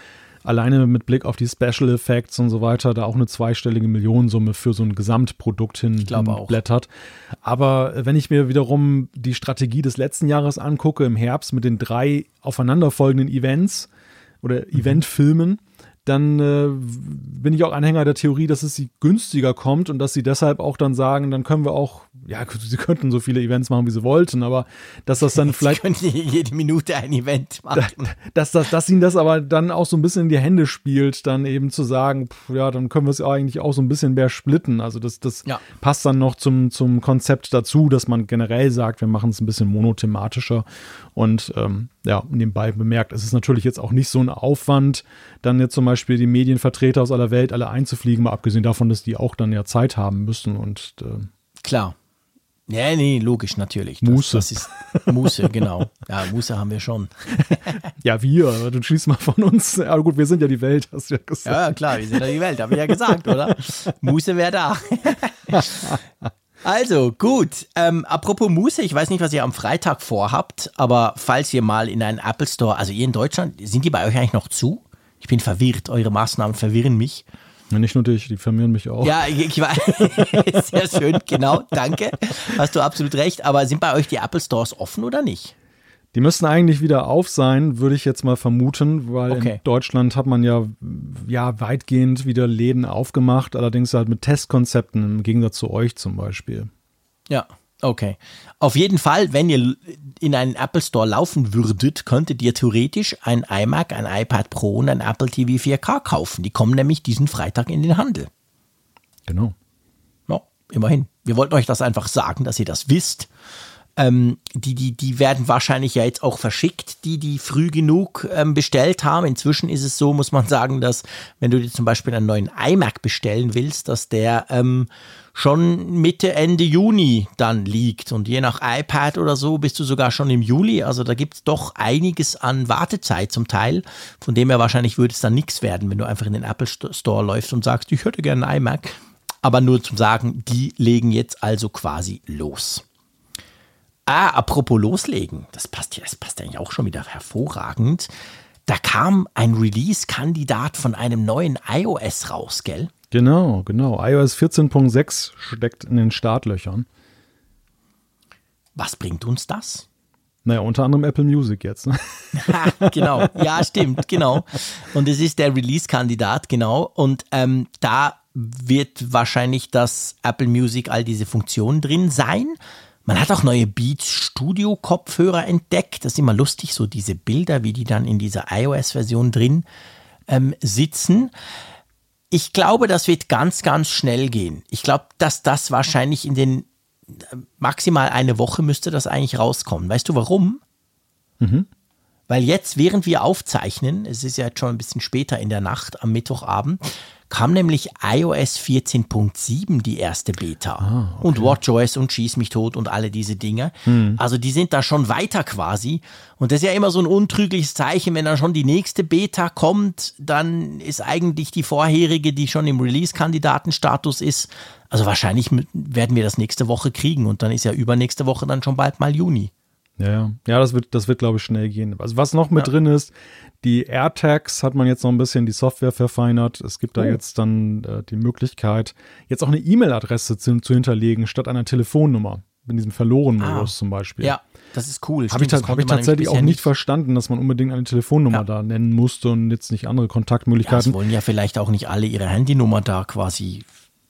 alleine mit Blick auf die Special Effects und so weiter da auch eine zweistellige Millionensumme für so ein Gesamtprodukt hinblättert. Aber wenn ich mir wiederum die Strategie des letzten Jahres angucke, im Herbst mit den drei aufeinanderfolgenden Events oder mhm. Eventfilmen, dann äh, bin ich auch Anhänger der Theorie, dass es sie günstiger kommt und dass sie deshalb auch dann sagen, dann können wir auch, ja, <laughs> sie könnten so viele Events machen, wie sie wollten, aber dass das dann <laughs> vielleicht. Sie können jede Minute ein Event <laughs> machen. Dass, dass, dass ihnen das aber dann auch so ein bisschen in die Hände spielt, dann eben zu sagen, pff, ja, dann können wir es eigentlich auch so ein bisschen mehr splitten. Also das, das ja. passt dann noch zum, zum Konzept dazu, dass man generell sagt, wir machen es ein bisschen monothematischer und ähm, ja, nebenbei bemerkt, es ist natürlich jetzt auch nicht so ein Aufwand, dann jetzt zum Beispiel die Medienvertreter aus aller Welt alle einzufliegen, mal abgesehen davon, dass die auch dann ja Zeit haben müssen und äh, klar. Ja, nee, logisch, natürlich. Das, Muße. Das ist Muße, genau. Ja, Muße haben wir schon. <laughs> ja, wir, aber du schießt mal von uns. Ja, gut, wir sind ja die Welt, hast du ja gesagt. Ja, klar, wir sind ja die Welt, habe ich ja gesagt, oder? Muße wäre da. <laughs> Also, gut. Ähm, apropos Muße, ich weiß nicht, was ihr am Freitag vorhabt, aber falls ihr mal in einen Apple Store, also ihr in Deutschland, sind die bei euch eigentlich noch zu? Ich bin verwirrt, eure Maßnahmen verwirren mich. Ja, nicht nur dich, die verwirren mich auch. Ja, ich, ich weiß. <laughs> Sehr schön, genau, danke. Hast du absolut recht. Aber sind bei euch die Apple Stores offen oder nicht? Die müssten eigentlich wieder auf sein, würde ich jetzt mal vermuten, weil okay. in Deutschland hat man ja, ja weitgehend wieder Läden aufgemacht, allerdings halt mit Testkonzepten im Gegensatz zu euch zum Beispiel. Ja, okay. Auf jeden Fall, wenn ihr in einen Apple Store laufen würdet, könntet ihr theoretisch ein iMac, ein iPad Pro und ein Apple TV 4K kaufen. Die kommen nämlich diesen Freitag in den Handel. Genau. Ja, immerhin. Wir wollten euch das einfach sagen, dass ihr das wisst. Ähm, die, die, die werden wahrscheinlich ja jetzt auch verschickt, die, die früh genug ähm, bestellt haben. Inzwischen ist es so, muss man sagen, dass wenn du dir zum Beispiel einen neuen iMac bestellen willst, dass der ähm, schon Mitte, Ende Juni dann liegt. Und je nach iPad oder so bist du sogar schon im Juli. Also da gibt es doch einiges an Wartezeit zum Teil. Von dem her wahrscheinlich würde es dann nichts werden, wenn du einfach in den Apple Store läufst und sagst, ich hätte gerne einen iMac. Aber nur zum Sagen, die legen jetzt also quasi los. Ah, apropos loslegen, das passt ja, das passt eigentlich auch schon wieder hervorragend. Da kam ein Release-Kandidat von einem neuen iOS raus, gell? Genau, genau. iOS 14.6 steckt in den Startlöchern. Was bringt uns das? Naja, unter anderem Apple Music jetzt. Ne? <laughs> <laughs> genau, ja, stimmt, genau. Und es ist der Release-Kandidat, genau. Und ähm, da wird wahrscheinlich das Apple Music all diese Funktionen drin sein. Man hat auch neue Beats Studio Kopfhörer entdeckt. Das ist immer lustig, so diese Bilder, wie die dann in dieser iOS-Version drin ähm, sitzen. Ich glaube, das wird ganz, ganz schnell gehen. Ich glaube, dass das wahrscheinlich in den äh, maximal eine Woche müsste das eigentlich rauskommen. Weißt du warum? Mhm. Weil jetzt, während wir aufzeichnen, es ist ja jetzt schon ein bisschen später in der Nacht am Mittwochabend, kam nämlich iOS 14.7 die erste Beta. Ah, okay. Und WatchOS und Schieß mich tot und alle diese Dinge. Hm. Also die sind da schon weiter quasi. Und das ist ja immer so ein untrügliches Zeichen, wenn dann schon die nächste Beta kommt, dann ist eigentlich die vorherige, die schon im Release-Kandidatenstatus ist. Also wahrscheinlich werden wir das nächste Woche kriegen und dann ist ja übernächste Woche dann schon bald mal Juni. Ja, ja, das wird, das wird, glaube ich, schnell gehen. Also was noch mit ja. drin ist, die AirTags hat man jetzt noch ein bisschen die Software verfeinert. Es gibt oh. da jetzt dann äh, die Möglichkeit, jetzt auch eine E-Mail-Adresse zu, zu, hinterlegen, statt einer Telefonnummer. In diesem verlorenen Modus ah. zum Beispiel. Ja, das ist cool. Habe ich, hab ich tatsächlich auch nicht verstanden, dass man unbedingt eine Telefonnummer ja. da nennen musste und jetzt nicht andere Kontaktmöglichkeiten. Ja, es wollen ja vielleicht auch nicht alle ihre Handynummer da quasi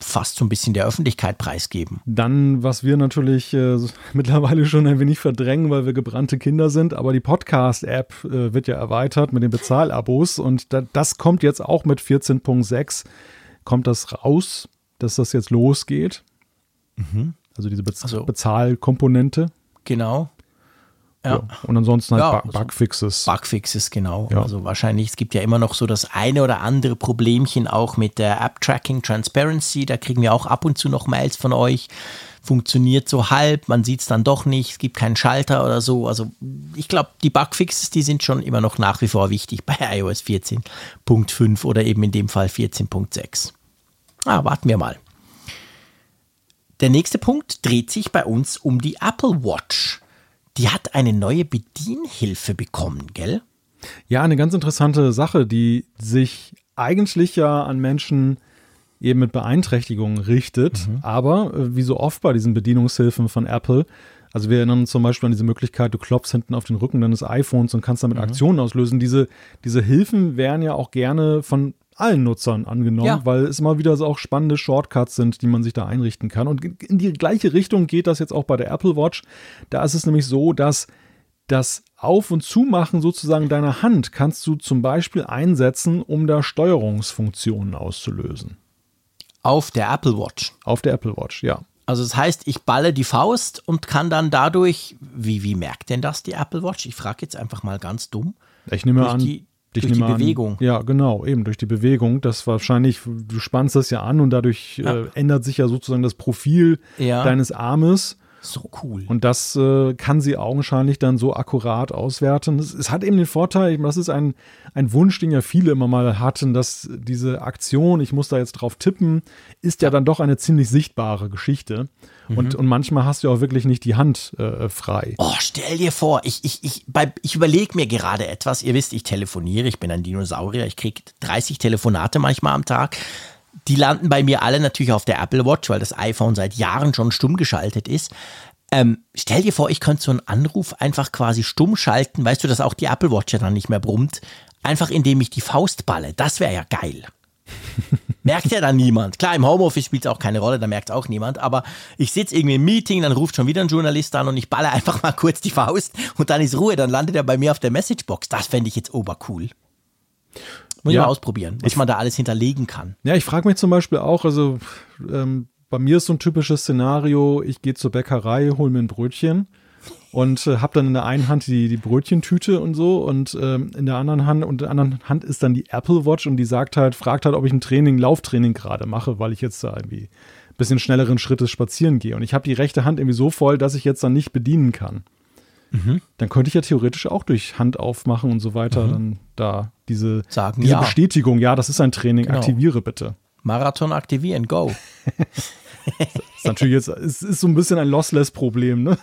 fast so ein bisschen der Öffentlichkeit preisgeben. Dann, was wir natürlich äh, <laughs> mittlerweile schon ein wenig verdrängen, weil wir gebrannte Kinder sind, aber die Podcast-App äh, wird ja erweitert mit den Bezahlabos und da, das kommt jetzt auch mit 14.6, kommt das raus, dass das jetzt losgeht. Mhm. Also diese Bez also, Bezahlkomponente. Genau. Ja. Und ansonsten halt ja, Bug Bugfixes. Bugfixes, genau. Ja. Also wahrscheinlich, es gibt ja immer noch so das eine oder andere Problemchen auch mit der App-Tracking Transparency. Da kriegen wir auch ab und zu noch Mails von euch. Funktioniert so halb, man sieht es dann doch nicht, es gibt keinen Schalter oder so. Also ich glaube, die Bugfixes, die sind schon immer noch nach wie vor wichtig bei <laughs> iOS 14.5 oder eben in dem Fall 14.6. Ah, warten wir mal. Der nächste Punkt dreht sich bei uns um die Apple Watch die hat eine neue Bedienhilfe bekommen, gell? Ja, eine ganz interessante Sache, die sich eigentlich ja an Menschen eben mit Beeinträchtigungen richtet, mhm. aber äh, wie so oft bei diesen Bedienungshilfen von Apple, also wir erinnern uns zum Beispiel an diese Möglichkeit, du klopfst hinten auf den Rücken deines iPhones und kannst damit mhm. Aktionen auslösen. Diese, diese Hilfen werden ja auch gerne von allen Nutzern angenommen, ja. weil es immer wieder so auch spannende Shortcuts sind, die man sich da einrichten kann. Und in die gleiche Richtung geht das jetzt auch bei der Apple Watch. Da ist es nämlich so, dass das Auf- und Zumachen sozusagen deiner Hand kannst du zum Beispiel einsetzen, um da Steuerungsfunktionen auszulösen. Auf der Apple Watch. Auf der Apple Watch, ja. Also das heißt, ich balle die Faust und kann dann dadurch, wie, wie merkt denn das die Apple Watch? Ich frage jetzt einfach mal ganz dumm. Ich nehme an, die, durch die Bewegung. An, ja, genau, eben durch die Bewegung. Das wahrscheinlich, du spannst das ja an und dadurch ja. Äh, ändert sich ja sozusagen das Profil ja. deines Armes. So cool. Und das äh, kann sie augenscheinlich dann so akkurat auswerten. Es, es, hat eben den Vorteil, das ist ein, ein Wunsch, den ja viele immer mal hatten, dass diese Aktion, ich muss da jetzt drauf tippen, ist ja, ja dann doch eine ziemlich sichtbare Geschichte. Mhm. Und, und manchmal hast du auch wirklich nicht die Hand äh, frei. Oh, stell dir vor, ich, ich, ich, ich überlege mir gerade etwas. Ihr wisst, ich telefoniere, ich bin ein Dinosaurier, ich kriege 30 Telefonate manchmal am Tag die landen bei mir alle natürlich auf der Apple Watch, weil das iPhone seit Jahren schon stumm geschaltet ist. Ähm, stell dir vor, ich könnte so einen Anruf einfach quasi stumm schalten, weißt du, dass auch die Apple Watch ja dann nicht mehr brummt, einfach indem ich die Faust balle. Das wäre ja geil. <laughs> merkt ja dann niemand. Klar, im Homeoffice spielt es auch keine Rolle, da merkt es auch niemand, aber ich sitze irgendwie im Meeting, dann ruft schon wieder ein Journalist an und ich balle einfach mal kurz die Faust und dann ist Ruhe, dann landet er bei mir auf der Messagebox. Das fände ich jetzt obercool. Muss ja. ich mal ausprobieren, was ich, man da alles hinterlegen kann. Ja, ich frage mich zum Beispiel auch, also ähm, bei mir ist so ein typisches Szenario, ich gehe zur Bäckerei, hole mir ein Brötchen und äh, habe dann in der einen Hand die, die Brötchentüte und so und ähm, in der anderen Hand und in der anderen Hand ist dann die Apple Watch und die sagt halt, fragt halt, ob ich ein Training, Lauftraining gerade mache, weil ich jetzt da irgendwie ein bisschen schnelleren Schrittes spazieren gehe und ich habe die rechte Hand irgendwie so voll, dass ich jetzt dann nicht bedienen kann. Mhm. Dann könnte ich ja theoretisch auch durch Hand aufmachen und so weiter mhm. dann da diese, Sagen, diese ja. Bestätigung, ja, das ist ein Training, genau. aktiviere bitte. Marathon aktivieren, go. <laughs> das ist natürlich jetzt, es ist so ein bisschen ein Lossless-Problem, ne?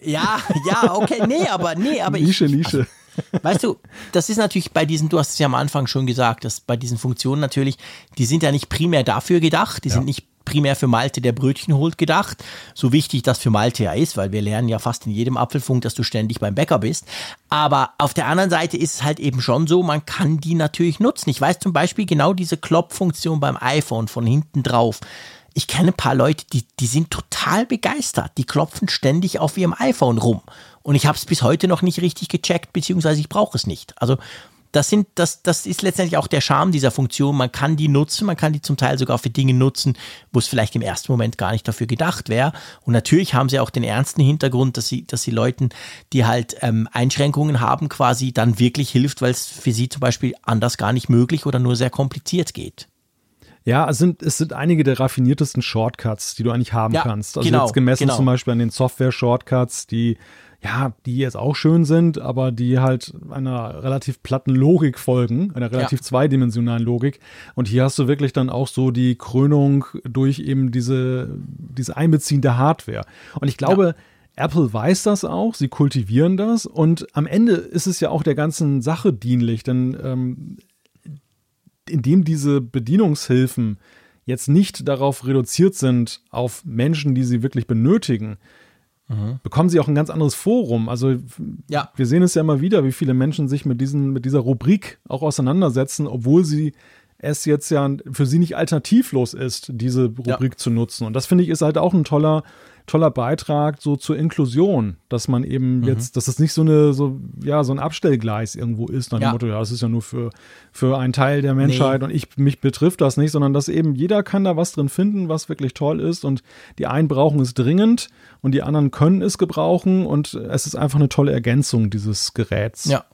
ja, ja, okay, nee, aber nee, aber Nische, ich, Nische. Also, weißt du, das ist natürlich bei diesen, du hast es ja am Anfang schon gesagt, dass bei diesen Funktionen natürlich, die sind ja nicht primär dafür gedacht, die ja. sind nicht primär für Malte, der Brötchen holt, gedacht. So wichtig das für Malte ja ist, weil wir lernen ja fast in jedem Apfelfunk, dass du ständig beim Bäcker bist. Aber auf der anderen Seite ist es halt eben schon so, man kann die natürlich nutzen. Ich weiß zum Beispiel genau diese Klopffunktion beim iPhone von hinten drauf. Ich kenne ein paar Leute, die, die sind total begeistert. Die klopfen ständig auf ihrem iPhone rum. Und ich habe es bis heute noch nicht richtig gecheckt, beziehungsweise ich brauche es nicht. Also das sind, das, das ist letztendlich auch der Charme dieser Funktion. Man kann die nutzen, man kann die zum Teil sogar für Dinge nutzen, wo es vielleicht im ersten Moment gar nicht dafür gedacht wäre. Und natürlich haben sie auch den ernsten Hintergrund, dass sie, dass sie Leuten, die halt ähm, Einschränkungen haben, quasi dann wirklich hilft, weil es für sie zum Beispiel anders gar nicht möglich oder nur sehr kompliziert geht. Ja, es sind, es sind einige der raffiniertesten Shortcuts, die du eigentlich haben ja, kannst. Also genau, jetzt gemessen genau. zum Beispiel an den Software-Shortcuts, die ja, die jetzt auch schön sind, aber die halt einer relativ platten Logik folgen, einer relativ ja. zweidimensionalen Logik. Und hier hast du wirklich dann auch so die Krönung durch eben diese, diese Einbeziehen der Hardware. Und ich glaube, ja. Apple weiß das auch, sie kultivieren das und am Ende ist es ja auch der ganzen Sache dienlich, denn ähm, indem diese Bedienungshilfen jetzt nicht darauf reduziert sind, auf Menschen, die sie wirklich benötigen, mhm. bekommen sie auch ein ganz anderes Forum. Also ja. wir sehen es ja immer wieder, wie viele Menschen sich mit, diesen, mit dieser Rubrik auch auseinandersetzen, obwohl sie es jetzt ja für sie nicht alternativlos ist, diese Rubrik ja. zu nutzen. Und das finde ich ist halt auch ein toller toller Beitrag so zur Inklusion, dass man eben mhm. jetzt, dass es nicht so eine, so, ja, so ein Abstellgleis irgendwo ist, nach ja. dem Motto, ja, das ist ja nur für, für einen Teil der Menschheit nee. und ich, mich betrifft das nicht, sondern dass eben jeder kann da was drin finden, was wirklich toll ist und die einen brauchen es dringend und die anderen können es gebrauchen und es ist einfach eine tolle Ergänzung dieses Geräts. Ja.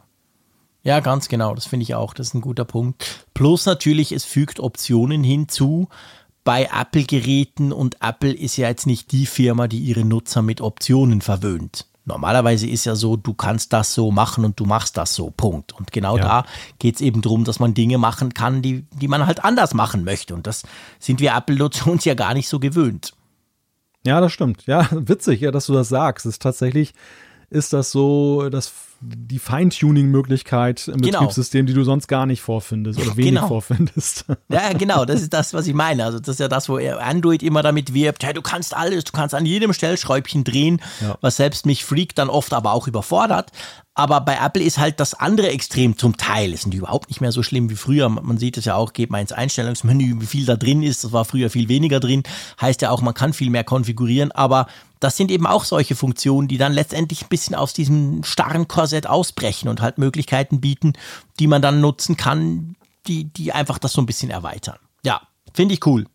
Ja, ganz genau, das finde ich auch, das ist ein guter Punkt. Plus natürlich, es fügt Optionen hinzu, bei Apple-Geräten und Apple ist ja jetzt nicht die Firma, die ihre Nutzer mit Optionen verwöhnt. Normalerweise ist ja so, du kannst das so machen und du machst das so, Punkt. Und genau ja. da geht es eben darum, dass man Dinge machen kann, die, die man halt anders machen möchte. Und das sind wir Apple-Nutzer uns ja gar nicht so gewöhnt. Ja, das stimmt. Ja, <laughs> witzig, ja, dass du das sagst. Es ist tatsächlich ist das so, dass die Feintuning-Möglichkeit im genau. Betriebssystem, die du sonst gar nicht vorfindest oder wenig genau. vorfindest. <laughs> Ja, genau, das ist das, was ich meine. Also das ist ja das, wo Android immer damit wirbt, hey, du kannst alles, du kannst an jedem Stellschräubchen drehen, ja. was selbst mich Freak dann oft aber auch überfordert. Aber bei Apple ist halt das andere Extrem zum Teil. Es sind überhaupt nicht mehr so schlimm wie früher. Man sieht es ja auch, geht mal ins Einstellungsmenü, wie viel da drin ist. Das war früher viel weniger drin. Heißt ja auch, man kann viel mehr konfigurieren. Aber das sind eben auch solche Funktionen, die dann letztendlich ein bisschen aus diesem starren Korsett ausbrechen und halt Möglichkeiten bieten, die man dann nutzen kann, die, die einfach das so ein bisschen erweitern. Ja, finde ich cool.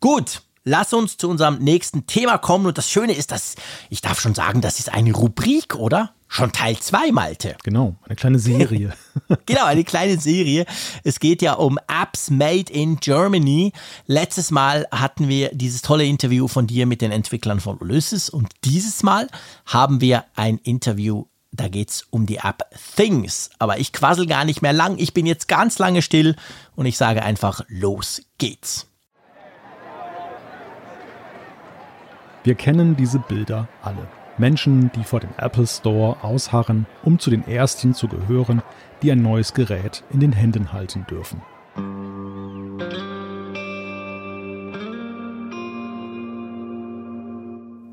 Gut, lass uns zu unserem nächsten Thema kommen. Und das Schöne ist, dass ich darf schon sagen, das ist eine Rubrik, oder? Schon Teil 2, Malte. Genau, eine kleine Serie. <laughs> genau, eine kleine Serie. Es geht ja um Apps Made in Germany. Letztes Mal hatten wir dieses tolle Interview von dir mit den Entwicklern von Ulysses und dieses Mal haben wir ein Interview, da geht es um die App Things. Aber ich quassel gar nicht mehr lang. Ich bin jetzt ganz lange still und ich sage einfach, los geht's. Wir kennen diese Bilder alle. Menschen, die vor dem Apple Store ausharren, um zu den Ersten zu gehören, die ein neues Gerät in den Händen halten dürfen.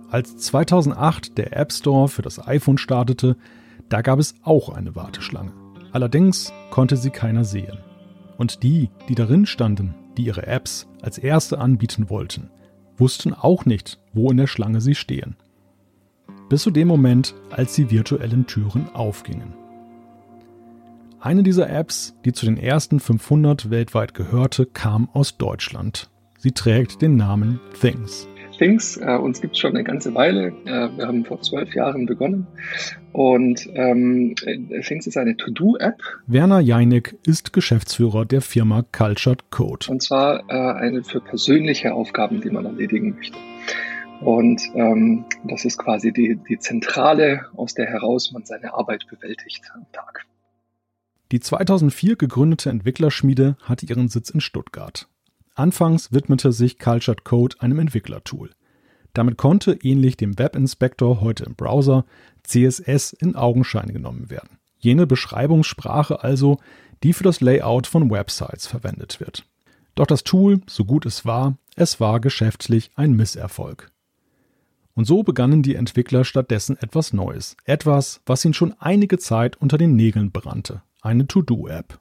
Als 2008 der App Store für das iPhone startete, da gab es auch eine Warteschlange. Allerdings konnte sie keiner sehen. Und die, die darin standen, die ihre Apps als erste anbieten wollten, wussten auch nicht, wo in der Schlange sie stehen bis zu dem Moment, als die virtuellen Türen aufgingen. Eine dieser Apps, die zu den ersten 500 weltweit gehörte, kam aus Deutschland. Sie trägt den Namen Things. Things, äh, uns gibt es schon eine ganze Weile. Äh, wir haben vor zwölf Jahren begonnen. Und ähm, Things ist eine To-Do-App. Werner Jeinig ist Geschäftsführer der Firma Cultured Code. Und zwar äh, eine für persönliche Aufgaben, die man erledigen möchte. Und ähm, das ist quasi die, die Zentrale, aus der heraus man seine Arbeit bewältigt am Tag. Die 2004 gegründete Entwicklerschmiede hatte ihren Sitz in Stuttgart. Anfangs widmete sich Cultured Code einem Entwicklertool. Damit konnte, ähnlich dem Webinspektor heute im Browser, CSS in Augenschein genommen werden. Jene Beschreibungssprache also, die für das Layout von Websites verwendet wird. Doch das Tool, so gut es war, es war geschäftlich ein Misserfolg. Und so begannen die Entwickler stattdessen etwas Neues. Etwas, was ihnen schon einige Zeit unter den Nägeln brannte. Eine To-Do-App.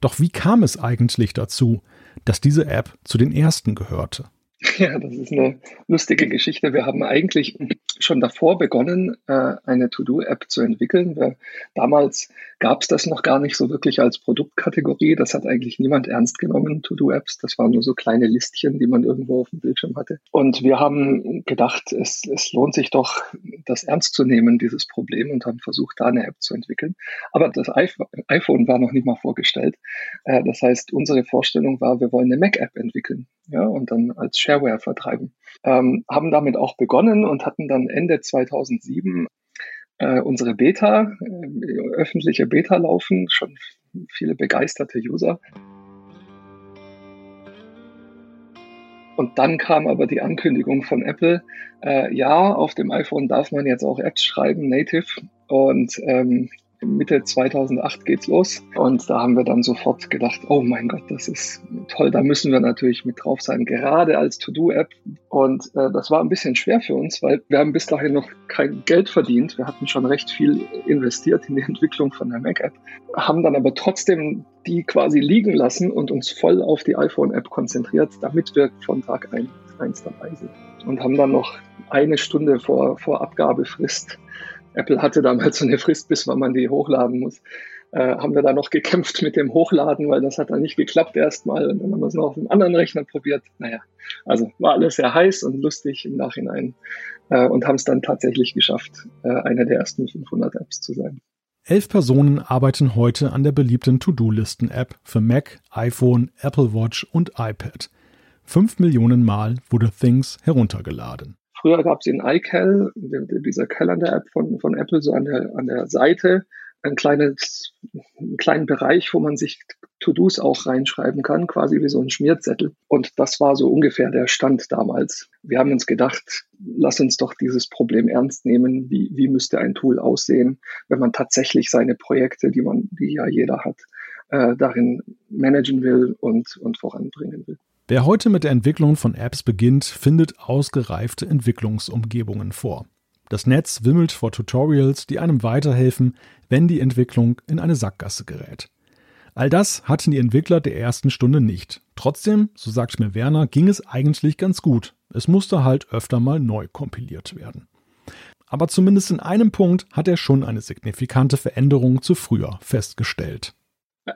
Doch wie kam es eigentlich dazu, dass diese App zu den ersten gehörte? <laughs> Ja, das ist eine lustige Geschichte. Wir haben eigentlich schon davor begonnen, äh, eine To-Do-App zu entwickeln. Damals gab es das noch gar nicht so wirklich als Produktkategorie. Das hat eigentlich niemand ernst genommen, To-Do-Apps. Das waren nur so kleine Listchen, die man irgendwo auf dem Bildschirm hatte. Und wir haben gedacht, es, es lohnt sich doch, das ernst zu nehmen, dieses Problem, und haben versucht, da eine App zu entwickeln. Aber das iPhone war noch nicht mal vorgestellt. Äh, das heißt, unsere Vorstellung war, wir wollen eine Mac-App entwickeln ja, und dann als Shareware vertreiben. Ähm, haben damit auch begonnen und hatten dann Ende 2007 äh, unsere Beta, äh, öffentliche Beta laufen, schon viele begeisterte User. Und dann kam aber die Ankündigung von Apple, äh, ja, auf dem iPhone darf man jetzt auch Apps schreiben, native. Und ähm, Mitte 2008 geht's los und da haben wir dann sofort gedacht, oh mein Gott, das ist toll, da müssen wir natürlich mit drauf sein, gerade als To-Do-App. Und äh, das war ein bisschen schwer für uns, weil wir haben bis dahin noch kein Geld verdient. Wir hatten schon recht viel investiert in die Entwicklung von der Mac-App, haben dann aber trotzdem die quasi liegen lassen und uns voll auf die iPhone-App konzentriert, damit wir von Tag 1 dabei sind. Und haben dann noch eine Stunde vor, vor Abgabefrist Apple hatte damals so eine Frist, bis wann man die hochladen muss. Äh, haben wir da noch gekämpft mit dem Hochladen, weil das hat dann nicht geklappt erstmal. Und dann haben wir es noch auf einem anderen Rechner probiert. Naja, also war alles sehr heiß und lustig im Nachhinein äh, und haben es dann tatsächlich geschafft, äh, eine der ersten 500 Apps zu sein. Elf Personen arbeiten heute an der beliebten To-Do-Listen-App für Mac, iPhone, Apple Watch und iPad. Fünf Millionen Mal wurde Things heruntergeladen. Früher gab es in iCal, dieser Calendar-App von, von Apple, so an der, an der Seite ein kleines, einen kleinen Bereich, wo man sich To-Dos auch reinschreiben kann, quasi wie so ein Schmierzettel. Und das war so ungefähr der Stand damals. Wir haben uns gedacht, lass uns doch dieses Problem ernst nehmen. Wie, wie müsste ein Tool aussehen, wenn man tatsächlich seine Projekte, die man, die ja jeder hat, äh, darin managen will und, und voranbringen will. Wer heute mit der Entwicklung von Apps beginnt, findet ausgereifte Entwicklungsumgebungen vor. Das Netz wimmelt vor Tutorials, die einem weiterhelfen, wenn die Entwicklung in eine Sackgasse gerät. All das hatten die Entwickler der ersten Stunde nicht. Trotzdem, so sagt mir Werner, ging es eigentlich ganz gut. Es musste halt öfter mal neu kompiliert werden. Aber zumindest in einem Punkt hat er schon eine signifikante Veränderung zu früher festgestellt.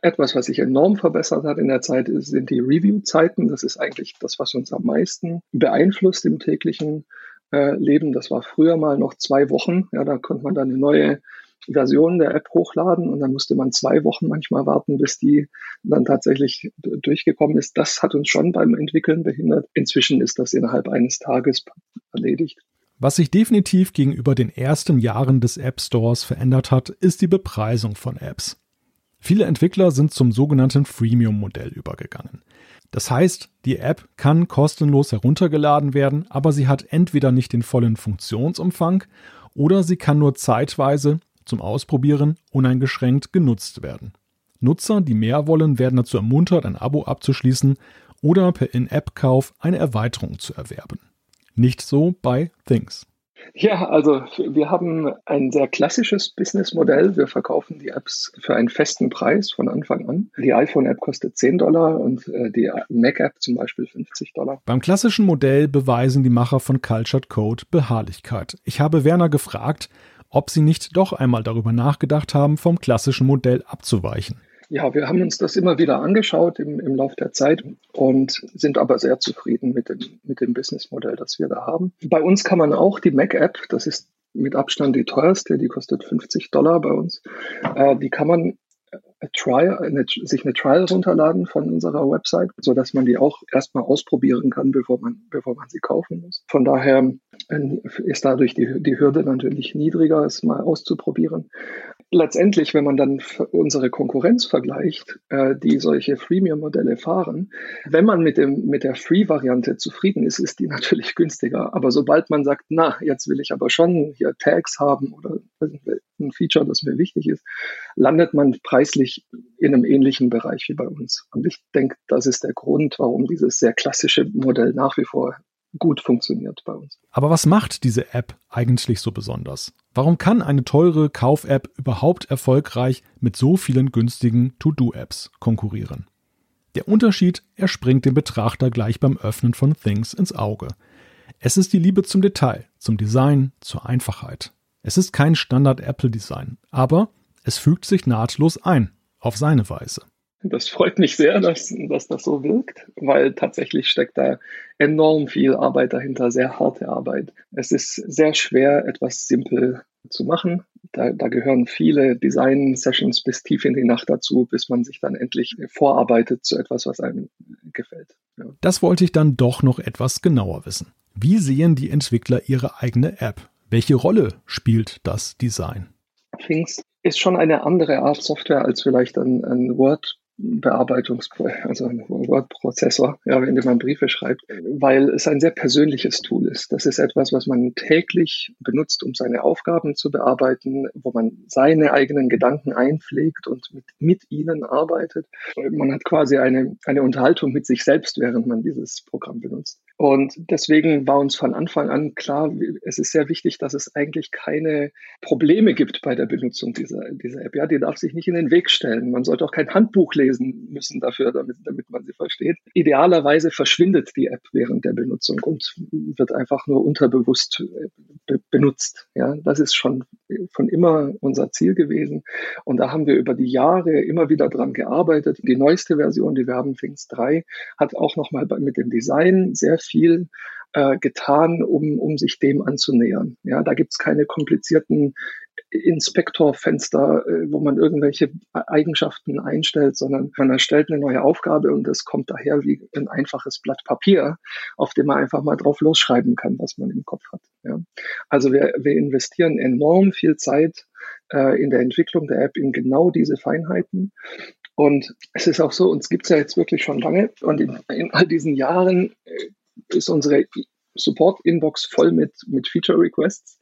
Etwas, was sich enorm verbessert hat in der Zeit, sind die Review-Zeiten. Das ist eigentlich das, was uns am meisten beeinflusst im täglichen äh, Leben. Das war früher mal noch zwei Wochen. Ja, da konnte man dann eine neue Version der App hochladen und dann musste man zwei Wochen manchmal warten, bis die dann tatsächlich durchgekommen ist. Das hat uns schon beim Entwickeln behindert. Inzwischen ist das innerhalb eines Tages erledigt. Was sich definitiv gegenüber den ersten Jahren des App Stores verändert hat, ist die Bepreisung von Apps. Viele Entwickler sind zum sogenannten Freemium-Modell übergegangen. Das heißt, die App kann kostenlos heruntergeladen werden, aber sie hat entweder nicht den vollen Funktionsumfang oder sie kann nur zeitweise zum Ausprobieren uneingeschränkt genutzt werden. Nutzer, die mehr wollen, werden dazu ermuntert, ein Abo abzuschließen oder per In-App-Kauf eine Erweiterung zu erwerben. Nicht so bei Things. Ja, also wir haben ein sehr klassisches Businessmodell. Wir verkaufen die Apps für einen festen Preis von Anfang an. Die iPhone-App kostet 10 Dollar und äh, die Mac-App zum Beispiel 50 Dollar. Beim klassischen Modell beweisen die Macher von Cultured Code Beharrlichkeit. Ich habe Werner gefragt, ob sie nicht doch einmal darüber nachgedacht haben, vom klassischen Modell abzuweichen. Ja, wir haben uns das immer wieder angeschaut im, im Laufe der Zeit und sind aber sehr zufrieden mit dem, mit dem Businessmodell, das wir da haben. Bei uns kann man auch die Mac-App, das ist mit Abstand die teuerste, die kostet 50 Dollar bei uns, äh, die kann man äh, Trial, eine, sich eine Trial runterladen von unserer Website, so dass man die auch erstmal ausprobieren kann, bevor man, bevor man sie kaufen muss. Von daher äh, ist dadurch die, die Hürde natürlich niedriger, es mal auszuprobieren letztendlich, wenn man dann unsere Konkurrenz vergleicht, äh, die solche Freemium-Modelle fahren, wenn man mit, dem, mit der Free-Variante zufrieden ist, ist die <laughs> natürlich günstiger. Aber sobald man sagt, na, jetzt will ich aber schon hier Tags haben oder ein Feature, das mir wichtig ist, landet man preislich in einem ähnlichen Bereich wie bei uns. Und ich denke, das ist der Grund, warum dieses sehr klassische Modell nach wie vor gut funktioniert bei uns. Aber was macht diese App eigentlich so besonders? Warum kann eine teure Kauf-App überhaupt erfolgreich mit so vielen günstigen To-Do-Apps konkurrieren? Der Unterschied erspringt dem Betrachter gleich beim Öffnen von Things ins Auge. Es ist die Liebe zum Detail, zum Design, zur Einfachheit. Es ist kein Standard-Apple-Design, aber es fügt sich nahtlos ein, auf seine Weise. Das freut mich sehr, dass, dass das so wirkt, weil tatsächlich steckt da enorm viel Arbeit dahinter, sehr harte Arbeit. Es ist sehr schwer, etwas simpel zu machen. Da, da gehören viele Design-Sessions bis tief in die Nacht dazu, bis man sich dann endlich vorarbeitet zu etwas, was einem gefällt. Ja. Das wollte ich dann doch noch etwas genauer wissen. Wie sehen die Entwickler ihre eigene App? Welche Rolle spielt das Design? Things ist schon eine andere Art Software als vielleicht ein, ein Word Bearbeitungs, also ein Word-Prozessor, ja, wenn man Briefe schreibt, weil es ein sehr persönliches Tool ist. Das ist etwas, was man täglich benutzt, um seine Aufgaben zu bearbeiten, wo man seine eigenen Gedanken einpflegt und mit, mit ihnen arbeitet. Man hat quasi eine, eine Unterhaltung mit sich selbst, während man dieses Programm benutzt. Und deswegen war uns von Anfang an klar, es ist sehr wichtig, dass es eigentlich keine Probleme gibt bei der Benutzung dieser, dieser App. Ja, die darf sich nicht in den Weg stellen. Man sollte auch kein Handbuch lesen müssen dafür, damit, damit man sie versteht. Idealerweise verschwindet die App während der Benutzung und wird einfach nur unterbewusst äh, be benutzt. Ja, das ist schon von immer unser Ziel gewesen. Und da haben wir über die Jahre immer wieder dran gearbeitet. Die neueste Version, die haben, Things 3, hat auch nochmal mit dem Design sehr viel äh, getan, um, um sich dem anzunähern. Ja, da gibt's keine komplizierten Inspektorfenster, äh, wo man irgendwelche Eigenschaften einstellt, sondern man erstellt eine neue Aufgabe und es kommt daher wie ein einfaches Blatt Papier, auf dem man einfach mal drauf losschreiben kann, was man im Kopf hat. Ja. Also wir, wir investieren enorm viel Zeit äh, in der Entwicklung der App in genau diese Feinheiten. Und es ist auch so, uns gibt es ja jetzt wirklich schon lange und in, in all diesen Jahren äh, ist unsere Support-Inbox voll mit, mit Feature-Requests.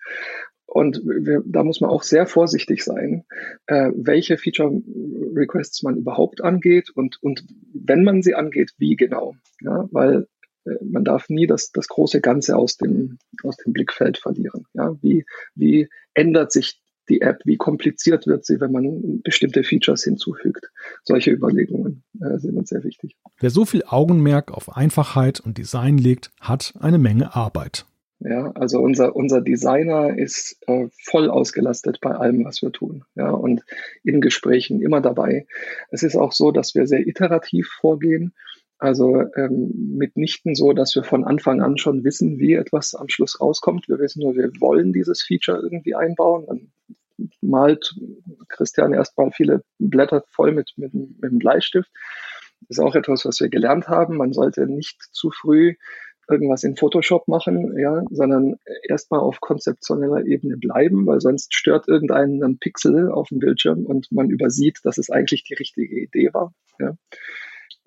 Und wir, da muss man auch sehr vorsichtig sein, äh, welche Feature-Requests man überhaupt angeht und, und wenn man sie angeht, wie genau. Ja, weil äh, man darf nie das, das große Ganze aus dem, aus dem Blickfeld verlieren. Ja, wie, wie ändert sich die App, wie kompliziert wird sie, wenn man bestimmte Features hinzufügt. Solche Überlegungen äh, sind uns sehr wichtig. Wer so viel Augenmerk auf Einfachheit und Design legt, hat eine Menge Arbeit. Ja, also unser, unser Designer ist äh, voll ausgelastet bei allem, was wir tun. Ja, und in Gesprächen immer dabei. Es ist auch so, dass wir sehr iterativ vorgehen. Also ähm, mitnichten so, dass wir von Anfang an schon wissen, wie etwas am Schluss rauskommt. Wir wissen nur, wir wollen dieses Feature irgendwie einbauen. Dann malt Christian erstmal viele Blätter voll mit, mit, mit dem Bleistift. Das ist auch etwas, was wir gelernt haben. Man sollte nicht zu früh irgendwas in Photoshop machen, ja, sondern erstmal auf konzeptioneller Ebene bleiben, weil sonst stört irgendein ein Pixel auf dem Bildschirm und man übersieht, dass es eigentlich die richtige Idee war. Ja.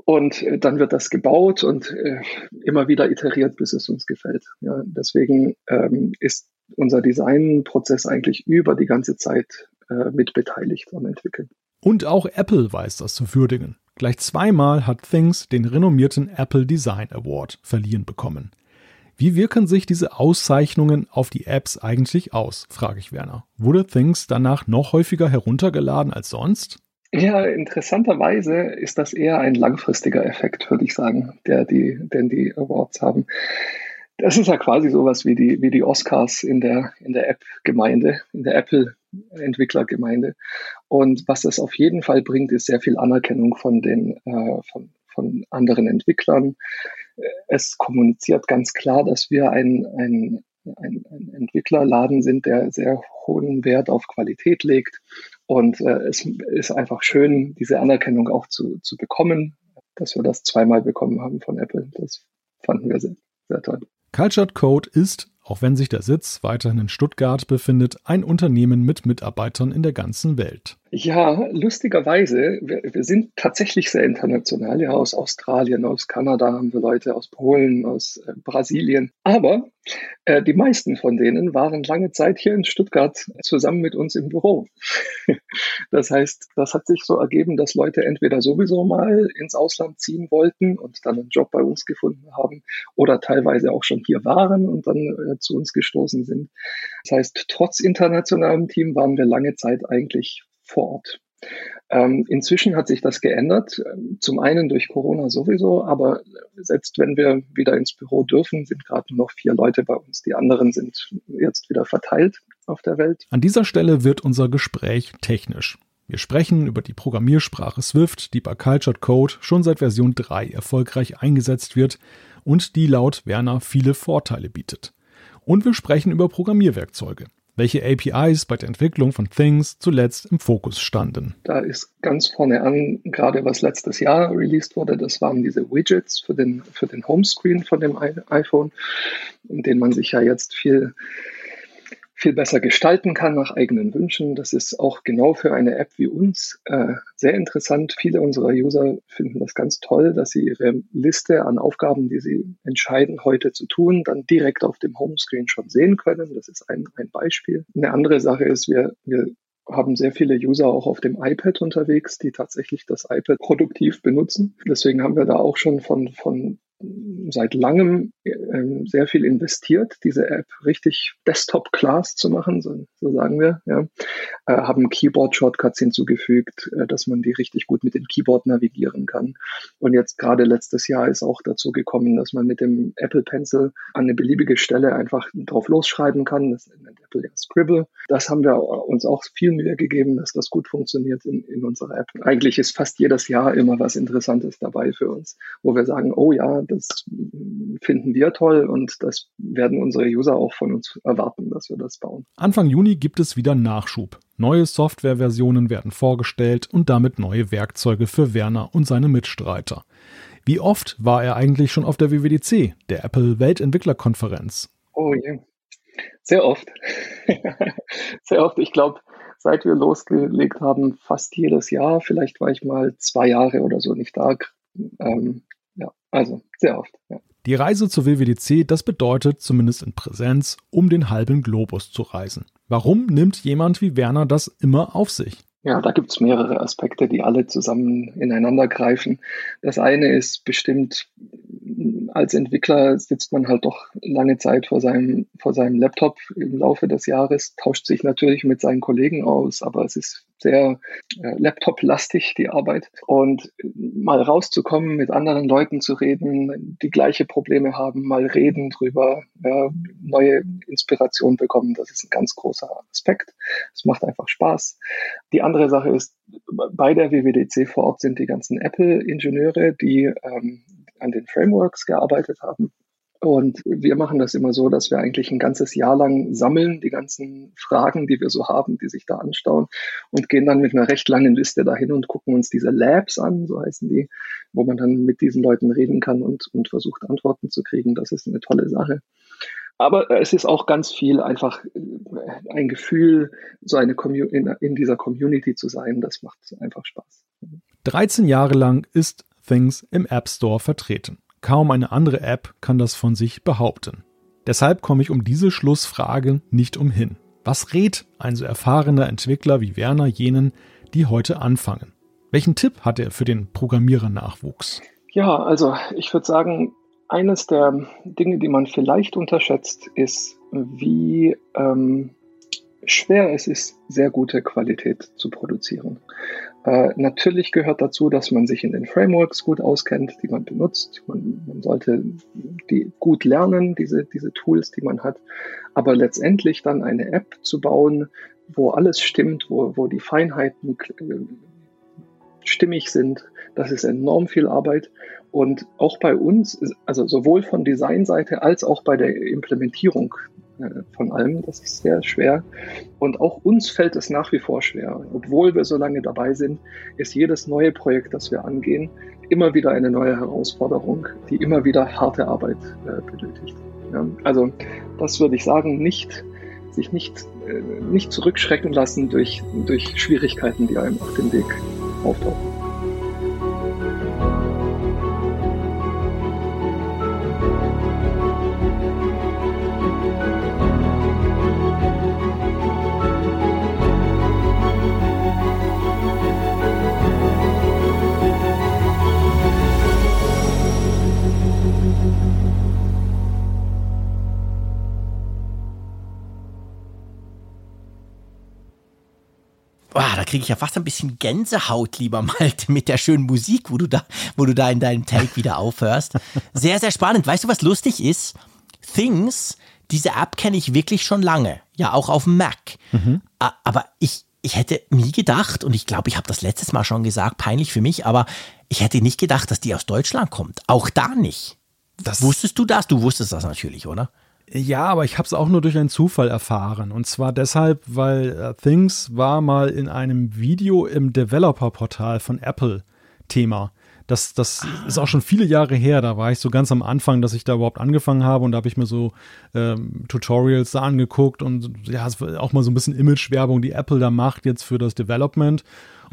Und äh, dann wird das gebaut und äh, immer wieder iteriert, bis es uns gefällt. Ja, deswegen ähm, ist unser Designprozess eigentlich über die ganze Zeit äh, mit beteiligt am Entwickeln. Und auch Apple weiß das zu würdigen. Gleich zweimal hat Things den renommierten Apple Design Award verliehen bekommen. Wie wirken sich diese Auszeichnungen auf die Apps eigentlich aus, frage ich Werner. Wurde Things danach noch häufiger heruntergeladen als sonst? Ja, interessanterweise ist das eher ein langfristiger Effekt, würde ich sagen, der die, den die Awards haben. Das ist ja quasi sowas wie die, wie die Oscars in der, in der App-Gemeinde, in der Apple-Entwicklergemeinde. Und was das auf jeden Fall bringt, ist sehr viel Anerkennung von den, äh, von, von anderen Entwicklern. Es kommuniziert ganz klar, dass wir ein, ein, ein, ein Entwicklerladen sind, der sehr hohen Wert auf Qualität legt und äh, es ist einfach schön, diese Anerkennung auch zu, zu bekommen, dass wir das zweimal bekommen haben von Apple. Das fanden wir sehr, sehr toll. Cultured Code ist, auch wenn sich der Sitz weiterhin in Stuttgart befindet, ein Unternehmen mit Mitarbeitern in der ganzen Welt. Ja, lustigerweise, wir, wir, sind tatsächlich sehr international. Ja, aus Australien, aus Kanada haben wir Leute, aus Polen, aus äh, Brasilien. Aber äh, die meisten von denen waren lange Zeit hier in Stuttgart zusammen mit uns im Büro. <laughs> das heißt, das hat sich so ergeben, dass Leute entweder sowieso mal ins Ausland ziehen wollten und dann einen Job bei uns gefunden haben oder teilweise auch schon hier waren und dann äh, zu uns gestoßen sind. Das heißt, trotz internationalem Team waren wir lange Zeit eigentlich vor Ort. Ähm, inzwischen hat sich das geändert, zum einen durch Corona sowieso, aber selbst wenn wir wieder ins Büro dürfen, sind gerade nur noch vier Leute bei uns. Die anderen sind jetzt wieder verteilt auf der Welt. An dieser Stelle wird unser Gespräch technisch. Wir sprechen über die Programmiersprache Swift, die bei Cultured Code schon seit Version 3 erfolgreich eingesetzt wird und die laut Werner viele Vorteile bietet. Und wir sprechen über Programmierwerkzeuge welche APIs bei der Entwicklung von Things zuletzt im Fokus standen. Da ist ganz vorne an, gerade was letztes Jahr released wurde, das waren diese Widgets für den, für den Homescreen von dem iPhone, in denen man sich ja jetzt viel viel besser gestalten kann nach eigenen Wünschen. Das ist auch genau für eine App wie uns äh, sehr interessant. Viele unserer User finden das ganz toll, dass sie ihre Liste an Aufgaben, die sie entscheiden, heute zu tun, dann direkt auf dem Homescreen schon sehen können. Das ist ein, ein Beispiel. Eine andere Sache ist, wir, wir haben sehr viele User auch auf dem iPad unterwegs, die tatsächlich das iPad produktiv benutzen. Deswegen haben wir da auch schon von, von seit langem äh, sehr viel investiert, diese App richtig Desktop-Class zu machen, so, so sagen wir. Ja. Äh, haben Keyboard-Shortcuts hinzugefügt, äh, dass man die richtig gut mit dem Keyboard navigieren kann. Und jetzt gerade letztes Jahr ist auch dazu gekommen, dass man mit dem Apple Pencil an eine beliebige Stelle einfach drauf losschreiben kann. Das nennt Apple ja Scribble. Das haben wir uns auch viel Mühe gegeben, dass das gut funktioniert in, in unserer App. Eigentlich ist fast jedes Jahr immer was Interessantes dabei für uns, wo wir sagen, oh ja, das finden wir toll und das werden unsere User auch von uns erwarten, dass wir das bauen. Anfang Juni gibt es wieder Nachschub. Neue Softwareversionen werden vorgestellt und damit neue Werkzeuge für Werner und seine Mitstreiter. Wie oft war er eigentlich schon auf der WWDC, der Apple Weltentwicklerkonferenz? Oh je. Sehr oft. <laughs> Sehr oft. Ich glaube, seit wir losgelegt haben, fast jedes Jahr. Vielleicht war ich mal zwei Jahre oder so nicht da. Ähm, ja, also sehr oft. Ja. Die Reise zur WWDC, das bedeutet zumindest in Präsenz, um den halben Globus zu reisen. Warum nimmt jemand wie Werner das immer auf sich? Ja, da gibt es mehrere Aspekte, die alle zusammen ineinander greifen. Das eine ist bestimmt als Entwickler sitzt man halt doch lange Zeit vor seinem, vor seinem Laptop im Laufe des Jahres, tauscht sich natürlich mit seinen Kollegen aus, aber es ist sehr äh, Laptop-lastig, die Arbeit. Und mal rauszukommen, mit anderen Leuten zu reden, die gleiche Probleme haben, mal reden drüber, ja, neue Inspiration bekommen, das ist ein ganz großer Aspekt. Es macht einfach Spaß. Die andere Sache ist, bei der WWDC vor Ort sind die ganzen Apple-Ingenieure, die ähm, an den Frameworks gearbeitet haben. Und wir machen das immer so, dass wir eigentlich ein ganzes Jahr lang sammeln, die ganzen Fragen, die wir so haben, die sich da anstauen und gehen dann mit einer recht langen Liste dahin und gucken uns diese Labs an, so heißen die, wo man dann mit diesen Leuten reden kann und, und versucht Antworten zu kriegen. Das ist eine tolle Sache. Aber es ist auch ganz viel einfach ein Gefühl, so eine Commu in, in dieser Community zu sein. Das macht einfach Spaß. 13 Jahre lang ist Things im App Store vertreten. Kaum eine andere App kann das von sich behaupten. Deshalb komme ich um diese Schlussfrage nicht umhin. Was rät ein so erfahrener Entwickler wie Werner jenen, die heute anfangen? Welchen Tipp hat er für den Programmierernachwuchs? Ja, also ich würde sagen, eines der Dinge, die man vielleicht unterschätzt, ist, wie ähm, schwer es ist, sehr gute Qualität zu produzieren. Äh, natürlich gehört dazu, dass man sich in den Frameworks gut auskennt, die man benutzt. Man, man sollte die gut lernen, diese, diese Tools, die man hat. Aber letztendlich dann eine App zu bauen, wo alles stimmt, wo, wo die Feinheiten äh, stimmig sind, das ist enorm viel Arbeit. Und auch bei uns, also sowohl von Designseite als auch bei der Implementierung von allem. Das ist sehr schwer. Und auch uns fällt es nach wie vor schwer. Obwohl wir so lange dabei sind, ist jedes neue Projekt, das wir angehen, immer wieder eine neue Herausforderung, die immer wieder harte Arbeit äh, benötigt. Also das würde ich sagen, nicht sich nicht, äh, nicht zurückschrecken lassen durch, durch Schwierigkeiten, die einem auf dem Weg auftauchen. Kriege ich ja fast ein bisschen Gänsehaut, lieber Malte, mit der schönen Musik, wo du da, wo du da in deinem Take wieder aufhörst. Sehr, sehr spannend. Weißt du, was lustig ist? Things, diese App kenne ich wirklich schon lange. Ja, auch auf dem Mac. Mhm. Aber ich, ich hätte nie gedacht, und ich glaube, ich habe das letztes Mal schon gesagt, peinlich für mich, aber ich hätte nicht gedacht, dass die aus Deutschland kommt. Auch da nicht. Das Wusstest du das? Du wusstest das natürlich, oder? Ja, aber ich habe es auch nur durch einen Zufall erfahren. Und zwar deshalb, weil uh, Things war mal in einem Video im Developer-Portal von Apple Thema. Das, das ist auch schon viele Jahre her. Da war ich so ganz am Anfang, dass ich da überhaupt angefangen habe und da habe ich mir so ähm, Tutorials da angeguckt und ja, auch mal so ein bisschen Image-Werbung, die Apple da macht jetzt für das Development.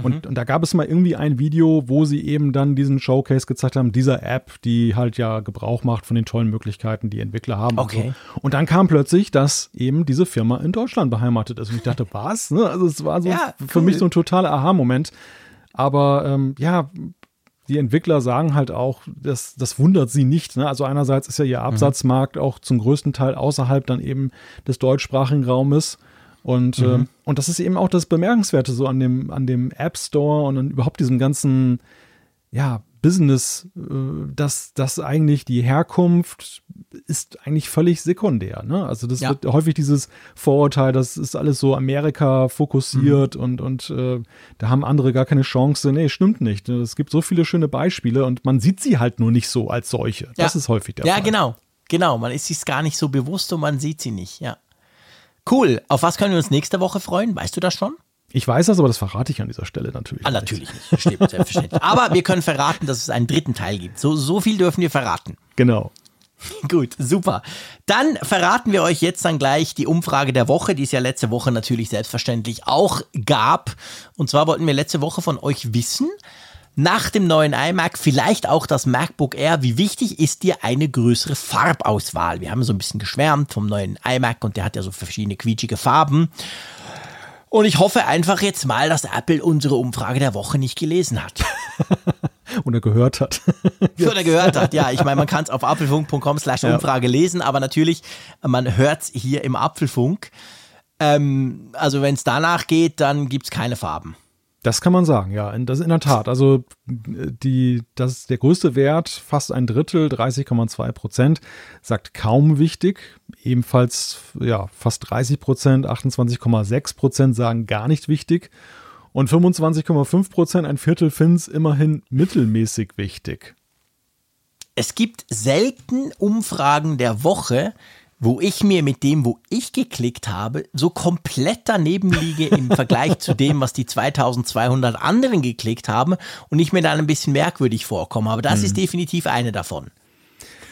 Und, mhm. und da gab es mal irgendwie ein Video, wo sie eben dann diesen Showcase gezeigt haben, dieser App, die halt ja Gebrauch macht von den tollen Möglichkeiten, die Entwickler haben. Okay. Und, so. und dann kam plötzlich, dass eben diese Firma in Deutschland beheimatet ist. Und ich dachte, <laughs> was? Ne? Also es war so ja, für mich so ein totaler Aha-Moment. Aber ähm, ja, die Entwickler sagen halt auch, das, das wundert sie nicht. Ne? Also einerseits ist ja ihr mhm. Absatzmarkt auch zum größten Teil außerhalb dann eben des deutschsprachigen Raumes. Und, mhm. äh, und das ist eben auch das Bemerkenswerte so an dem, an dem App Store und an überhaupt diesem ganzen, ja, Business, äh, dass, dass eigentlich die Herkunft ist eigentlich völlig sekundär. Ne? Also das ja. wird häufig dieses Vorurteil, das ist alles so Amerika fokussiert mhm. und, und äh, da haben andere gar keine Chance. Nee, stimmt nicht. Es gibt so viele schöne Beispiele und man sieht sie halt nur nicht so als solche. Ja. Das ist häufig der ja, Fall. Ja, genau. Genau, man ist sich gar nicht so bewusst und man sieht sie nicht, ja. Cool. Auf was können wir uns nächste Woche freuen? Weißt du das schon? Ich weiß das, aber das verrate ich an dieser Stelle natürlich. Ah, natürlich nicht. Stimmt, selbstverständlich. aber wir können verraten, dass es einen dritten Teil gibt. So, so viel dürfen wir verraten. Genau. <laughs> Gut, super. Dann verraten wir euch jetzt dann gleich die Umfrage der Woche, die es ja letzte Woche natürlich selbstverständlich auch gab. Und zwar wollten wir letzte Woche von euch wissen, nach dem neuen iMac vielleicht auch das MacBook Air. Wie wichtig ist dir eine größere Farbauswahl? Wir haben so ein bisschen geschwärmt vom neuen iMac und der hat ja so verschiedene quietschige Farben. Und ich hoffe einfach jetzt mal, dass Apple unsere Umfrage der Woche nicht gelesen hat. <laughs> Oder gehört hat. <laughs> Oder gehört hat, ja. Ich meine, man kann es auf apfelfunk.com slash Umfrage ja. lesen, aber natürlich, man hört es hier im Apfelfunk. Ähm, also wenn es danach geht, dann gibt es keine Farben. Das kann man sagen, ja. Das in der Tat. Also die, das ist der größte Wert, fast ein Drittel, 30,2 Prozent, sagt kaum wichtig. Ebenfalls ja fast 30 Prozent, 28,6 Prozent sagen gar nicht wichtig. Und 25,5 Prozent, ein Viertel finden immerhin mittelmäßig wichtig. Es gibt selten Umfragen der Woche, wo ich mir mit dem, wo ich geklickt habe, so komplett daneben liege im <laughs> Vergleich zu dem, was die 2200 anderen geklickt haben und ich mir dann ein bisschen merkwürdig vorkomme. Aber das mhm. ist definitiv eine davon.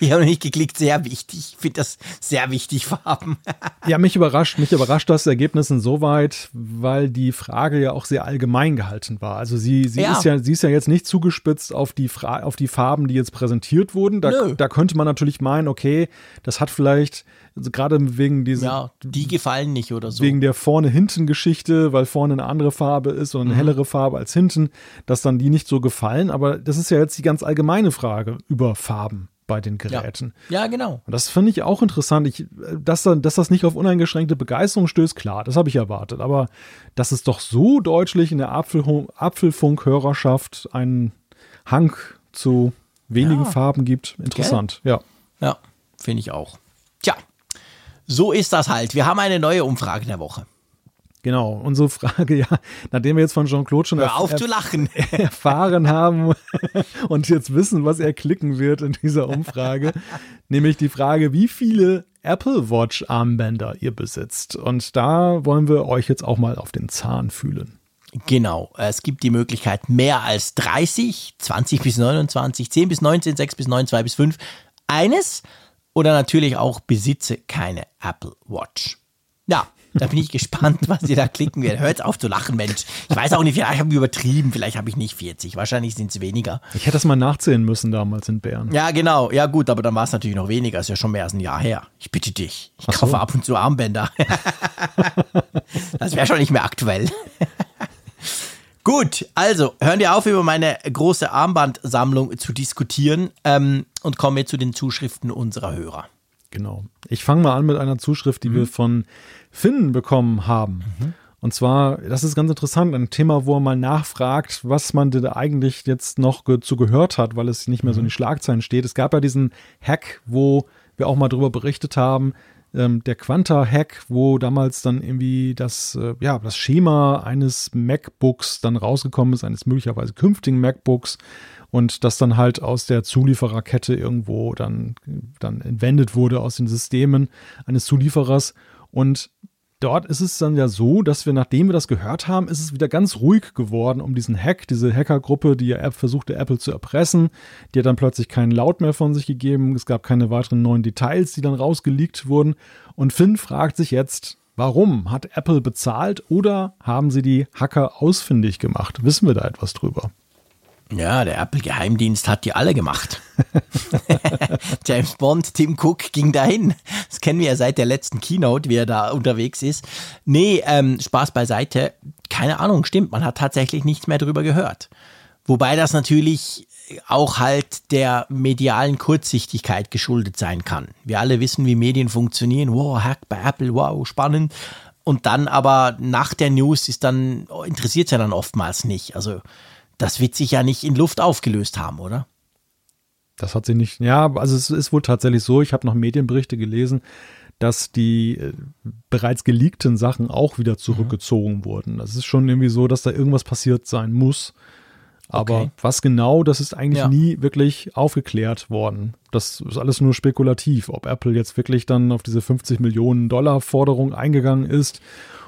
Ich habe nicht geklickt, sehr wichtig. Ich finde das sehr wichtig, Farben. <laughs> ja, mich überrascht, mich überrascht das Ergebnis insoweit, weil die Frage ja auch sehr allgemein gehalten war. Also sie, sie ja. ist ja, sie ist ja jetzt nicht zugespitzt auf die Fra auf die Farben, die jetzt präsentiert wurden. Da, da könnte man natürlich meinen, okay, das hat vielleicht also gerade wegen dieser. Ja, die gefallen nicht oder so. Wegen der Vorne-Hinten-Geschichte, weil vorne eine andere Farbe ist und eine mhm. hellere Farbe als hinten, dass dann die nicht so gefallen. Aber das ist ja jetzt die ganz allgemeine Frage über Farben bei den Geräten. Ja, ja genau. Und das finde ich auch interessant. Ich, dass, dass das nicht auf uneingeschränkte Begeisterung stößt, klar, das habe ich erwartet. Aber dass es doch so deutlich in der Apfelfunk-Hörerschaft einen Hang zu wenigen ja. Farben gibt, interessant, Gell? ja. Ja, finde ich auch. Tja, so ist das halt. Wir haben eine neue Umfrage der Woche. Genau, unsere <laughs> Frage, ja, nachdem wir jetzt von Jean-Claude schon Hör auf erf zu lachen. <laughs> erfahren haben <laughs> und jetzt wissen, was er klicken wird in dieser Umfrage, nämlich die Frage, wie viele Apple Watch Armbänder ihr besitzt. Und da wollen wir euch jetzt auch mal auf den Zahn fühlen. Genau, es gibt die Möglichkeit mehr als 30, 20 bis 29, 10 bis 19, 6 bis 9, 2 bis 5. Eines oder natürlich auch besitze keine Apple Watch. Ja, da bin ich gespannt, was ihr da klicken werdet. Hört auf zu lachen, Mensch. Ich weiß auch nicht, vielleicht habe ich übertrieben, vielleicht habe ich nicht 40, wahrscheinlich sind es weniger. Ich hätte das mal nachzählen müssen damals in Bern. Ja, genau. Ja, gut, aber dann war es natürlich noch weniger. Ist ja schon mehr als ein Jahr her. Ich bitte dich. Ich kaufe so. ab und zu Armbänder. <laughs> das wäre schon nicht mehr aktuell. Gut, also hören wir auf, über meine große Armbandsammlung zu diskutieren ähm, und kommen wir zu den Zuschriften unserer Hörer. Genau. Ich fange mal an mit einer Zuschrift, die mhm. wir von Finn bekommen haben. Mhm. Und zwar, das ist ganz interessant, ein Thema, wo er mal nachfragt, was man denn eigentlich jetzt noch ge zu gehört hat, weil es nicht mehr so in mhm. den Schlagzeilen steht. Es gab ja diesen Hack, wo wir auch mal drüber berichtet haben, ähm, der Quanta-Hack, wo damals dann irgendwie das, äh, ja, das Schema eines MacBooks dann rausgekommen ist, eines möglicherweise künftigen MacBooks und das dann halt aus der Zuliefererkette irgendwo dann, dann entwendet wurde aus den Systemen eines Zulieferers. Und dort ist es dann ja so, dass wir, nachdem wir das gehört haben, ist es wieder ganz ruhig geworden um diesen Hack, diese Hackergruppe, die ja versuchte, Apple zu erpressen. Die hat dann plötzlich keinen Laut mehr von sich gegeben. Es gab keine weiteren neuen Details, die dann rausgeleakt wurden. Und Finn fragt sich jetzt, warum? Hat Apple bezahlt oder haben sie die Hacker ausfindig gemacht? Wissen wir da etwas drüber? Ja, der Apple-Geheimdienst hat die alle gemacht. <laughs> James Bond, Tim Cook ging dahin. Das kennen wir ja seit der letzten Keynote, wie er da unterwegs ist. Nee, ähm, Spaß beiseite. Keine Ahnung, stimmt, man hat tatsächlich nichts mehr drüber gehört. Wobei das natürlich auch halt der medialen Kurzsichtigkeit geschuldet sein kann. Wir alle wissen, wie Medien funktionieren. Wow, Hack bei Apple, wow, spannend. Und dann aber nach der News ist dann, interessiert es ja dann oftmals nicht. Also das wird sich ja nicht in Luft aufgelöst haben, oder? Das hat sie nicht. Ja, also es ist wohl tatsächlich so. Ich habe noch Medienberichte gelesen, dass die äh, bereits geleakten Sachen auch wieder zurückgezogen mhm. wurden. Das ist schon irgendwie so, dass da irgendwas passiert sein muss. Aber okay. was genau, das ist eigentlich ja. nie wirklich aufgeklärt worden. Das ist alles nur spekulativ, ob Apple jetzt wirklich dann auf diese 50 Millionen Dollar Forderung eingegangen ist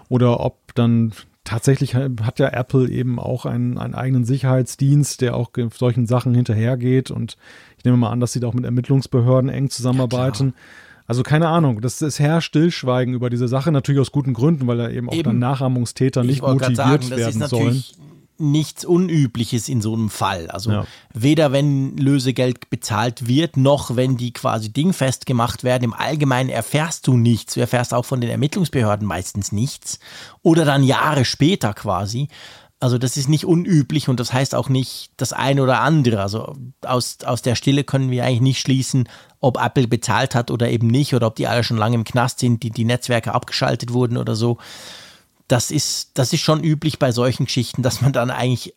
oder ob dann tatsächlich hat ja Apple eben auch einen, einen eigenen Sicherheitsdienst, der auch solchen Sachen hinterhergeht. Und ich nehme mal an, dass sie da auch mit Ermittlungsbehörden eng zusammenarbeiten. Ja, also keine Ahnung, das ist her Stillschweigen über diese Sache, natürlich aus guten Gründen, weil da eben auch eben. dann Nachahmungstäter nicht motiviert sagen, werden sollen nichts Unübliches in so einem Fall. Also ja. weder wenn Lösegeld bezahlt wird, noch wenn die quasi dingfest gemacht werden. Im Allgemeinen erfährst du nichts. Du erfährst auch von den Ermittlungsbehörden meistens nichts. Oder dann Jahre später quasi. Also das ist nicht unüblich und das heißt auch nicht das eine oder andere. Also aus, aus der Stille können wir eigentlich nicht schließen, ob Apple bezahlt hat oder eben nicht oder ob die alle schon lange im Knast sind, die, die Netzwerke abgeschaltet wurden oder so das ist, das ist schon üblich bei solchen Geschichten, dass man dann eigentlich,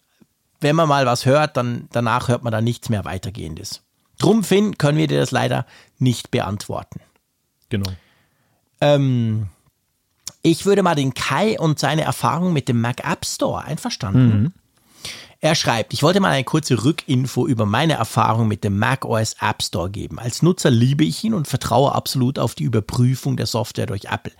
wenn man mal was hört, dann danach hört man dann nichts mehr weitergehendes. Drum, Finn, können wir dir das leider nicht beantworten. Genau. Ähm, ich würde mal den Kai und seine Erfahrung mit dem Mac App Store einverstanden. Mhm. Er schreibt, ich wollte mal eine kurze Rückinfo über meine Erfahrung mit dem macOS App Store geben. Als Nutzer liebe ich ihn und vertraue absolut auf die Überprüfung der Software durch Apple.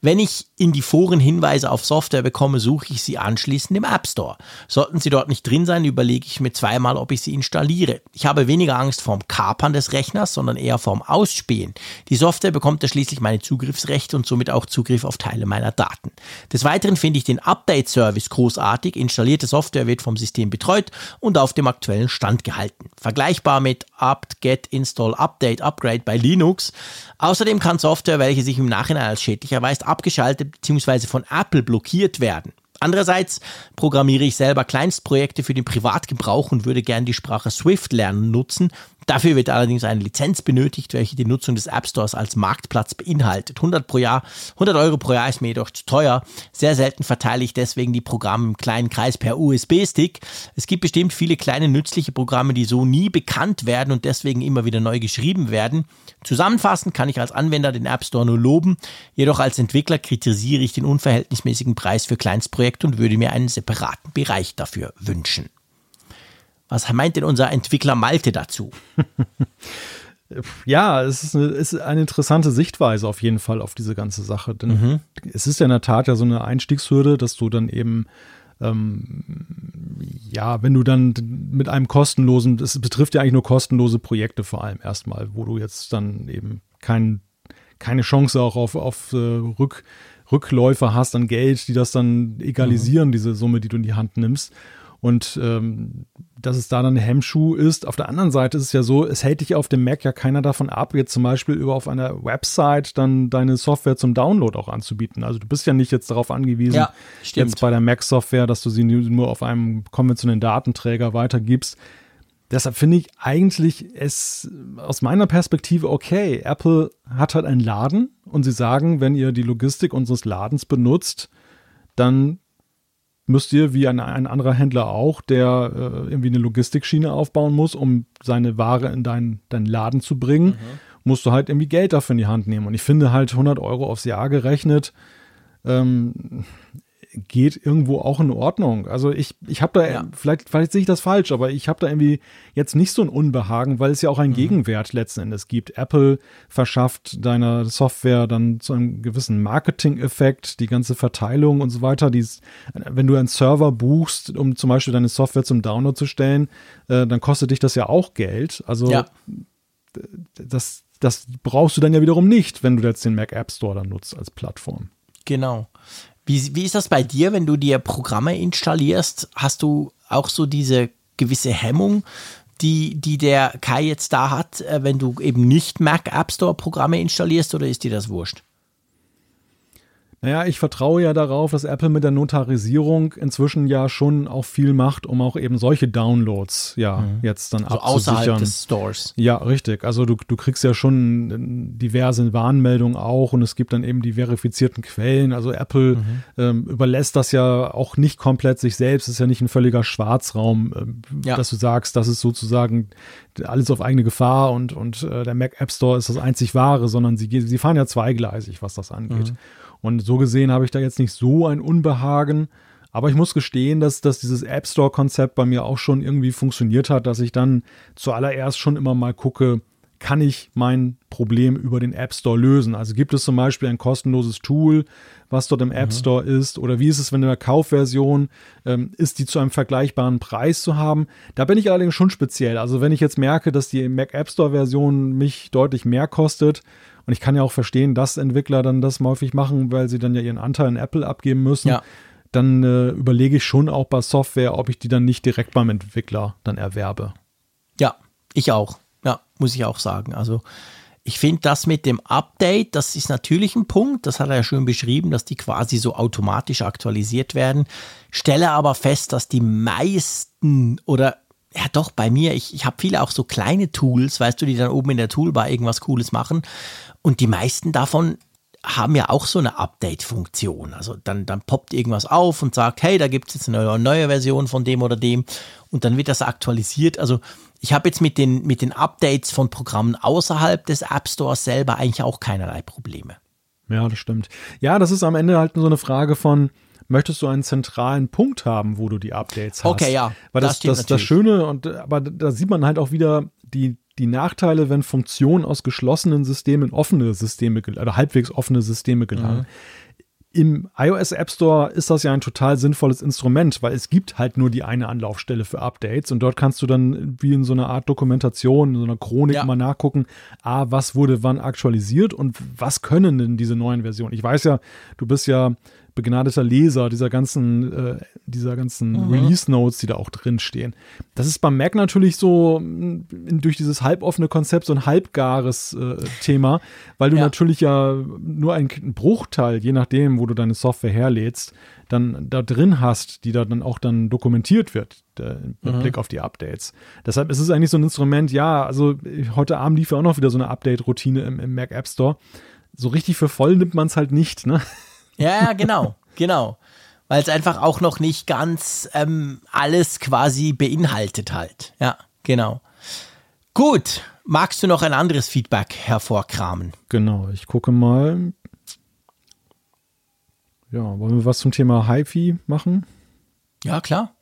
Wenn ich in die Foren Hinweise auf Software bekomme, suche ich sie anschließend im App Store. Sollten sie dort nicht drin sein, überlege ich mir zweimal, ob ich sie installiere. Ich habe weniger Angst vorm Kapern des Rechners, sondern eher vorm Ausspähen. Die Software bekommt ja schließlich meine Zugriffsrechte und somit auch Zugriff auf Teile meiner Daten. Des Weiteren finde ich den Update-Service großartig. Installierte Software wird vom System System betreut und auf dem aktuellen Stand gehalten. Vergleichbar mit apt get install update upgrade bei Linux. Außerdem kann Software, welche sich im Nachhinein als schädlich erweist, abgeschaltet bzw. von Apple blockiert werden. Andererseits programmiere ich selber Kleinstprojekte für den Privatgebrauch und würde gern die Sprache Swift lernen nutzen, Dafür wird allerdings eine Lizenz benötigt, welche die Nutzung des App Stores als Marktplatz beinhaltet. 100 pro Jahr, 100 Euro pro Jahr ist mir jedoch zu teuer. Sehr selten verteile ich deswegen die Programme im kleinen Kreis per USB-Stick. Es gibt bestimmt viele kleine nützliche Programme, die so nie bekannt werden und deswegen immer wieder neu geschrieben werden. Zusammenfassend kann ich als Anwender den App Store nur loben, jedoch als Entwickler kritisiere ich den unverhältnismäßigen Preis für Kleinstprojekte und würde mir einen separaten Bereich dafür wünschen. Was meint denn unser Entwickler Malte dazu? ja, es ist eine, ist eine, interessante Sichtweise auf jeden Fall auf diese ganze Sache. Denn mhm. es ist ja in der Tat ja so eine Einstiegshürde, dass du dann eben ähm, ja, wenn du dann mit einem kostenlosen, es betrifft ja eigentlich nur kostenlose Projekte vor allem erstmal, wo du jetzt dann eben kein, keine Chance auch auf, auf äh, Rück, Rückläufe hast an Geld, die das dann egalisieren, mhm. diese Summe, die du in die Hand nimmst. Und ähm, dass es da dann ein Hemmschuh ist. Auf der anderen Seite ist es ja so, es hält dich auf dem Mac ja keiner davon ab, jetzt zum Beispiel über auf einer Website dann deine Software zum Download auch anzubieten. Also du bist ja nicht jetzt darauf angewiesen, ja, jetzt bei der Mac-Software, dass du sie nur auf einem konventionellen Datenträger weitergibst. Deshalb finde ich eigentlich es aus meiner Perspektive okay. Apple hat halt einen Laden und sie sagen, wenn ihr die Logistik unseres Ladens benutzt, dann müsst ihr, wie ein, ein anderer Händler auch, der äh, irgendwie eine Logistikschiene aufbauen muss, um seine Ware in deinen, deinen Laden zu bringen, mhm. musst du halt irgendwie Geld dafür in die Hand nehmen. Und ich finde halt 100 Euro aufs Jahr gerechnet, ähm, geht irgendwo auch in Ordnung. Also ich, ich habe da, ja. vielleicht, vielleicht sehe ich das falsch, aber ich habe da irgendwie jetzt nicht so ein Unbehagen, weil es ja auch einen mhm. Gegenwert letzten Endes gibt. Apple verschafft deiner Software dann zu einem gewissen Marketing-Effekt, die ganze Verteilung und so weiter. Dies, wenn du einen Server buchst, um zum Beispiel deine Software zum Download zu stellen, äh, dann kostet dich das ja auch Geld. Also ja. das, das brauchst du dann ja wiederum nicht, wenn du jetzt den Mac App Store dann nutzt als Plattform. Genau. Wie, wie ist das bei dir, wenn du dir Programme installierst? Hast du auch so diese gewisse Hemmung, die, die der Kai jetzt da hat, äh, wenn du eben nicht Mac App Store Programme installierst oder ist dir das wurscht? Naja, ich vertraue ja darauf, dass Apple mit der Notarisierung inzwischen ja schon auch viel macht, um auch eben solche Downloads ja mhm. jetzt dann also abzusichern. Außerhalb des Stores. Ja, richtig. Also du, du kriegst ja schon diverse Warnmeldungen auch und es gibt dann eben die verifizierten Quellen. Also Apple mhm. ähm, überlässt das ja auch nicht komplett sich selbst. Es ist ja nicht ein völliger Schwarzraum, äh, ja. dass du sagst, das ist sozusagen alles auf eigene Gefahr und, und äh, der Mac App Store ist das einzig wahre, sondern sie, sie fahren ja zweigleisig, was das angeht. Mhm. Und so gesehen habe ich da jetzt nicht so ein Unbehagen. Aber ich muss gestehen, dass, dass dieses App Store-Konzept bei mir auch schon irgendwie funktioniert hat, dass ich dann zuallererst schon immer mal gucke, kann ich mein Problem über den App Store lösen? Also gibt es zum Beispiel ein kostenloses Tool, was dort im App mhm. Store ist? Oder wie ist es, wenn in der Kaufversion ähm, ist, die zu einem vergleichbaren Preis zu haben? Da bin ich allerdings schon speziell. Also wenn ich jetzt merke, dass die Mac App Store Version mich deutlich mehr kostet und ich kann ja auch verstehen, dass Entwickler dann das häufig machen, weil sie dann ja ihren Anteil in Apple abgeben müssen. Ja. Dann äh, überlege ich schon auch bei Software, ob ich die dann nicht direkt beim Entwickler dann erwerbe. Ja, ich auch. Ja, muss ich auch sagen. Also ich finde das mit dem Update, das ist natürlich ein Punkt, das hat er ja schön beschrieben, dass die quasi so automatisch aktualisiert werden. Stelle aber fest, dass die meisten oder ja doch bei mir, ich, ich habe viele auch so kleine Tools, weißt du, die dann oben in der Toolbar irgendwas Cooles machen. Und die meisten davon haben ja auch so eine Update-Funktion. Also dann, dann poppt irgendwas auf und sagt, hey, da gibt es jetzt eine neue Version von dem oder dem und dann wird das aktualisiert. Also ich habe jetzt mit den, mit den Updates von Programmen außerhalb des App Stores selber eigentlich auch keinerlei Probleme. Ja, das stimmt. Ja, das ist am Ende halt so eine Frage von, möchtest du einen zentralen Punkt haben, wo du die Updates hast? Okay, ja. Weil das, das, das, das Schöne, und aber da sieht man halt auch wieder die, die Nachteile, wenn Funktionen aus geschlossenen Systemen in offene Systeme oder halbwegs offene Systeme gelangen. Mhm. Im iOS App Store ist das ja ein total sinnvolles Instrument, weil es gibt halt nur die eine Anlaufstelle für Updates und dort kannst du dann wie in so einer Art Dokumentation, in so einer Chronik ja. mal nachgucken, ah, was wurde wann aktualisiert und was können denn diese neuen Versionen? Ich weiß ja, du bist ja begnadeter Leser dieser ganzen, äh, dieser ganzen mhm. Release-Notes, die da auch drin stehen. Das ist beim Mac natürlich so in, durch dieses halboffene Konzept so ein halbgares äh, Thema, weil du ja. natürlich ja nur einen Bruchteil, je nachdem, wo du deine Software herlädst, dann da drin hast, die da dann auch dann dokumentiert wird, der, mit mhm. Blick auf die Updates. Deshalb ist es eigentlich so ein Instrument, ja, also heute Abend lief ja auch noch wieder so eine Update-Routine im, im Mac App Store. So richtig für voll nimmt man es halt nicht, ne? Ja, genau, genau. Weil es einfach auch noch nicht ganz ähm, alles quasi beinhaltet halt. Ja, genau. Gut, magst du noch ein anderes Feedback hervorkramen? Genau, ich gucke mal. Ja, wollen wir was zum Thema HiFi machen? Ja, klar.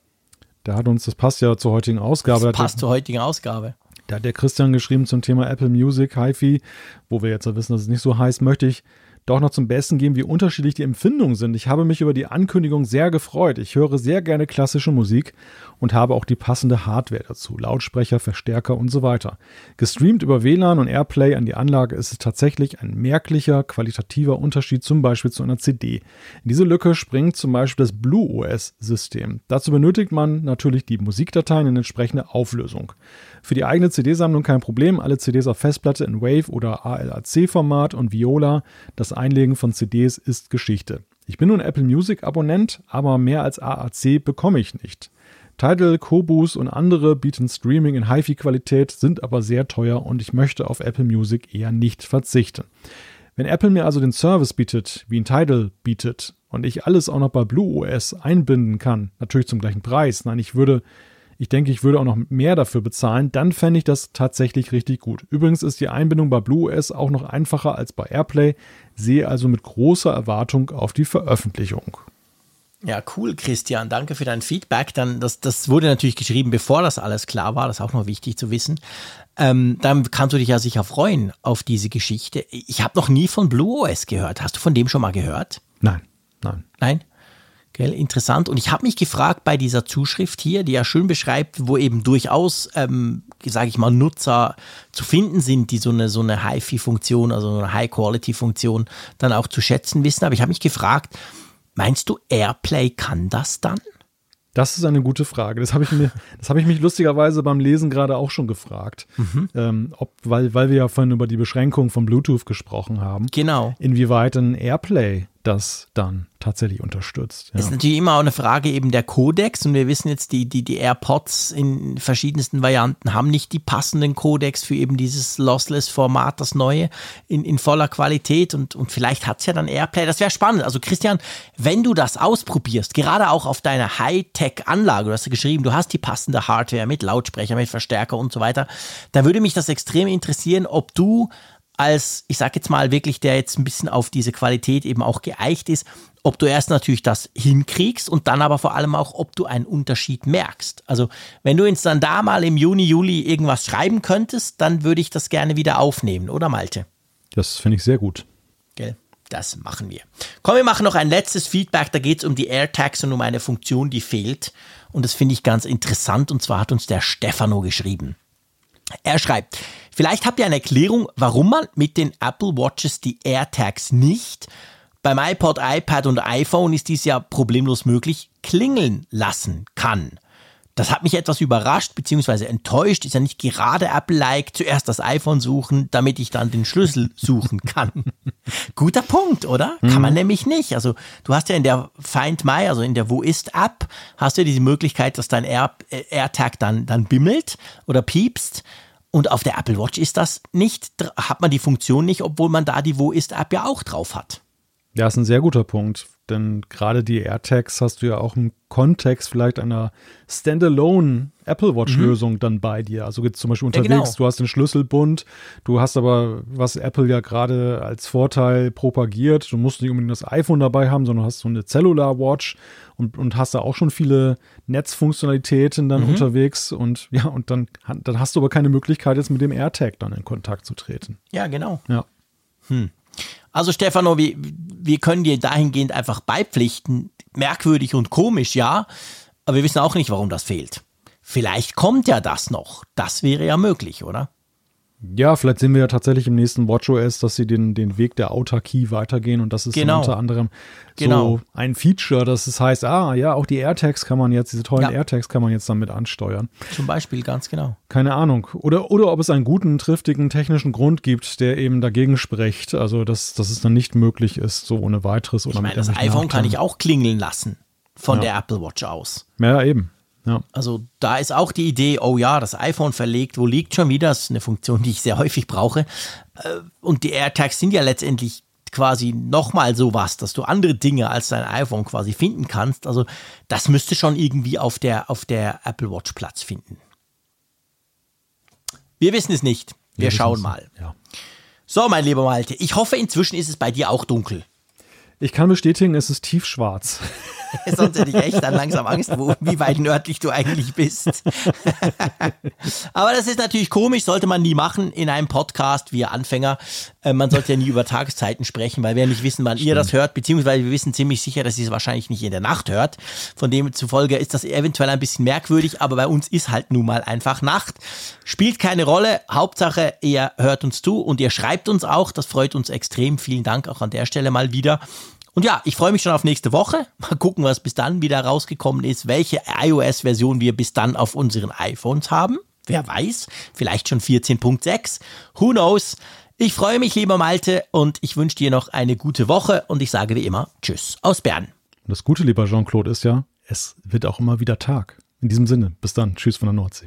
Da hat uns, das passt ja zur heutigen Ausgabe. Das passt zur heutigen Ausgabe. Da hat der Christian geschrieben zum Thema Apple Music, HiFi, wo wir jetzt ja wissen, dass es nicht so heißt, möchte ich doch noch zum Besten geben, wie unterschiedlich die Empfindungen sind. Ich habe mich über die Ankündigung sehr gefreut. Ich höre sehr gerne klassische Musik und habe auch die passende Hardware dazu, Lautsprecher, Verstärker und so weiter. Gestreamt über WLAN und Airplay an die Anlage ist es tatsächlich ein merklicher qualitativer Unterschied zum Beispiel zu einer CD. In diese Lücke springt zum Beispiel das Blue OS System. Dazu benötigt man natürlich die Musikdateien in entsprechender Auflösung. Für die eigene CD-Sammlung kein Problem, alle CDs auf Festplatte in Wave oder ALAC-Format und Viola. Das Einlegen von CDs ist Geschichte. Ich bin nun Apple Music Abonnent, aber mehr als AAC bekomme ich nicht. Tidal, Kobus und andere bieten Streaming in HiFi-Qualität, sind aber sehr teuer und ich möchte auf Apple Music eher nicht verzichten. Wenn Apple mir also den Service bietet, wie ein Tidal bietet, und ich alles auch noch bei Blue OS einbinden kann, natürlich zum gleichen Preis, nein, ich würde, ich denke, ich würde auch noch mehr dafür bezahlen, dann fände ich das tatsächlich richtig gut. Übrigens ist die Einbindung bei Blue OS auch noch einfacher als bei Airplay, sehe also mit großer Erwartung auf die Veröffentlichung. Ja, cool, Christian. Danke für dein Feedback. Dann, das, das wurde natürlich geschrieben, bevor das alles klar war. Das ist auch noch wichtig zu wissen. Ähm, dann kannst du dich ja sicher freuen auf diese Geschichte. Ich habe noch nie von Blue OS gehört. Hast du von dem schon mal gehört? Nein, nein. Nein? Gell, interessant. Und ich habe mich gefragt bei dieser Zuschrift hier, die ja schön beschreibt, wo eben durchaus, ähm, sage ich mal, Nutzer zu finden sind, die so eine, so eine HiFi-Funktion, also eine High-Quality-Funktion dann auch zu schätzen wissen. Aber ich habe mich gefragt, Meinst du, Airplay kann das dann? Das ist eine gute Frage. Das habe ich mir, das habe ich mich lustigerweise beim Lesen gerade auch schon gefragt. Mhm. Ähm, ob, weil, weil wir ja vorhin über die Beschränkung von Bluetooth gesprochen haben. Genau. Inwieweit ein Airplay das dann tatsächlich unterstützt. Ja. Ist natürlich immer auch eine Frage eben der Codex und wir wissen jetzt, die, die, die AirPods in verschiedensten Varianten haben nicht die passenden Codex für eben dieses Lossless-Format, das neue, in, in voller Qualität und, und vielleicht hat es ja dann Airplay. Das wäre spannend. Also Christian, wenn du das ausprobierst, gerade auch auf deiner Hightech-Anlage, du hast ja geschrieben, du hast die passende Hardware mit Lautsprecher, mit Verstärker und so weiter, da würde mich das extrem interessieren, ob du als, ich sag jetzt mal wirklich, der jetzt ein bisschen auf diese Qualität eben auch geeicht ist, ob du erst natürlich das hinkriegst und dann aber vor allem auch, ob du einen Unterschied merkst. Also wenn du uns dann da mal im Juni, Juli irgendwas schreiben könntest, dann würde ich das gerne wieder aufnehmen, oder Malte? Das finde ich sehr gut. Gell? Das machen wir. Komm, wir machen noch ein letztes Feedback. Da geht es um die AirTags und um eine Funktion, die fehlt. Und das finde ich ganz interessant. Und zwar hat uns der Stefano geschrieben. Er schreibt, vielleicht habt ihr eine Erklärung, warum man mit den Apple Watches die AirTags nicht, beim iPod, iPad und iPhone ist dies ja problemlos möglich, klingeln lassen kann. Das hat mich etwas überrascht bzw. enttäuscht. Ist ja nicht gerade Apple-like, zuerst das iPhone suchen, damit ich dann den Schlüssel <laughs> suchen kann. Guter Punkt, oder? Mhm. Kann man nämlich nicht. Also du hast ja in der Find My, also in der Wo ist App, hast du ja diese Möglichkeit, dass dein Air, äh, AirTag dann, dann bimmelt oder piepst. Und auf der Apple Watch ist das nicht, hat man die Funktion nicht, obwohl man da die Wo ist App ja auch drauf hat. Ja, ist ein sehr guter Punkt. Denn gerade die AirTags hast du ja auch im Kontext vielleicht einer Standalone Apple Watch-Lösung mhm. dann bei dir. Also zum Beispiel unterwegs, ja, genau. du hast den Schlüsselbund, du hast aber, was Apple ja gerade als Vorteil propagiert, du musst nicht unbedingt das iPhone dabei haben, sondern hast so eine Cellular Watch und, und hast da auch schon viele Netzfunktionalitäten dann mhm. unterwegs und ja, und dann, dann hast du aber keine Möglichkeit, jetzt mit dem AirTag dann in Kontakt zu treten. Ja, genau. Ja. Hm. Also Stefano, wir, wir können dir dahingehend einfach beipflichten. Merkwürdig und komisch, ja, aber wir wissen auch nicht, warum das fehlt. Vielleicht kommt ja das noch. Das wäre ja möglich, oder? Ja, vielleicht sehen wir ja tatsächlich im nächsten WatchOS, dass sie den, den Weg der Autarkie weitergehen und das ist genau. unter anderem genau. so ein Feature, dass es heißt, ah ja, auch die AirTags kann man jetzt, diese tollen ja. AirTags kann man jetzt damit ansteuern. Zum Beispiel, ganz genau. Keine Ahnung. Oder, oder ob es einen guten, triftigen technischen Grund gibt, der eben dagegen spricht, also dass, dass es dann nicht möglich ist, so ohne weiteres oder ich meine, Das iPhone kann ich auch klingeln lassen von ja. der Apple Watch aus. Ja, eben. Ja. Also da ist auch die Idee, oh ja, das iPhone verlegt, wo liegt schon wieder? Das ist eine Funktion, die ich sehr häufig brauche. Äh, und die AirTags sind ja letztendlich quasi nochmal sowas, dass du andere Dinge als dein iPhone quasi finden kannst. Also das müsste schon irgendwie auf der, auf der Apple Watch Platz finden. Wir wissen es nicht. Wir, Wir schauen mal. Ja. So, mein lieber Malte, ich hoffe, inzwischen ist es bei dir auch dunkel. Ich kann bestätigen, es ist tiefschwarz. Sonst hätte ich echt dann langsam Angst, wo, wie weit nördlich du eigentlich bist. <laughs> Aber das ist natürlich komisch, sollte man nie machen in einem Podcast, wie Anfänger. Äh, man sollte ja nie über Tageszeiten sprechen, weil wir ja nicht wissen, wann Stimmt. ihr das hört, beziehungsweise wir wissen ziemlich sicher, dass ihr es wahrscheinlich nicht in der Nacht hört. Von dem zufolge ist das eventuell ein bisschen merkwürdig, aber bei uns ist halt nun mal einfach Nacht. Spielt keine Rolle. Hauptsache, ihr hört uns zu und ihr schreibt uns auch. Das freut uns extrem. Vielen Dank auch an der Stelle mal wieder. Und ja, ich freue mich schon auf nächste Woche. Mal gucken, was bis dann wieder rausgekommen ist, welche iOS-Version wir bis dann auf unseren iPhones haben. Wer weiß, vielleicht schon 14.6. Who knows? Ich freue mich, lieber Malte, und ich wünsche dir noch eine gute Woche und ich sage wie immer Tschüss aus Bern. Und das Gute, lieber Jean-Claude, ist ja, es wird auch immer wieder Tag. In diesem Sinne, bis dann. Tschüss von der Nordsee.